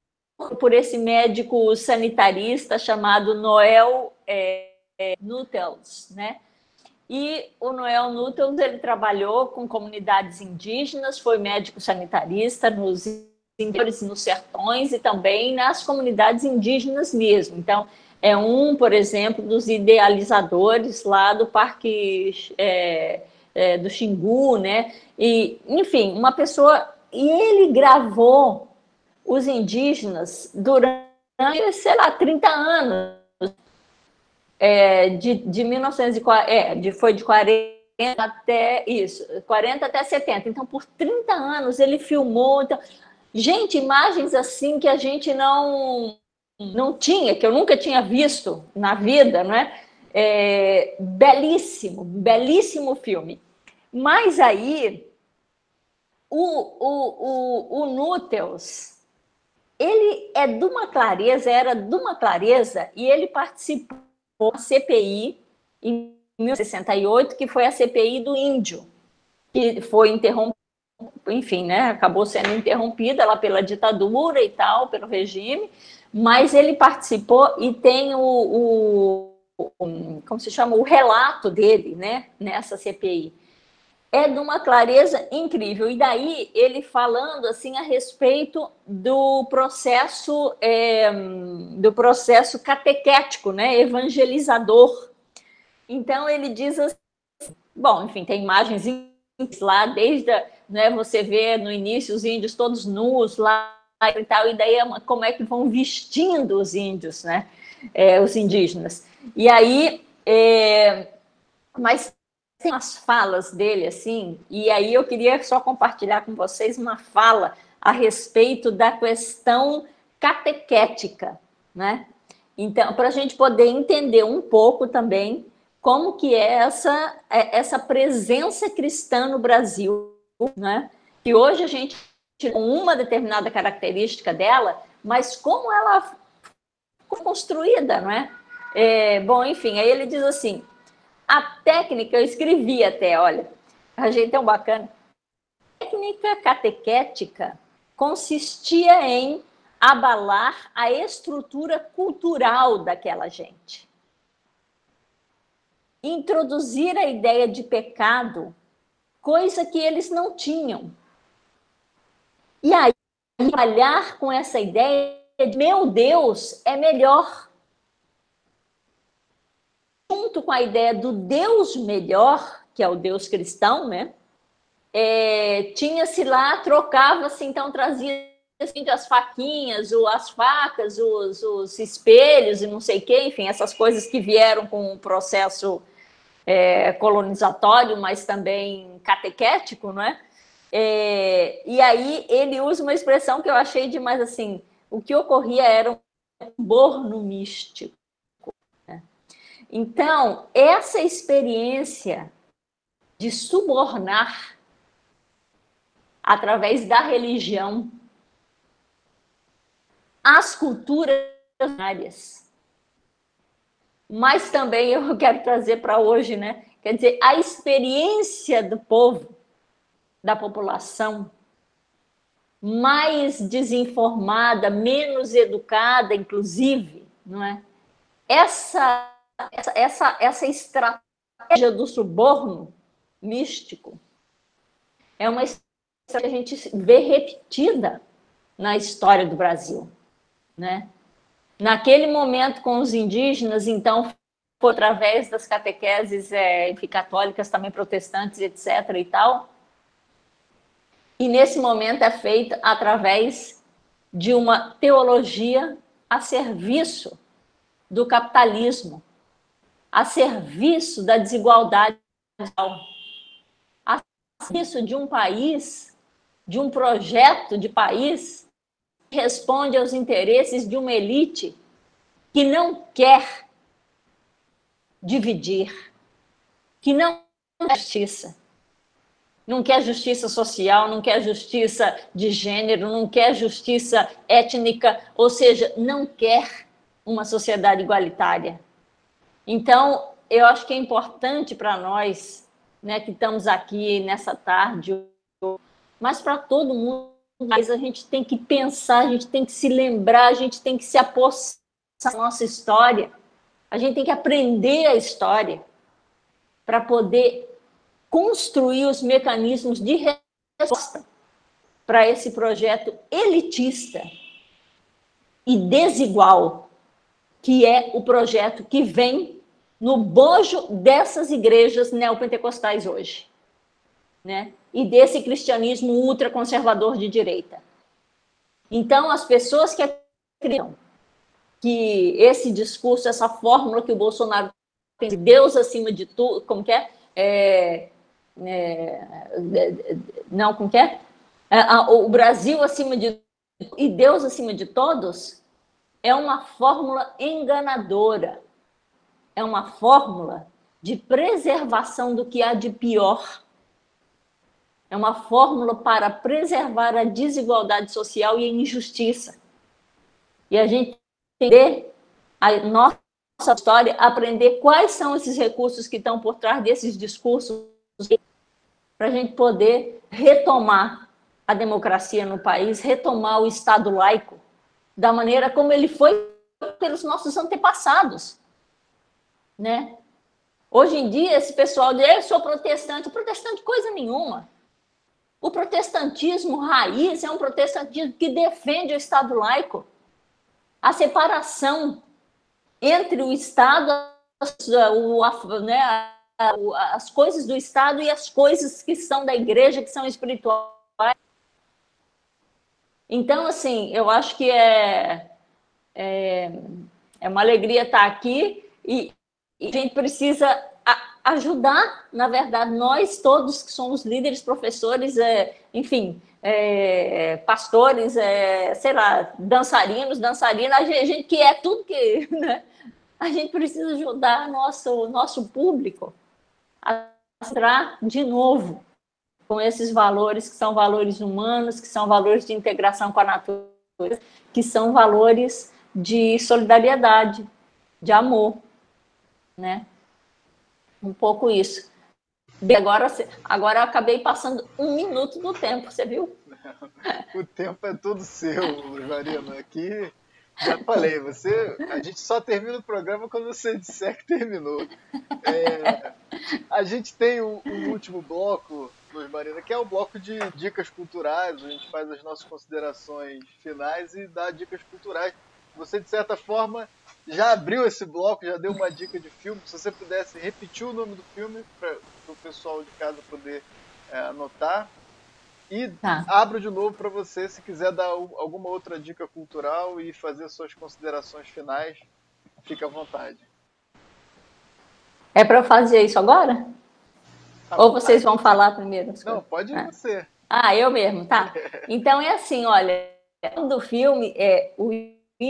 por esse médico sanitarista chamado Noel é, é, Nutels, né? E o Noel Newton ele trabalhou com comunidades indígenas, foi médico sanitarista nos interiores, nos sertões e também nas comunidades indígenas mesmo. Então, é um, por exemplo, dos idealizadores lá do Parque é, é, do Xingu, né? E, enfim, uma pessoa. E ele gravou os indígenas durante, sei lá, 30 anos é, de, de 1940, é, de, foi de 40 até isso, 40 até 70. Então, por 30 anos ele filmou. Então, gente, imagens assim que a gente não não tinha, que eu nunca tinha visto na vida, não é? é belíssimo, belíssimo filme. Mas aí, o, o, o, o Núteus, ele é de uma clareza, era de uma clareza, e ele participou da CPI em 1968, que foi a CPI do Índio, que foi interrompida, enfim, né, acabou sendo interrompida lá pela ditadura e tal, pelo regime, mas ele participou e tem o, o como se chama, o relato dele, né, nessa CPI é de uma clareza incrível. E daí ele falando assim a respeito do processo é, do processo catequético, né, evangelizador. Então ele diz assim, bom, enfim, tem imagens lá desde a, né, você vê no início os índios todos nus lá e tal, e daí é uma, como é que vão vestindo os índios, né, é, os indígenas. E aí, é, mas tem umas falas dele assim, e aí eu queria só compartilhar com vocês uma fala a respeito da questão catequética, né? Então, para a gente poder entender um pouco também como que é essa, é, essa presença cristã no Brasil, né? Que hoje a gente com uma determinada característica dela, mas como ela foi construída, não é? é? Bom, enfim, aí ele diz assim: a técnica, eu escrevi até, olha, a gente tão bacana. A técnica catequética consistia em abalar a estrutura cultural daquela gente. Introduzir a ideia de pecado, coisa que eles não tinham. E aí, trabalhar com essa ideia de meu Deus é melhor junto com a ideia do Deus melhor, que é o Deus cristão, né? É, Tinha-se lá, trocava-se, então trazia assim, as faquinhas, as facas, os, os, espelhos e não sei o quê, enfim, essas coisas que vieram com o processo é, colonizatório, mas também catequético, não é? é? E aí ele usa uma expressão que eu achei demais assim, o que ocorria era um borno místico. Então, essa experiência de subornar através da religião as culturas áreas. Mas também eu quero trazer para hoje, né? Quer dizer, a experiência do povo, da população, mais desinformada, menos educada, inclusive, não é? Essa essa, essa, essa estratégia do suborno místico é uma estratégia que a gente vê repetida na história do Brasil, né? Naquele momento com os indígenas, então, foi através das catequeses é, católicas, também protestantes, etc. e tal. E nesse momento é feito através de uma teologia a serviço do capitalismo, a serviço da desigualdade a serviço de um país, de um projeto de país que responde aos interesses de uma elite que não quer dividir, que não quer justiça. Não quer justiça social, não quer justiça de gênero, não quer justiça étnica, ou seja, não quer uma sociedade igualitária então, eu acho que é importante para nós, né, que estamos aqui nessa tarde, mas para todo mundo, mas a gente tem que pensar, a gente tem que se lembrar, a gente tem que se apossar da nossa história, a gente tem que aprender a história para poder construir os mecanismos de resposta para esse projeto elitista e desigual que é o projeto que vem no bojo dessas igrejas neopentecostais hoje, né? E desse cristianismo ultraconservador de direita. Então, as pessoas que acreditam que esse discurso, essa fórmula que o Bolsonaro tem, Deus acima de tudo, como que é? é, é não, como que é? é o Brasil acima de e Deus acima de todos, é uma fórmula enganadora. É uma fórmula de preservação do que há de pior. É uma fórmula para preservar a desigualdade social e a injustiça. E a gente entender a nossa história, aprender quais são esses recursos que estão por trás desses discursos, para a gente poder retomar a democracia no país, retomar o Estado laico da maneira como ele foi pelos nossos antepassados, né? Hoje em dia, esse pessoal diz, eu sou protestante. Protestante coisa nenhuma. O protestantismo raiz é um protestantismo que defende o Estado laico. A separação entre o Estado, o, né, as coisas do Estado e as coisas que são da igreja, que são espirituais. Então, assim, eu acho que é, é, é uma alegria estar aqui e, e a gente precisa ajudar, na verdade, nós todos que somos líderes, professores, é, enfim, é, pastores, é, sei lá, dançarinos, dançarinas, a gente, a gente, que é tudo que. Né? A gente precisa ajudar nosso, nosso público a entrar de novo com esses valores que são valores humanos, que são valores de integração com a natureza, que são valores de solidariedade, de amor, né? Um pouco isso. Agora, agora eu acabei passando um minuto do tempo, você viu? o tempo é todo seu, Marina. Aqui já falei, você, a gente só termina o programa quando você disser que terminou. É, a gente tem o, o último bloco Luiz Marina, que é o bloco de dicas culturais. A gente faz as nossas considerações finais e dá dicas culturais. Você, de certa forma, já abriu esse bloco, já deu uma dica de filme. Se você pudesse repetir o nome do filme para o pessoal de casa poder é, anotar. E tá. abro de novo para você, se quiser dar alguma outra dica cultural e fazer suas considerações finais, fique à vontade. É para eu fazer isso agora? Tá Ou vocês vão falar primeiro? Não, pode ah. você. Ah, eu mesmo, tá. Então é assim, olha, do filme é o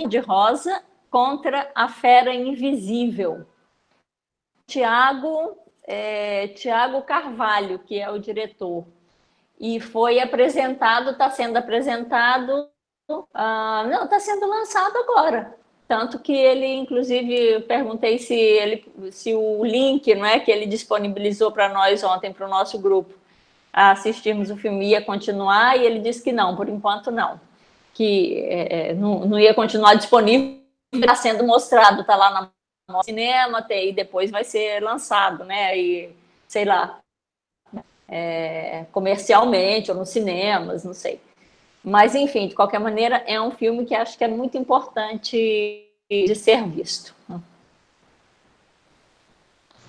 de Rosa contra a Fera Invisível. Tiago é, Tiago Carvalho, que é o diretor. E foi apresentado, está sendo apresentado, uh, não, está sendo lançado agora. Tanto que ele, inclusive, perguntei se, ele, se o link não é, que ele disponibilizou para nós ontem, para o nosso grupo, assistirmos o filme, ia continuar, e ele disse que não, por enquanto não. Que é, é não, não ia continuar disponível, está sendo mostrado, está lá no cinema, e depois vai ser lançado, né? E, sei lá, é, comercialmente ou nos cinemas, não sei. Mas, enfim, de qualquer maneira, é um filme que acho que é muito importante de ser visto.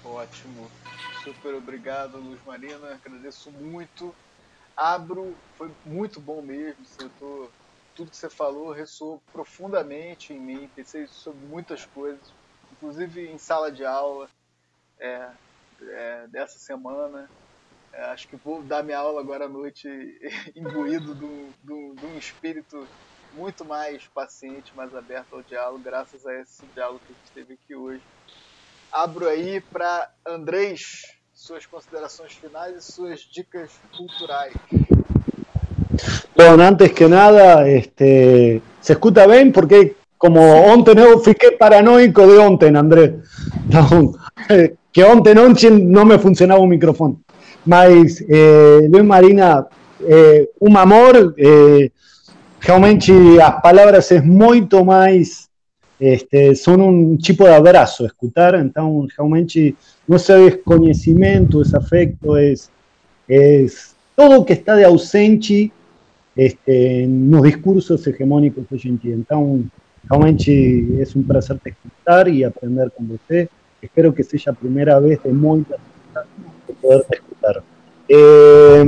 Ótimo. Super obrigado, Luz Marina. Agradeço muito. Abro, foi muito bom mesmo. Tô, tudo que você falou ressoou profundamente em mim. Pensei sobre muitas coisas, inclusive em sala de aula é, é, dessa semana. É, acho que vou dar minha aula agora à noite imbuído de um espírito muito mais paciente, mais aberto ao diálogo, graças a esse diálogo que a gente teve aqui hoje. Abro aí para Andrés suas considerações finais e suas dicas culturais. Bueno, antes que nada, este, se escuta bem porque como ontem eu fiquei paranoico de ontem, André. Então, que ontem não, não me funcionava o microfone. Mas, Luis Marina, eh, um amor, eh, realmente as palavras é muito mais, este, são um tipo de abraço, escutar, então realmente não só é conhecimento, é afecto, é, é tudo que está de ausente este, nos discursos hegemônicos hoje em dia. Então, realmente é um prazer te escutar e aprender com você. Espero que seja a primeira vez de muitas poder escutar. Eh,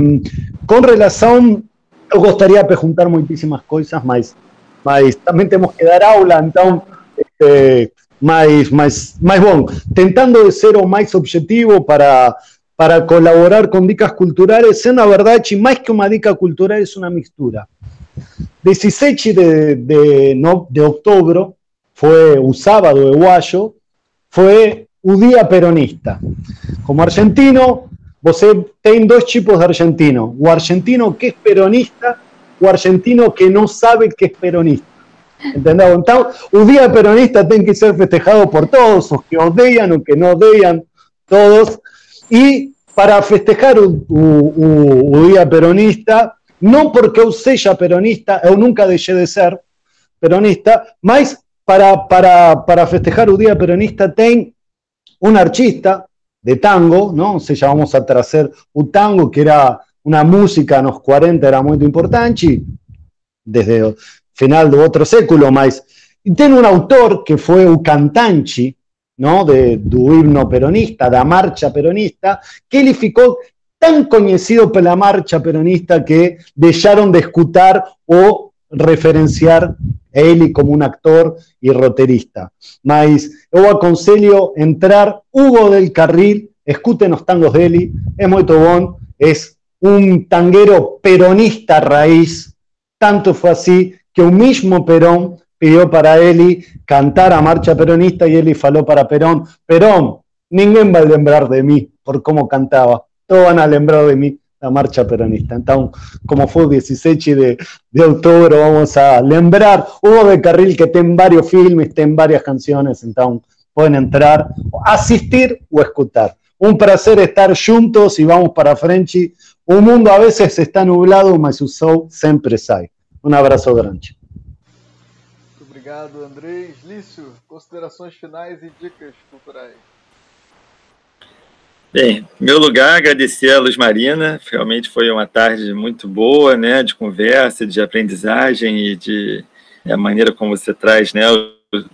com relação, eu gostaria de perguntar muitíssimas coisas, mas, que dar aula, então, este, mas, mas, mas bom, tentando ser o objetivo para, para colaborar com dicas culturais, é na verdade, mais que uma dica cultural, é uma mistura. 17 de, de, no, de outubro, fue un sábado de Guayo, fue un día peronista. Como argentino, você tem dos tipos de argentino, o argentino que es peronista, o argentino que no sabe que es peronista. Entendeu? Então, o Día Peronista tiene que ser festejado por todos, los que odian o que no odian, todos. Y para festejar o, Día Peronista, no porque eu seja peronista, eu nunca deixei de ser peronista, mas para, para, para festejar o Día Peronista tem un artista de tango, ¿no? Se llamamos a trazer o tango, que era una música en los 40 era muy importante, desde final de otro século, mas y tiene un autor que fue un cantante ¿no? de, do himno peronista, la marcha peronista, que él ficou tan conocido por la marcha peronista que dejaron de escutar o referenciar él como un actor y roterista. Mas eu aconselho entrar Hugo del Carril, escuten los tangos de él, es muy bom, es un tanguero peronista raíz, tanto fue así que un mismo Perón pidió para Eli cantar a marcha peronista y Eli faló para Perón, Perón, ninguém va a lembrar de mí por cómo cantaba, todos van a lembrar de mí la marcha peronista. Entonces, como fue el 16 de, de vamos a lembrar Hugo de Carril que tiene varios filmes, tiene varias canciones, entonces pueden entrar, asistir o escuchar. Un placer estar juntos y vamos para Frenchy. Un mundo a veces está nublado, mas o sol sempre sai. Um abraço grande. Obrigado, Andrés. Lício, considerações finais e dicas culturais. Bem, em meu lugar, agradecer a Luz Marina. Realmente foi uma tarde muito boa, né, de conversa, de aprendizagem e de a maneira como você traz, né,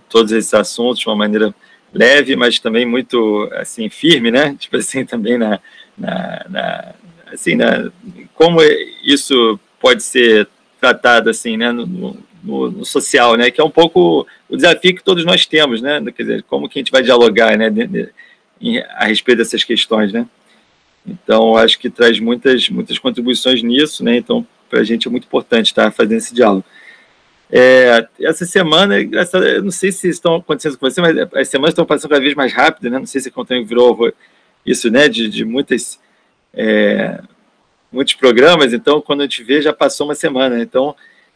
todos esses assuntos de uma maneira leve, mas também muito assim firme, né? Tipo assim também na, na, na assim na como isso pode ser tratado assim, né, no, no, no, social, né, que é um pouco o desafio que todos nós temos, né, quer dizer, como que a gente vai dialogar, né, de, de, a respeito dessas questões, né. Então, acho que traz muitas muitas contribuições nisso, né. Então, para a gente é muito importante estar fazendo esse diálogo. É, essa semana, eu não sei se estão acontecendo com você, mas as semanas estão passando cada vez mais rápido, né? Não sei se contém virou isso, né? De, de muitas é, muitos programas, então quando a gente vê já passou uma semana. Então,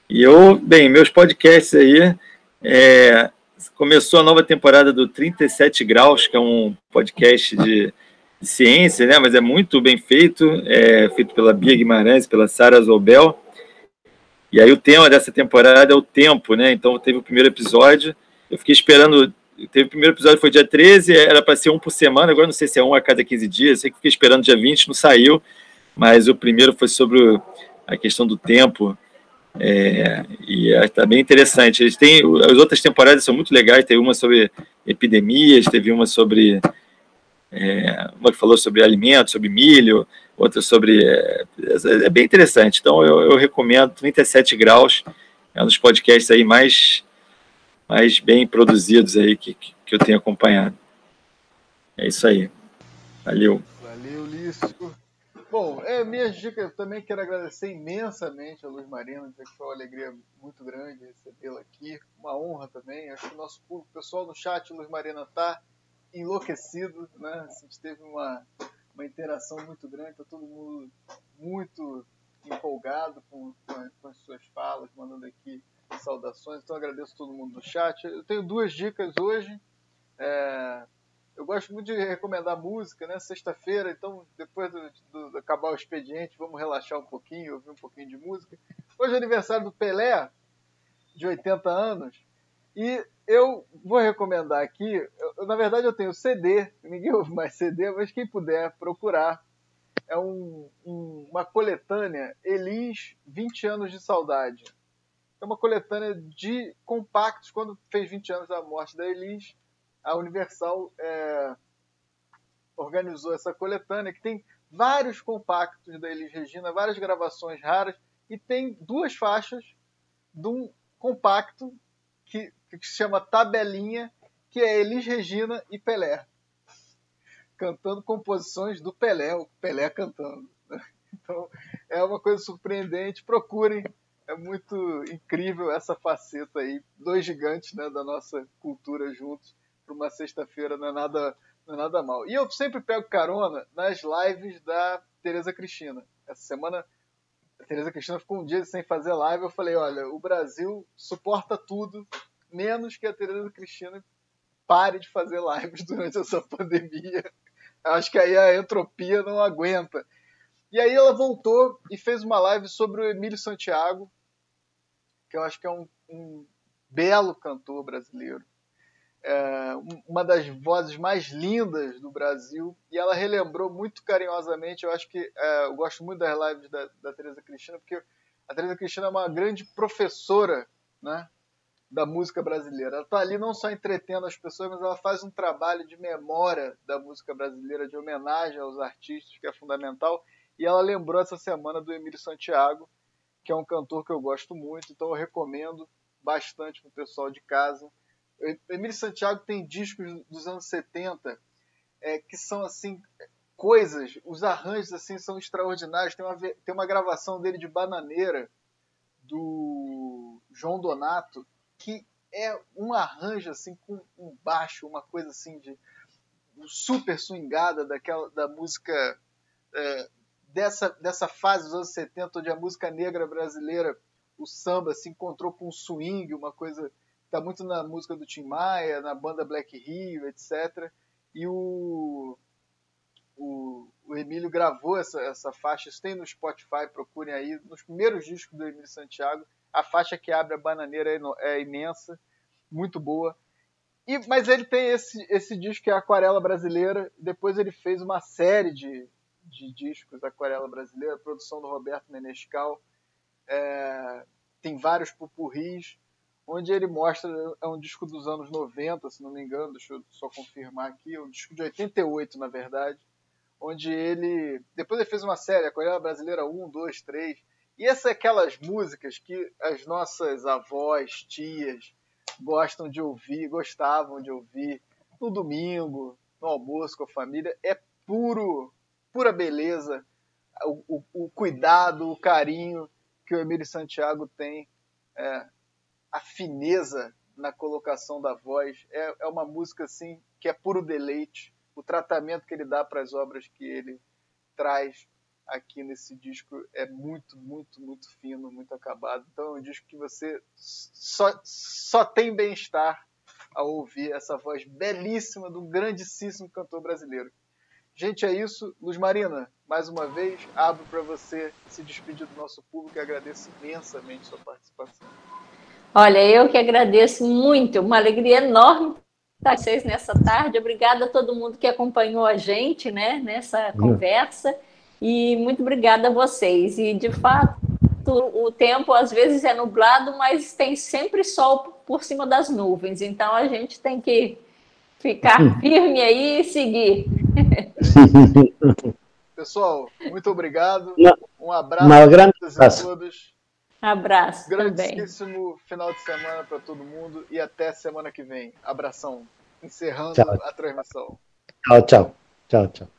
e eu, bem, meus podcasts aí, é, começou a nova temporada do 37 Graus, que é um podcast de, ciência, né? Mas é muito bem feito, é feito pela Bia Guimarães, pela Sara Zobel. E aí o tema dessa temporada é o tempo, né? Então teve o primeiro episódio, eu fiquei esperando Teve o primeiro episódio, foi dia 13, era para ser um por semana, agora não sei se é um a cada 15 dias, sei que fiquei esperando dia 20, não saiu mas o primeiro foi sobre a questão do tempo. É, e está bem interessante. Eles têm, as outras temporadas são muito legais. Teve uma sobre epidemias, teve uma sobre. É, uma que falou sobre alimentos, sobre milho, outra sobre. É, é bem interessante. Então eu, eu, recomendo 37 graus. É um dos podcasts aí mais, mais bem produzidos aí que, que eu tenho acompanhado. É isso aí. Valeu. Valeu, Lício. Bom, é, minhas dicas também quero agradecer imensamente a Luz Marina, dizer que foi uma alegria muito grande recebê-la aqui, uma honra também. Acho que o nosso público, pessoal no chat, Luz Marina, está enlouquecido, né? A gente teve uma, uma interação muito grande, está todo mundo muito empolgado com, com, com, as suas falas, mandando aqui saudações. Então agradeço todo mundo no chat. Eu tenho duas dicas hoje. É, eu gosto muito de recomendar música, né? Sexta-feira, então depois do, do, do, acabar o expediente, vamos relaxar um pouquinho, ouvir um pouquinho de música. Hoje é aniversário do Pelé, de 80 anos, e eu vou recomendar aqui. Eu, na verdade, eu tenho CD, ninguém ouve mais CD, mas quem puder procurar. É um, um, uma coletânea Elis 20 anos de saudade. É uma coletânea de compactos quando fez 20 anos da morte da Elis a Universal é, organizou essa coletânea que tem vários compactos da Elis Regina, várias gravações raras e tem duas faixas de um compacto que, que se chama Tabelinha, que é Elis Regina e Pelé. Cantando composições do Pelé, o Pelé cantando. Então é uma coisa surpreendente. Procurem é muito incrível essa faceta aí. Dois gigantes né, da nossa cultura juntos para uma sexta-feira não é nada não é nada mal. E eu sempre pego carona nas lives da Tereza Cristina. Essa semana a Tereza Cristina ficou um dia sem fazer live. Eu falei: olha, o Brasil suporta tudo, menos que a Tereza Cristina pare de fazer lives durante essa pandemia. Acho que aí a entropia não aguenta. E aí ela voltou e fez uma live sobre o Emílio Santiago, que eu acho que é um, um belo cantor brasileiro, é, uma das vozes mais lindas do Brasil, e ela relembrou muito carinhosamente, eu acho que é, eu gosto muito das lives da, da Teresa Cristina, porque a Teresa Cristina é uma grande professora né, da música brasileira. Ela está ali não só entretendo as pessoas, mas ela faz um trabalho de memória da música brasileira, de homenagem aos artistas, que é fundamental, e ela lembrou essa semana do Emílio Santiago, que é um cantor que eu gosto muito, então eu recomendo bastante para o pessoal de casa. Emílio Santiago tem discos dos anos 70 é, que são assim coisas, os arranjos assim são extraordinários. Tem uma, tem uma gravação dele de Bananeira do João Donato que é um arranjo assim com um baixo, uma coisa assim de super swingada daquela da música é, dessa, dessa fase dos anos 70, onde a música negra brasileira, o samba, se encontrou com o swing, uma coisa está muito na música do Tim Maia, na banda Black Rio, etc. E o, o, o Emílio gravou essa, essa faixa, isso tem no Spotify, procurem aí, nos primeiros discos do Emílio Santiago. A faixa que abre a bananeira é, é imensa, muito boa. E, mas ele tem esse, esse disco que é Aquarela Brasileira. Depois ele fez uma série de, de discos Aquarela Brasileira, produção do Roberto Menescal. É, tem vários pupurris, onde ele mostra, é um disco dos anos 90, se não me engano, deixa eu só confirmar aqui, é um disco de 88, na verdade, onde ele, depois ele fez uma série, Aquarela Brasileira 1, 2, 3, e essas são aquelas músicas que as nossas avós, tias, gostam de ouvir, gostavam de ouvir no domingo, no almoço com a família, é puro pura beleza, o, o, o cuidado, o carinho que o Emílio Santiago tem, é, a fineza na colocação da voz. É, é uma música assim que é puro deleite. O tratamento que ele dá para as obras que ele traz aqui nesse disco é muito, muito, muito fino, muito acabado. Então é um disco que você só, só tem bem-estar ao ouvir essa voz belíssima de um grandíssimo cantor brasileiro. Gente, é isso. Luz Marina, mais uma vez, abro para você se despedir do nosso público e agradeço imensamente sua participação. Olha, eu que agradeço muito, uma alegria enorme estar com vocês nessa tarde. Obrigada a todo mundo que acompanhou a gente né, nessa uhum. conversa e muito obrigada a vocês. E, de fato, o tempo às vezes é nublado, mas tem sempre sol por cima das nuvens, então a gente tem que ficar uhum. firme aí e seguir. Pessoal, muito obrigado. Um abraço a todos. Abraço. Grandíssimo também. final de semana para todo mundo e até semana que vem. Abração. Encerrando tchau. a transmissão. Tchau, tchau. Tchau, tchau.